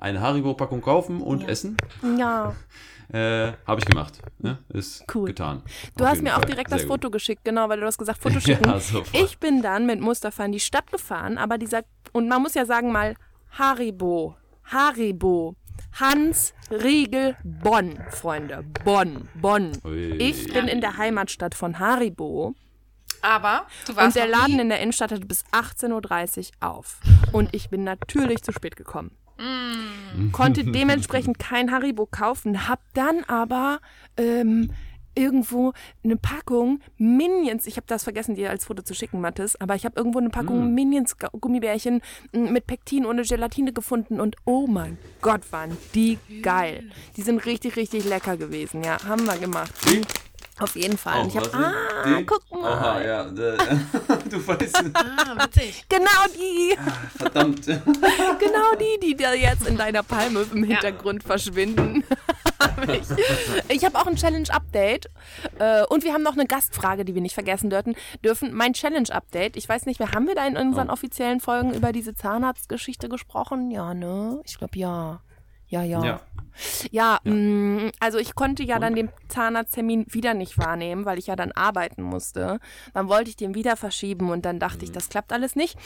Eine Haribo-Packung kaufen und essen. Ja, Äh, Habe ich gemacht. Ne? Ist Cool. getan. du Auf hast mir auch Fall. direkt das Sehr gut. Foto geschickt, genau, weil du hast gesagt, Foto schicken. Ja, ich bin dann mit Mustafa in die Stadt gefahren, aber dieser, und man muss ja sagen mal, Haribo, Haribo, Hans Riegel Bonn, Freunde, Bonn, Bonn. Ui. Ich bin in der Heimatstadt von Haribo. Aber du warst Und der Laden in der Innenstadt hatte bis 18.30 Uhr auf. Und ich bin natürlich zu spät gekommen. Konnte dementsprechend kein Haribo kaufen, hab dann aber ähm, irgendwo eine Packung Minions, ich habe das vergessen, dir als Foto zu schicken, Mathis, aber ich habe irgendwo eine Packung Minions Gu- Gummibärchen m, mit Pektin ohne Gelatine gefunden und oh mein Gott, waren die geil. Die sind richtig, richtig lecker gewesen, ja, haben wir gemacht. Die? Auf jeden Fall. Oh, und ich habe, ah, guck mal. Oha, ja. du weißt, Ah, witzig. Genau die, verdammt. genau die, die da jetzt in deiner Palme im Hintergrund verschwinden. Hab ich ich habe auch ein Challenge-Update äh, und wir haben noch eine Gastfrage, die wir nicht vergessen dürfen. dürfen. Mein Challenge-Update, ich weiß nicht mehr, haben wir da in unseren Oh. offiziellen Folgen über diese Zahnarztgeschichte gesprochen? Ja, ne? Ich glaube ja. Ja, ja. Ja. Ja, mh, also ich konnte ja dann den Zahnarzttermin wieder nicht wahrnehmen, weil ich ja dann arbeiten musste. Dann wollte ich den wieder verschieben und dann dachte ich, das klappt alles nicht.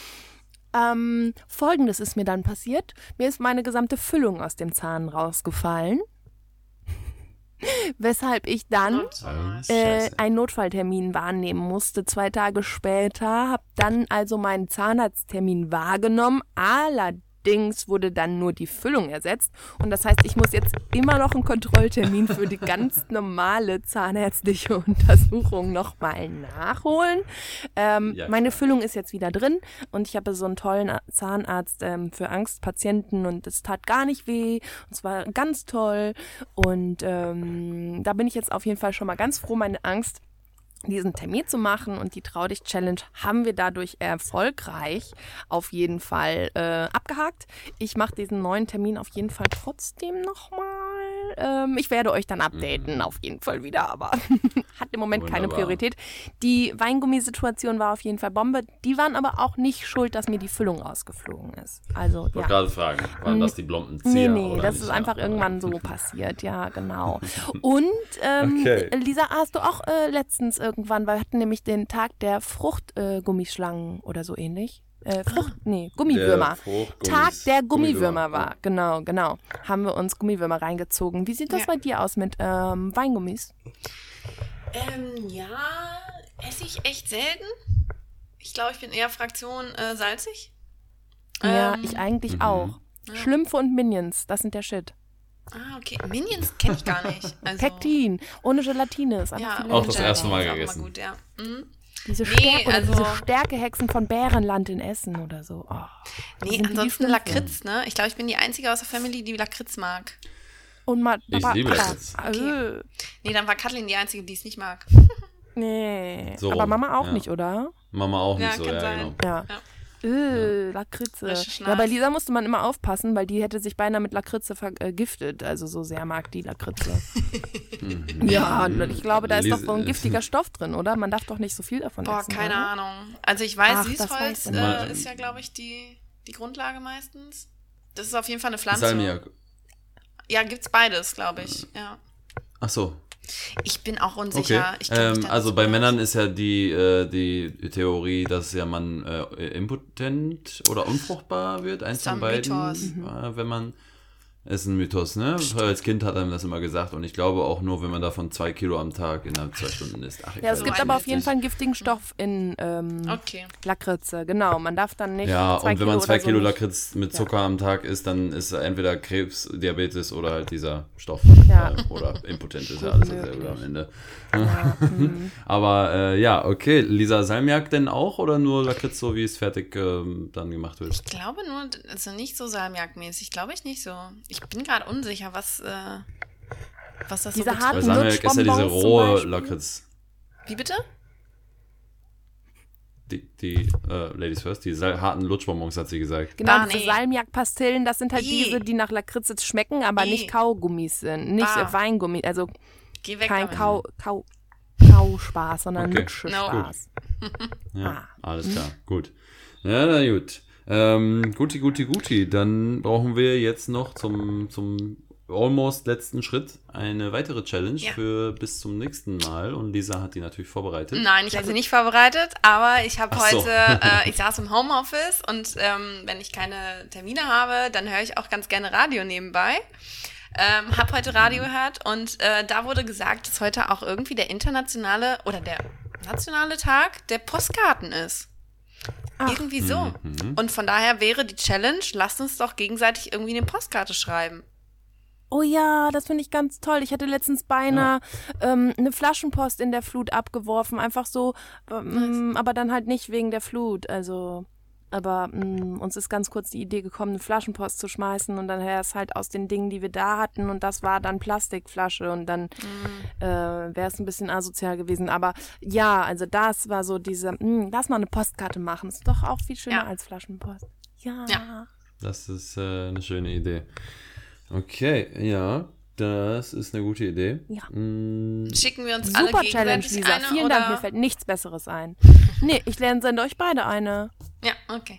Ähm, Folgendes ist mir dann passiert. Mir ist meine gesamte Füllung aus dem Zahn rausgefallen. Weshalb ich dann äh, einen Notfalltermin wahrnehmen musste. Zwei Tage später habe dann also meinen Zahnarzttermin wahrgenommen. Allerdings wurde dann nur die Füllung ersetzt. Und das heißt, ich muss jetzt immer noch einen Kontrolltermin für die ganz normale zahnärztliche Untersuchung nochmal nachholen. Ähm, Ja, meine. Füllung ist jetzt wieder drin und ich habe so einen tollen Zahnarzt ähm, für Angstpatienten und es tat gar nicht weh. Und es war ganz toll. Und ähm, da bin ich jetzt auf jeden Fall schon mal ganz froh, meine Angst diesen Termin zu machen und die Trau dich Challenge haben wir dadurch erfolgreich auf jeden Fall äh, abgehakt. Ich mache diesen neuen Termin auf jeden Fall trotzdem nochmal. Ähm, ich werde euch dann updaten, auf jeden Fall wieder, aber hat im Moment keine Wunderbar. Priorität. Die Weingummisituation war auf jeden Fall Bombe. Die waren aber auch nicht schuld, dass mir die Füllung ausgeflogen ist. Also Ich wollte ja. gerade fragen, waren das die blonden Nee, Zieher? nee, oder das nicht? ist einfach Ja. irgendwann so passiert, ja, genau. Und ähm, Okay. Lisa, hast du auch äh, letztens irgendwann, weil wir hatten nämlich den Tag der Fruchtgummischlangen äh, Gummischlangen oder so ähnlich. Äh, Frucht, nee, Gummiwürmer. Fruchtgummis- Tag der Gummiwürmer, Gummiwürmer war, genau, genau. Haben wir uns Gummiwürmer reingezogen. Wie sieht das Ja. bei dir aus mit ähm, Weingummis? Ähm, ja, esse ich echt selten. Ich glaube, ich bin eher Fraktion äh, salzig. ja, Ähm, ich eigentlich mhm. auch. Schlümpfe und Minions, das sind der Shit. Ah, okay. Minions kenne ich gar nicht. Also, Pektin, ohne Gelatine ist einfach Ja, Auch das erste Mal gegessen. Immer gut, ja. Mhm. Diese, Nee, Stärke, oder also- diese Stärkehexen von Bärenland in Essen oder so. Oh. Nee, ansonsten? Lakritz, ne? Ich glaube, ich bin die Einzige aus der Family, die Lakritz mag. Und mal, Ich aber, liebe Lakritz. äh, Nee, dann war Kathleen die Einzige, die es nicht mag. nee. So aber rum, Mama auch ja. nicht, oder? Mama auch Ja, nicht so, kann ja, sein. genau. Ja. Ja. Äh, Lakritze. Frische Ja, bei. Lisa musste man immer aufpassen, weil die hätte sich beinahe mit Lakritze vergiftet. Also so sehr mag die Lakritze. ja, und ich glaube, da ist doch so ein giftiger Stoff drin, oder? Man darf doch nicht so viel davon Boah, essen. keine oder? Ahnung. Also ich weiß, Ach, Süßholz äh, ist ja, glaube ich, die, die Grundlage meistens. Das ist auf jeden Fall eine Pflanze. Salmiak. Ja, gibt's beides, glaube ich. Ja. Ach so. Ich bin auch Okay. unsicher. Mich Ähm, also bei Männern ist ja die, äh, die Theorie, dass ja man äh, impotent oder unfruchtbar wird, eins von beiden, äh, wenn man Ist ein Mythos, ne? Als Kind hat einem das immer gesagt und ich glaube auch nur, wenn man davon zwei Kilo am Tag innerhalb zwei Stunden isst. Ach, ja, es gibt aber auf jeden Fall einen giftigen Stoff in ähm, Okay. Lakritze, genau. Man darf dann nicht. Ja, zwei und wenn man Kilo zwei oder so Kilo nicht- Lakritz mit Zucker am Tag isst, dann ist entweder Krebs, Diabetes oder halt dieser Stoff. Ja. Äh, oder impotent ist ja alles dasselbe am Ende. Ja, hm. Aber äh, ja, okay. Lisa, Salmiak denn auch oder nur Lakritz, so wie es fertig ähm, dann gemacht wird? Ich glaube nur, also nicht so salmiakmäßig, glaube ich nicht so. Ich bin gerade unsicher, was, äh, was das Diese so harten Salmiak ist ja diese rohe. Lakritz. Wie bitte? Die, die äh, Ladies First, die harten Lutschbonbons, hat sie gesagt. Genau, Ah, diese nee. Salmiak-Pastillen, das sind halt Ih. diese, die nach Lakritze schmecken, aber Ih. nicht Kaugummis sind. Nicht Ah. äh, Weingummi, also Geh weg kein. Kau, Kau, Kauspaß, sondern Okay. Lutschespaß. Ja, Ah. alles klar. Gut. Ja, na gut. Ähm, guti, guti, guti. Dann brauchen wir jetzt noch zum, zum almost letzten Schritt eine weitere Challenge Ja. für bis zum nächsten Mal. Und Lisa hat die natürlich vorbereitet. Nein, ich habe sie nicht vorbereitet, aber ich habe Ach so. heute, äh, ich saß im Homeoffice und ähm, wenn ich keine Termine habe, dann höre ich auch ganz gerne Radio nebenbei. Ähm, hab heute Radio gehört und äh, da wurde gesagt, dass heute auch irgendwie der internationale oder der nationale Tag der Postkarten ist. Ach. Irgendwie so. Mhm. Und von daher wäre die Challenge, lasst uns doch gegenseitig irgendwie eine Postkarte schreiben. Oh ja, das finde ich ganz toll. Ich hätte letztens beinahe ähm, eine Flaschenpost in der Flut abgeworfen. Einfach so, ähm, aber dann halt nicht wegen der Flut. Also, aber ähm, uns ist ganz kurz die Idee gekommen, eine Flaschenpost zu schmeißen und dann wäre es halt aus den Dingen, die wir da hatten und das war dann Plastikflasche und dann äh, wäre es ein bisschen asozial gewesen. Aber ja, also das war so diese, mh, lass mal eine Postkarte machen. Ist doch auch viel schöner Ja. als Flaschenpost. Ja. Ja. Das ist äh, eine schöne Idee. Okay, ja, das ist eine gute Idee. Ja. Mm, Schicken wir uns alle Super Challenge, Lisa. eine Vielen oder? Dank, mir fällt nichts Besseres ein. Nee, ich lerne, sende euch beide eine. Ja, okay.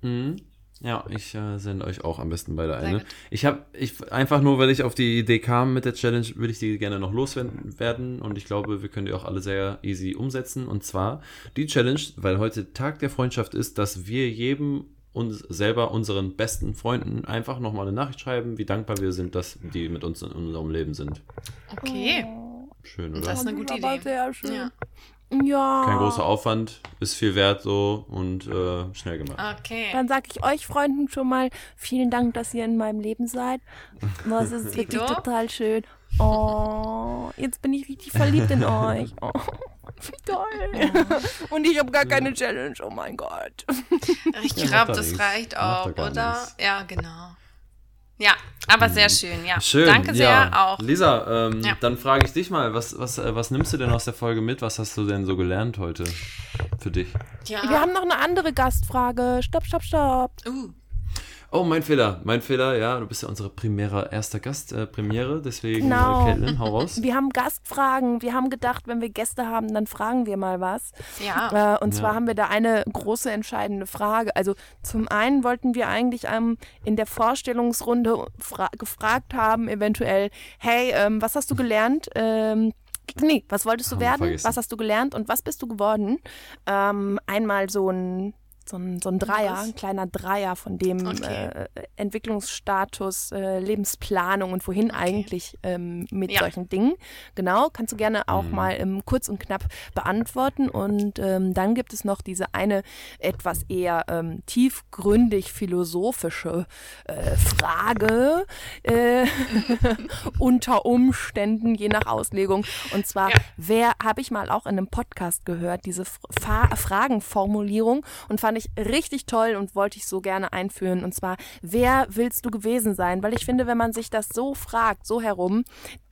Mhm. Ja, ich äh, sende euch auch am besten beide eine. Ich habe, ich einfach nur, weil ich auf die Idee kam mit der Challenge, würde ich die gerne noch loswerden und ich glaube, wir können die auch alle sehr easy umsetzen. Und zwar die Challenge, weil heute Tag der Freundschaft ist, dass wir jedem uns selber unseren besten Freunden einfach nochmal eine Nachricht schreiben, wie dankbar wir sind, dass die mit uns in unserem Leben sind. Okay. Schön, Das oder? ist eine gute aber Idee. Sehr schön. Ja. Ja. Kein großer Aufwand, ist viel wert so und äh, schnell gemacht. Okay. Dann sage ich euch Freunden schon mal vielen Dank, dass ihr in meinem Leben seid. Das ist wirklich total schön. Oh, jetzt bin ich richtig verliebt in euch. Oh, wie toll. Und ich habe gar keine Challenge. Oh mein Gott. Ich glaube, das nichts. reicht auch, oder? nichts. Ja, genau. Ja, aber sehr schön, ja. Schön. Danke sehr ja. auch. Lisa, ähm, Ja. dann frage ich dich mal, was, was, äh, was nimmst du denn aus der Folge mit? Was hast du denn so gelernt heute für dich? Ja. Wir haben noch eine andere Gastfrage. Stopp, stopp, stopp. uh, Oh, mein Fehler, mein Fehler, ja, du bist ja unsere Premiere, erster Gast, äh, Premiere, deswegen, Genau. äh, Caitlin, hau raus. Wir haben Gastfragen. Wir haben gedacht, wenn wir Gäste haben, dann fragen wir mal was. ja. Äh, und zwar Ja. haben wir da eine große entscheidende Frage. Also zum einen wollten wir eigentlich ähm, in der Vorstellungsrunde fra gefragt haben, eventuell, hey, ähm, was hast du gelernt? Ähm, nee, was wolltest du werden? Was hast du gelernt und was bist du geworden? Ähm, einmal so ein so ein, so ein Dreier, Was? ein kleiner Dreier von dem Okay. äh, Entwicklungsstatus, äh, Lebensplanung und wohin eigentlich ähm, mit Ja. solchen Dingen. Genau, kannst du gerne auch Mhm. mal ähm, kurz und knapp beantworten. Und ähm, dann gibt es noch diese eine etwas eher ähm, tiefgründig philosophische äh, Frage äh, unter Umständen, je nach Auslegung. Und zwar, Ja. wer habe ich mal auch in einem Podcast gehört, diese Fra Fragenformulierung und fand ich richtig toll und wollte ich so gerne einführen. Und zwar, wer willst du gewesen sein? Weil ich finde, wenn man sich das so fragt, so herum,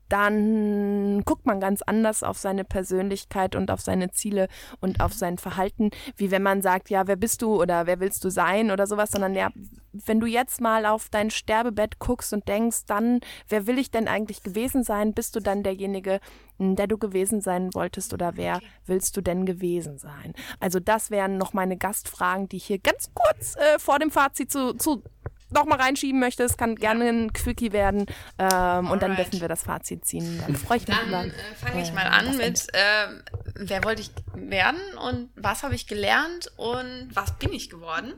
dann guckt man ganz anders auf seine Persönlichkeit und auf seine Ziele und auf sein Verhalten, wie wenn man sagt, ja, wer bist du oder wer willst du sein oder sowas, sondern ja, wenn du jetzt mal auf dein Sterbebett guckst und denkst, dann, wer will ich denn eigentlich gewesen sein? Bist du dann derjenige, m, der du gewesen sein wolltest oder wer willst du denn gewesen sein? Also das wären noch meine Gastfragen, die ich hier ganz kurz äh, vor dem Fazit zu, zu noch mal reinschieben möchte. Es kann gerne ein Quickie werden ähm, und dann dürfen wir das Fazit ziehen. Dann freue ich mich Dann äh, fange ich äh, mal an mit, äh, wer wollte ich werden und was habe ich gelernt und was bin ich geworden?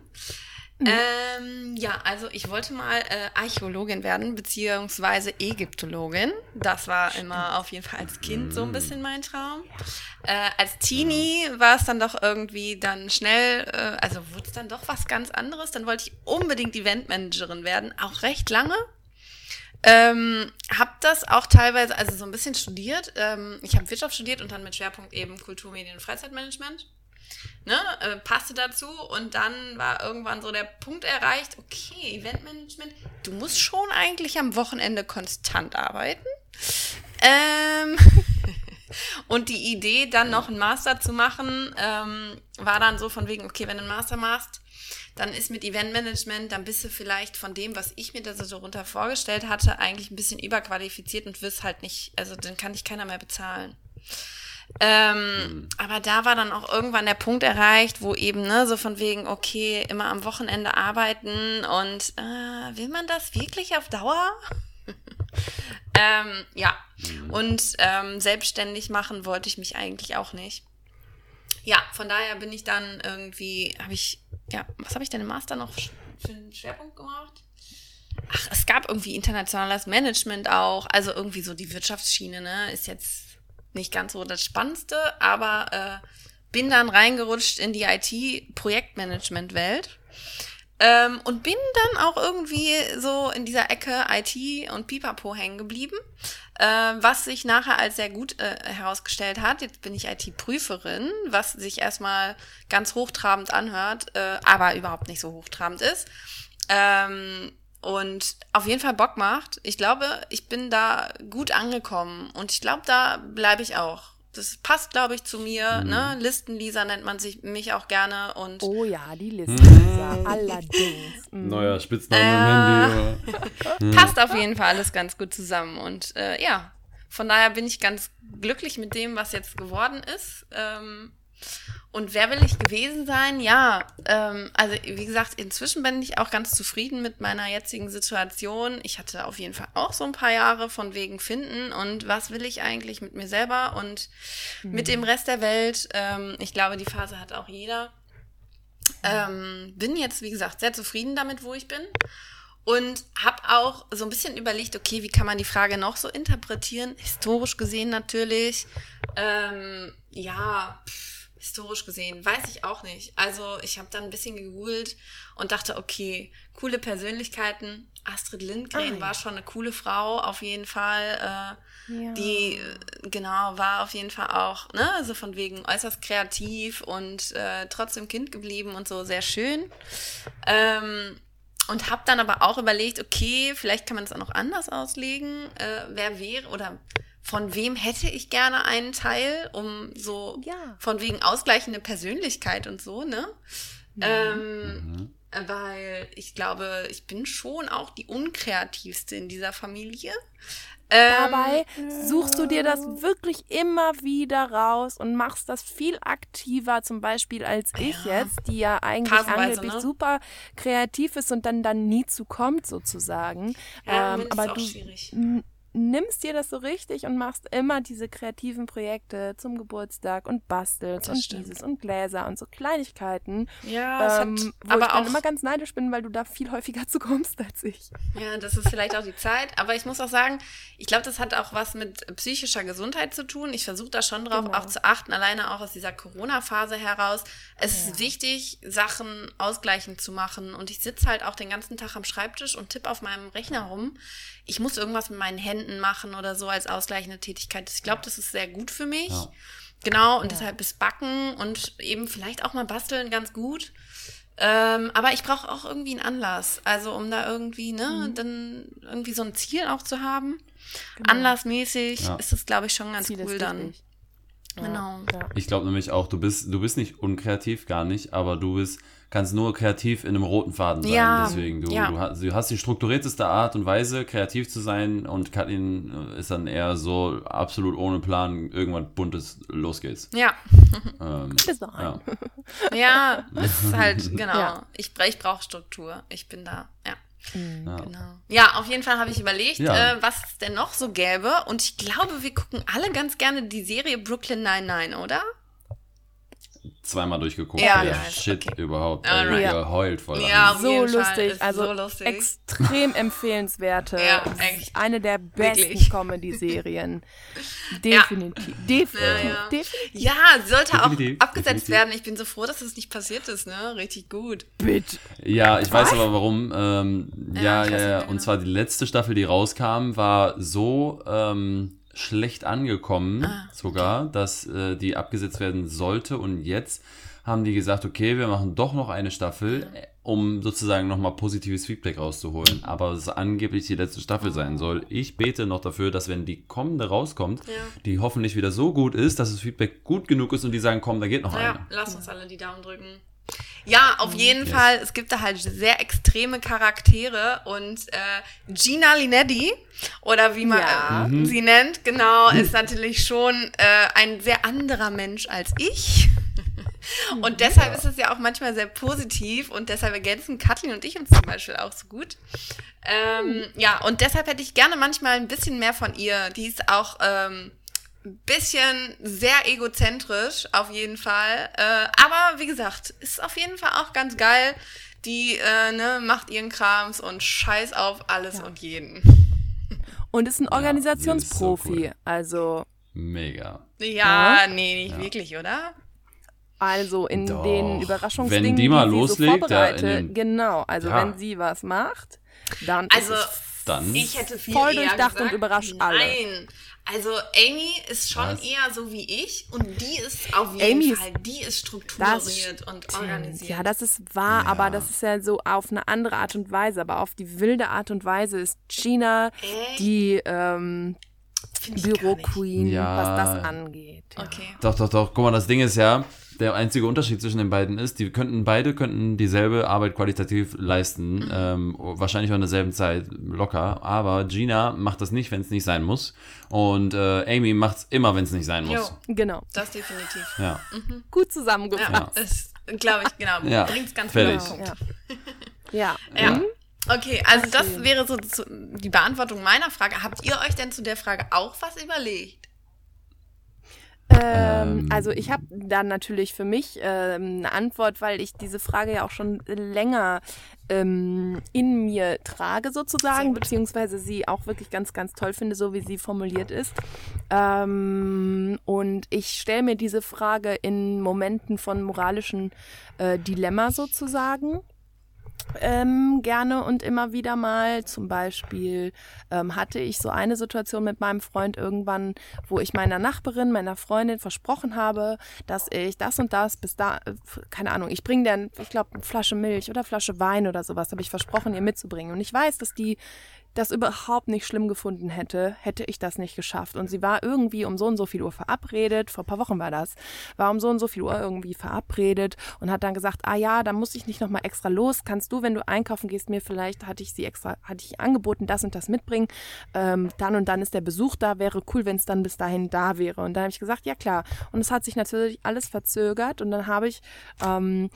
Ähm, ja, also ich wollte mal äh, Archäologin werden, beziehungsweise Ägyptologin. Das war immer auf jeden Fall als Kind so ein bisschen mein Traum. Äh, als Teenie war es dann doch irgendwie dann schnell, äh, also wurde es dann doch was ganz anderes. Dann wollte ich unbedingt Eventmanagerin werden, auch recht lange. Ähm, hab das auch teilweise, also so ein bisschen studiert. Ähm, ich habe Wirtschaft studiert und dann mit Schwerpunkt eben Kultur, Medien und Freizeitmanagement ne, äh, passte dazu und dann war irgendwann so der Punkt erreicht, okay, Eventmanagement, du musst schon eigentlich am Wochenende konstant arbeiten. Ähm, und die Idee, dann noch einen Master zu machen, ähm, war dann so von wegen, okay, wenn du einen Master machst, dann ist mit Eventmanagement, dann bist du vielleicht von dem, was ich mir da so darunter vorgestellt hatte, eigentlich ein bisschen überqualifiziert und wirst halt nicht, also dann kann dich keiner mehr bezahlen. Ähm, mhm. Aber da war dann auch irgendwann der Punkt erreicht, wo eben, ne, so von wegen, okay, immer am Wochenende arbeiten und äh, will man das wirklich auf Dauer? ähm, ja, mhm. und ähm, selbstständig machen wollte ich mich eigentlich auch nicht. Ja, von daher bin ich dann irgendwie, habe ich, ja, was habe ich denn im Master noch für einen Schwerpunkt gemacht? Ach, es gab irgendwie internationales Management auch, also irgendwie so die Wirtschaftsschiene, ne, ist jetzt nicht ganz so das Spannendste, aber äh, bin dann reingerutscht in die IT-Projektmanagement-Welt. Ähm, und bin dann auch irgendwie so in dieser Ecke IT und Pipapo hängen geblieben, äh, was sich nachher als sehr gut äh, herausgestellt hat. Jetzt bin ich IT-Prüferin, was sich erstmal ganz hochtrabend anhört, äh, aber überhaupt nicht so hochtrabend ist. Ähm, und auf jeden Fall Bock macht. Ich glaube, ich bin da gut angekommen und ich glaube, da bleibe ich auch. Das passt, glaube ich, zu mir. Mhm. Ne? Listenlisa nennt man sich mich auch gerne und oh ja, die Listenlisa, mhm. allerdings. Mhm. Neuer Spitzname äh, im Handy. passt auf jeden Fall alles ganz gut zusammen und äh, ja, von daher bin ich ganz glücklich mit dem, was jetzt geworden ist. Ähm, und wer will ich gewesen sein? Ja, ähm, also wie gesagt, inzwischen bin ich auch ganz zufrieden mit meiner jetzigen Situation. Ich hatte auf jeden Fall auch so ein paar Jahre von wegen finden und was will ich eigentlich mit mir selber und mhm. mit dem Rest der Welt. Ähm, ich glaube, die Phase hat auch jeder. Ähm, bin jetzt, wie gesagt, sehr zufrieden damit, wo ich bin. Und habe auch so ein bisschen überlegt, okay, wie kann man die Frage noch so interpretieren? Historisch gesehen natürlich. Ähm, ja, pff, Historisch gesehen, weiß ich auch nicht. Also ich habe dann ein bisschen gegoogelt und dachte, okay, coole Persönlichkeiten. Astrid Lindgren ah, war schon eine coole Frau, auf jeden Fall. Äh, ja. Die, äh, genau, war auf jeden Fall auch, ne, also von wegen äußerst kreativ und äh, trotzdem Kind geblieben und so, sehr schön. Ähm, und habe dann aber auch überlegt, okay, vielleicht kann man es auch noch anders auslegen. Äh, wer wäre oder von wem hätte ich gerne einen Teil, um so ja. von wegen ausgleichende Persönlichkeit und so, ne? Mhm. Ähm, mhm. Weil ich glaube, ich bin schon auch die unkreativste in dieser Familie. Ähm, Dabei suchst du dir das wirklich immer wieder raus und machst das viel aktiver, zum Beispiel als ich ja. jetzt, die ja eigentlich angeblich ne? super kreativ ist und dann dann nie zu kommt sozusagen. Ja, ähm, aber du schwierig nimmst dir das so richtig und machst immer diese kreativen Projekte zum Geburtstag und bastelst das und stimmt. dieses und Gläser und so Kleinigkeiten. Ja, ähm, hat, wo aber ich dann auch immer ganz neidisch bin, weil du da viel häufiger zu kommst als ich. Ja, das ist vielleicht auch die Zeit, aber ich muss auch sagen, ich glaube, das hat auch was mit psychischer Gesundheit zu tun. Ich versuche da schon drauf genau. auch zu achten, alleine auch aus dieser Corona-Phase heraus. Es ja. ist wichtig, Sachen ausgleichend zu machen und ich sitze halt auch den ganzen Tag am Schreibtisch und tippe auf meinem Rechner rum ich muss irgendwas mit meinen Händen machen oder so als ausgleichende Tätigkeit. Ich glaube, das ist sehr gut für mich. Ja. Genau, und ja. deshalb ist Backen und eben vielleicht auch mal basteln ganz gut. Ähm, aber ich brauche auch irgendwie einen Anlass. Also um da irgendwie, ne, mhm. dann irgendwie so ein Ziel auch zu haben. Genau. Anlassmäßig ja. ist das, glaube ich, schon ganz Ziel cool dann. Genau. Ja. Ich glaube nämlich auch, du bist, du bist nicht unkreativ, gar nicht, aber du bist kannst nur kreativ in einem roten Faden sein. Ja, Deswegen, du, ja. du, hast, du hast die strukturierteste Art und Weise, kreativ zu sein und Katlin äh, ist dann eher so absolut ohne Plan, irgendwann buntes, los geht's. Ja. Ähm, ist doch ja. ja, ist halt, genau. Ja. Ich, ich brauche Struktur. Ich bin da, ja. Mhm. Ja. Genau. Ja, auf jeden Fall habe ich überlegt, ja. äh, was es denn noch so gäbe. Und ich glaube, wir gucken alle ganz gerne die Serie Brooklyn 99, oder? Zweimal durchgeguckt. Ja, ja, Shit okay. überhaupt. Alright. Also, Ja. geheult voll. Ja, so lustig, also so lustig. extrem empfehlenswerte. Ja, echt. Eine der besten. Comedy-Serien. Definitiv. Def Ja, ja. Definitiv. Ja, sollte auch Definitiv, abgesetzt definitiv. werden. Ich bin so froh, dass das nicht passiert ist, ne? Richtig gut. Bitte. Ja, ich weiß aber warum. Ähm, Ja, ja, ja, ja. Und mehr. zwar die letzte Staffel, die rauskam, war so ähm, schlecht angekommen, Ah, sogar, dass äh, die abgesetzt werden sollte. Und jetzt haben die gesagt, okay, wir machen doch noch eine Staffel, äh, um sozusagen nochmal positives Feedback rauszuholen. Aber es angeblich die letzte Staffel sein soll. Ich bete noch dafür, dass wenn die kommende rauskommt, Ja. die hoffentlich wieder so gut ist, dass das Feedback gut genug ist und die sagen, komm, da geht noch Ja, eine. lass uns alle die Daumen drücken. Ja, auf jeden Yes. Fall. Es gibt da halt sehr extreme Charaktere und äh, Gina Linetti oder wie man Ja. äh, sie nennt, genau, ist natürlich schon äh, ein sehr anderer Mensch als ich. Und deshalb ist es ja auch manchmal sehr positiv und deshalb ergänzen Kathleen und ich uns zum Beispiel auch so gut. Ähm, ja, und deshalb hätte ich gerne manchmal ein bisschen mehr von ihr. Die ist auch ähm, bisschen sehr egozentrisch, auf jeden Fall. Äh, aber wie gesagt, ist auf jeden Fall auch ganz geil. Die äh, ne, macht ihren Krams und scheiß auf alles und jeden. Und ist ein die ist so Organisationsprofi. cool. Also, Mega. Ja, nee, nicht wirklich, oder? also in Doch. den Überraschungsdingen, Wenn die mal sie loslegt, so ja, den- genau, also Ja. wenn sie was macht, dann Also, ist es Dann. Ich hätte viel Voll eher durchdacht gesagt, und überrascht alle. Nein. Also Amy ist schon Was? eher so wie ich und die ist auf jeden Amy Fall, die ist strukturiert und organisiert. Ja, das ist wahr, Ja. aber das ist ja so auf eine andere Art und Weise. Aber auf die wilde Art und Weise ist Gina Echt? die ähm, nicht. Büro-Queen, Ja. was das angeht. Ja. Okay. Doch, doch, doch. Guck mal, das Ding ist ja, der einzige Unterschied zwischen den beiden ist, die könnten beide könnten dieselbe Arbeit qualitativ leisten, ähm, wahrscheinlich auch in derselben Zeit locker. Aber Gina macht das nicht, wenn es nicht sein muss. Und äh, Amy macht es immer, wenn es nicht sein Jo, muss. Genau. das definitiv. Ja. Gut zusammengefasst. Ja, das glaube ich, genau. Ja, Bringt's ganz fertig. genau. Ja. ja. Ja. Mhm. Okay, also das wäre so die Beantwortung meiner Frage. Habt ihr euch denn zu der Frage auch was überlegt? Ähm, Ähm. also ich habe dann natürlich für mich ähm, eine Antwort, weil ich diese Frage ja auch schon länger ähm, in mir trage sozusagen, beziehungsweise sie auch wirklich ganz, ganz toll finde, so wie sie formuliert ist. Ähm, und ich stelle mir diese Frage in Momenten von moralischen äh, Dilemma sozusagen ähm, gerne und immer wieder mal. Zum Beispiel ähm, hatte ich so eine Situation mit meinem Freund irgendwann, wo ich meiner Nachbarin, meiner Freundin versprochen habe, dass ich das und das bis da, äh, keine Ahnung, ich bringe dir, ich glaube, eine Flasche Milch oder Flasche Wein oder sowas, habe ich versprochen, ihr mitzubringen. Und ich weiß, dass die das überhaupt nicht schlimm gefunden hätte, hätte ich das nicht geschafft. Und sie war irgendwie um so und so viel Uhr verabredet, vor ein paar Wochen war das, war um so und so viel Uhr irgendwie verabredet und hat dann gesagt, ah ja, da muss ich nicht nochmal extra los, kannst du, wenn du einkaufen gehst, mir vielleicht, hatte ich sie extra, hatte ich angeboten, das und das mitbringen, ähm, dann und dann ist der Besuch da, wäre cool, wenn es dann bis dahin da wäre. Und dann habe ich gesagt, ja klar. Und es hat sich natürlich alles verzögert und dann habe ich ähm,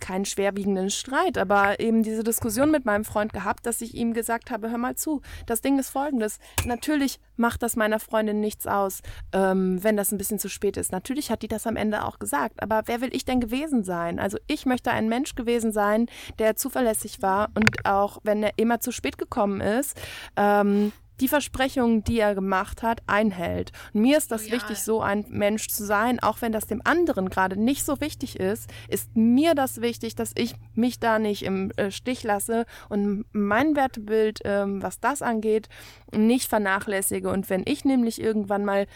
keinen schwerwiegenden Streit, aber eben diese Diskussion mit meinem Freund gehabt, dass ich ihm gesagt habe, hör mal zu, das Ding ist folgendes. Natürlich macht das meiner Freundin nichts aus, ähm, wenn das ein bisschen zu spät ist. Natürlich hat die das am Ende auch gesagt, aber wer will ich denn gewesen sein? Also ich möchte ein Mensch gewesen sein, der zuverlässig war und auch wenn er immer zu spät gekommen ist, ähm, die Versprechungen, die er gemacht hat, einhält. Und mir ist das Loyal. wichtig, so ein Mensch zu sein, auch wenn das dem anderen gerade nicht so wichtig ist, ist mir das wichtig, dass ich mich da nicht im äh, Stich lasse und mein Wertebild, ähm, was das angeht, nicht vernachlässige. Und wenn ich nämlich irgendwann mal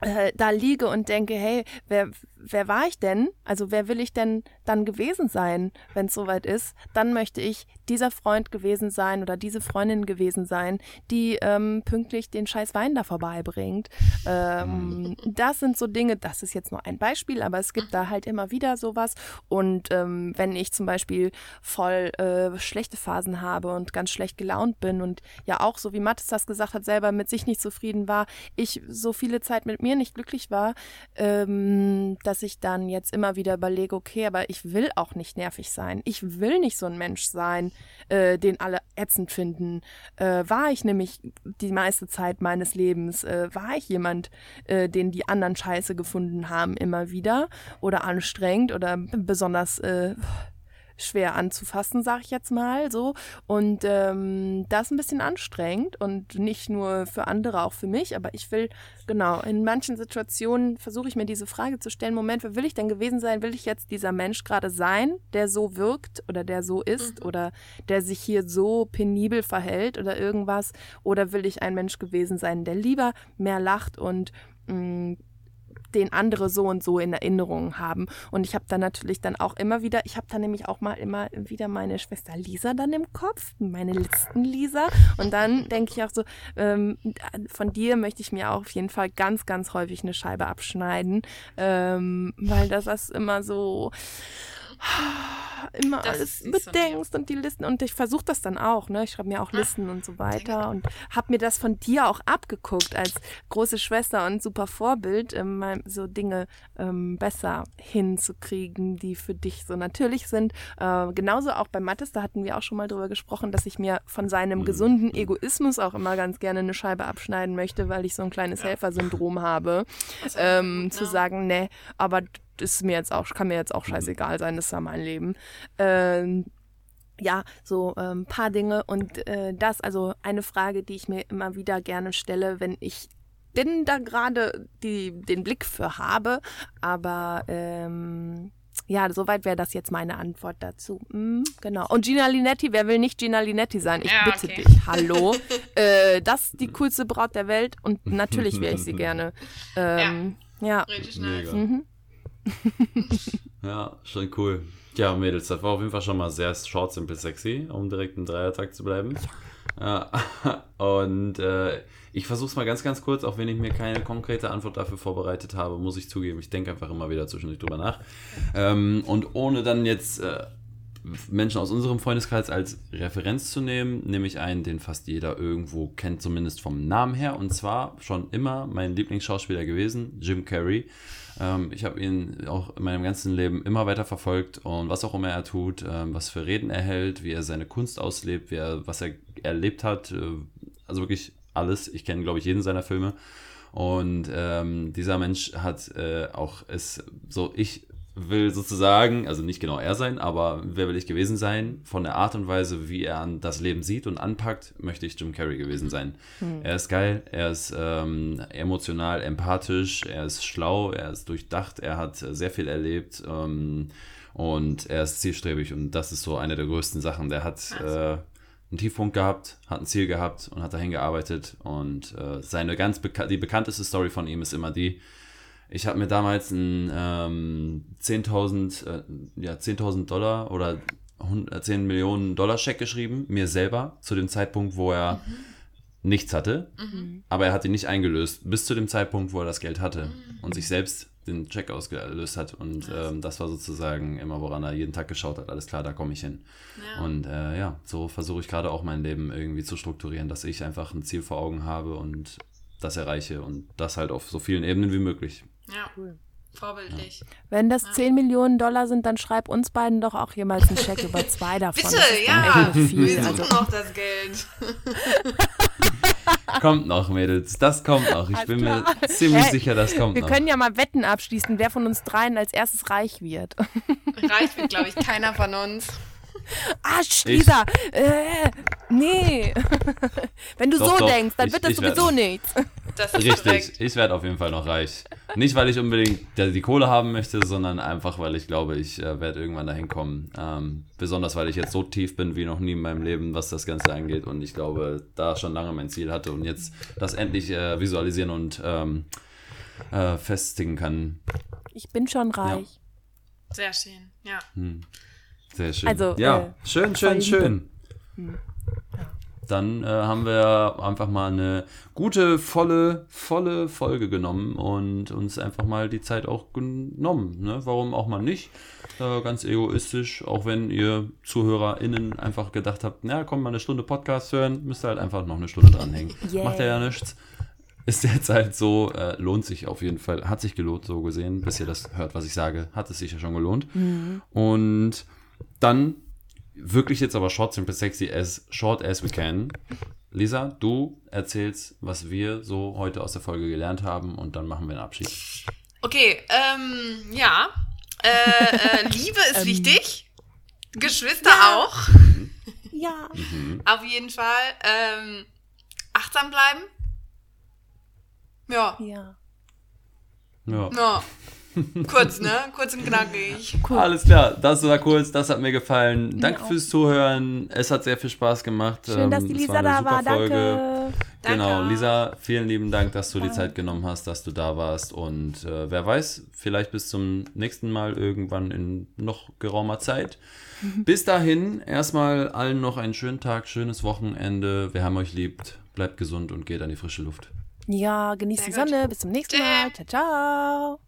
äh, da liege und denke, hey, wer, wer war ich denn? Also wer will ich denn dann gewesen sein, wenn es soweit ist? Dann möchte ich dieser Freund gewesen sein oder diese Freundin gewesen sein, die ähm, pünktlich den scheiß Wein da vorbeibringt. Ähm, das sind so Dinge, das ist jetzt nur ein Beispiel, aber es gibt da halt immer wieder sowas. Und ähm, wenn ich zum Beispiel voll äh, schlechte Phasen habe und ganz schlecht gelaunt bin und ja auch, so wie Mathis das gesagt hat, selber mit sich nicht zufrieden war, ich so viele Zeit mit mir mir nicht glücklich war, ähm, dass ich dann jetzt immer wieder überlege, okay, aber ich will auch nicht nervig sein. Ich will nicht so ein Mensch sein, äh, den alle ätzend finden. Äh, war ich nämlich die meiste Zeit meines Lebens, äh, war ich jemand, äh, den die anderen scheiße gefunden haben immer wieder oder anstrengend oder besonders äh, schwer anzufassen, sag ich jetzt mal so. Und ähm, das ist ein bisschen anstrengend und nicht nur für andere, auch für mich. Aber ich will, genau, in manchen Situationen versuche ich mir diese Frage zu stellen, Moment, wer will ich denn gewesen sein? Will ich jetzt dieser Mensch gerade sein, der so wirkt oder der so ist mhm. oder der sich hier so penibel verhält oder irgendwas? Oder will ich ein Mensch gewesen sein, der lieber mehr lacht und mh, mm, den andere so und so in Erinnerung haben. Und ich habe dann natürlich dann auch immer wieder, ich habe dann nämlich auch mal immer wieder meine Schwester Lisa dann im Kopf, meine Listen Lisa. Und dann denke ich auch so, ähm, von dir möchte ich mir auch auf jeden Fall ganz, ganz häufig eine Scheibe abschneiden, ähm, weil das ist immer so immer das alles bedenkst und die Listen und ich versuche das dann auch, ne? Ich schreibe mir auch ah, Listen und so weiter und habe mir das von dir auch abgeguckt als große Schwester und super Vorbild, ähm, so Dinge ähm, besser hinzukriegen, die für dich so natürlich sind. Äh, genauso auch bei Mattes, da hatten wir auch schon mal drüber gesprochen, dass ich mir von seinem mhm. gesunden Egoismus auch immer ganz gerne eine Scheibe abschneiden möchte, weil ich so ein kleines Helfersyndrom habe, ähm, gut, zu ne? sagen, ne, aber ist mir jetzt auch, kann mir jetzt auch scheißegal sein, das ist ja mein Leben. Ähm, ja, so ein ähm, paar Dinge und äh, das, also eine Frage, die ich mir immer wieder gerne stelle, wenn ich denn da gerade den Blick für habe, aber ähm, ja, soweit wäre das jetzt meine Antwort dazu. Hm, genau. Und Gina Linetti, wer will nicht Gina Linetti sein? Ich ja, bitte okay. dich. Hallo. äh, das ist die coolste Braut der Welt und natürlich wäre ich sie gerne. Ähm, ja. ja. Richtig nice. Mhm. ja, schon cool. Ja, Mädels, das war auf jeden Fall schon mal sehr short, simple, sexy, um direkt im Dreiertag zu bleiben. Ja. Und äh, ich versuche es mal ganz, ganz kurz, auch wenn ich mir keine konkrete Antwort dafür vorbereitet habe, muss ich zugeben, ich denke einfach immer wieder zwischendurch drüber nach. Ähm, und ohne dann jetzt äh, Menschen aus unserem Freundeskreis als Referenz zu nehmen, nehme ich einen, den fast jeder irgendwo kennt, zumindest vom Namen her. Und zwar schon immer mein Lieblingsschauspieler gewesen, Jim Carrey. Ähm, ich habe ihn auch in meinem ganzen Leben immer weiter verfolgt und was auch immer er tut, ähm, was für Reden er hält, wie er seine Kunst auslebt, wie er, was er erlebt hat, äh, also wirklich alles. Ich kenne, glaube ich, jeden seiner Filme. Und ähm, dieser Mensch hat äh, auch es so, ich will sozusagen, also nicht genau er sein, aber wer will ich gewesen sein? Von der Art und Weise, wie er das Leben sieht und anpackt, möchte ich Jim Carrey gewesen sein. Hm. Er ist geil, er ist ähm, emotional, empathisch, er ist schlau, er ist durchdacht, er hat sehr viel erlebt ähm, und er ist zielstrebig und das ist so eine der größten Sachen. Der hat äh, einen Tiefpunkt gehabt, hat ein Ziel gehabt und hat dahin gearbeitet und äh, seine ganz beka die bekannteste Story von ihm ist immer die, ich habe mir damals einen ähm, 10.000 äh, ja, 10 Dollar oder 100, 10 äh, Millionen Dollar Scheck geschrieben, mir selber, zu dem Zeitpunkt, wo er mhm. nichts hatte. Mhm. Aber er hat ihn nicht eingelöst, bis zu dem Zeitpunkt, wo er das Geld hatte mhm. und sich selbst den Check ausgelöst hat. Und ähm, das war sozusagen immer, woran er jeden Tag geschaut hat. Alles klar, da komme ich hin. Ja. Und äh, ja, so versuche ich gerade auch mein Leben irgendwie zu strukturieren, dass ich einfach ein Ziel vor Augen habe und das erreiche und das halt auf so vielen Ebenen wie möglich. Ja. Cool. Vorbildlich. Wenn das ja. 10 Millionen Dollar sind, dann schreib uns beiden doch auch jemals einen Scheck über zwei davon. Bitte, ja. Viel. Wir suchen also. noch das Geld. kommt noch, Mädels. Das kommt noch. Ich bin mir ziemlich hey, sicher, das kommt wir noch. Wir können ja mal Wetten abschließen, wer von uns dreien als erstes reich wird. Reich wird, glaube ich, keiner von uns. Ah, Lisa, äh, nee. Wenn du doch, so doch. denkst, dann ich, wird das sowieso werd, nichts. Das ist Richtig, korrekt. ich werde auf jeden Fall noch reich. Nicht, weil ich unbedingt die Kohle haben möchte, sondern einfach, weil ich glaube, ich äh, werde irgendwann dahin kommen. Ähm, besonders, weil ich jetzt so tief bin wie noch nie in meinem Leben, was das Ganze angeht. Und ich glaube, da schon lange mein Ziel hatte und jetzt das endlich äh, visualisieren und ähm, äh, festigen kann. Ich bin schon reich. Ja. Sehr schön, ja. Hm. Sehr schön. Also, ja, äh, schön, schön, schön. Hm. Dann äh, haben wir einfach mal eine gute, volle, volle Folge genommen und uns einfach mal die Zeit auch genommen. Ne? Warum auch mal nicht? Äh, ganz egoistisch, auch wenn ihr ZuhörerInnen einfach gedacht habt, na komm, mal eine Stunde Podcast hören, müsst ihr halt einfach noch eine Stunde dranhängen. Yeah. Macht ja nichts. ist derzeit so, äh, lohnt sich auf jeden Fall, hat sich gelohnt, so gesehen, bis ihr das hört, was ich sage, hat es sich ja schon gelohnt. Und dann wirklich jetzt aber short, simple, sexy, as short as we can. Lisa, du erzählst, was wir so heute aus der Folge gelernt haben und dann machen wir einen Abschied. Okay, ähm, ja. Äh, äh, Liebe ist wichtig. Geschwister auch. Ja. Auf jeden Fall. Ähm, achtsam bleiben. Ja, Ja. Ja. ja. Kurz, ne? Kurz und knackig. Alles klar, das war kurz, das hat mir gefallen. Danke auch. fürs Zuhören. Es hat sehr viel Spaß gemacht. Schön, dass Ähm, die es Lisa eine da super war. Folge. Danke. Genau. Lisa, vielen lieben Dank, dass du die Zeit genommen hast, dass du da warst. Und äh, wer weiß, vielleicht bis zum nächsten Mal irgendwann in noch geraumer Zeit. Bis dahin, erstmal allen noch einen schönen Tag, schönes Wochenende. Wir haben euch lieb. Bleibt gesund und geht an die frische Luft. Ja, genießt die. Sonne. Bis zum nächsten Mal. Ciao, ciao.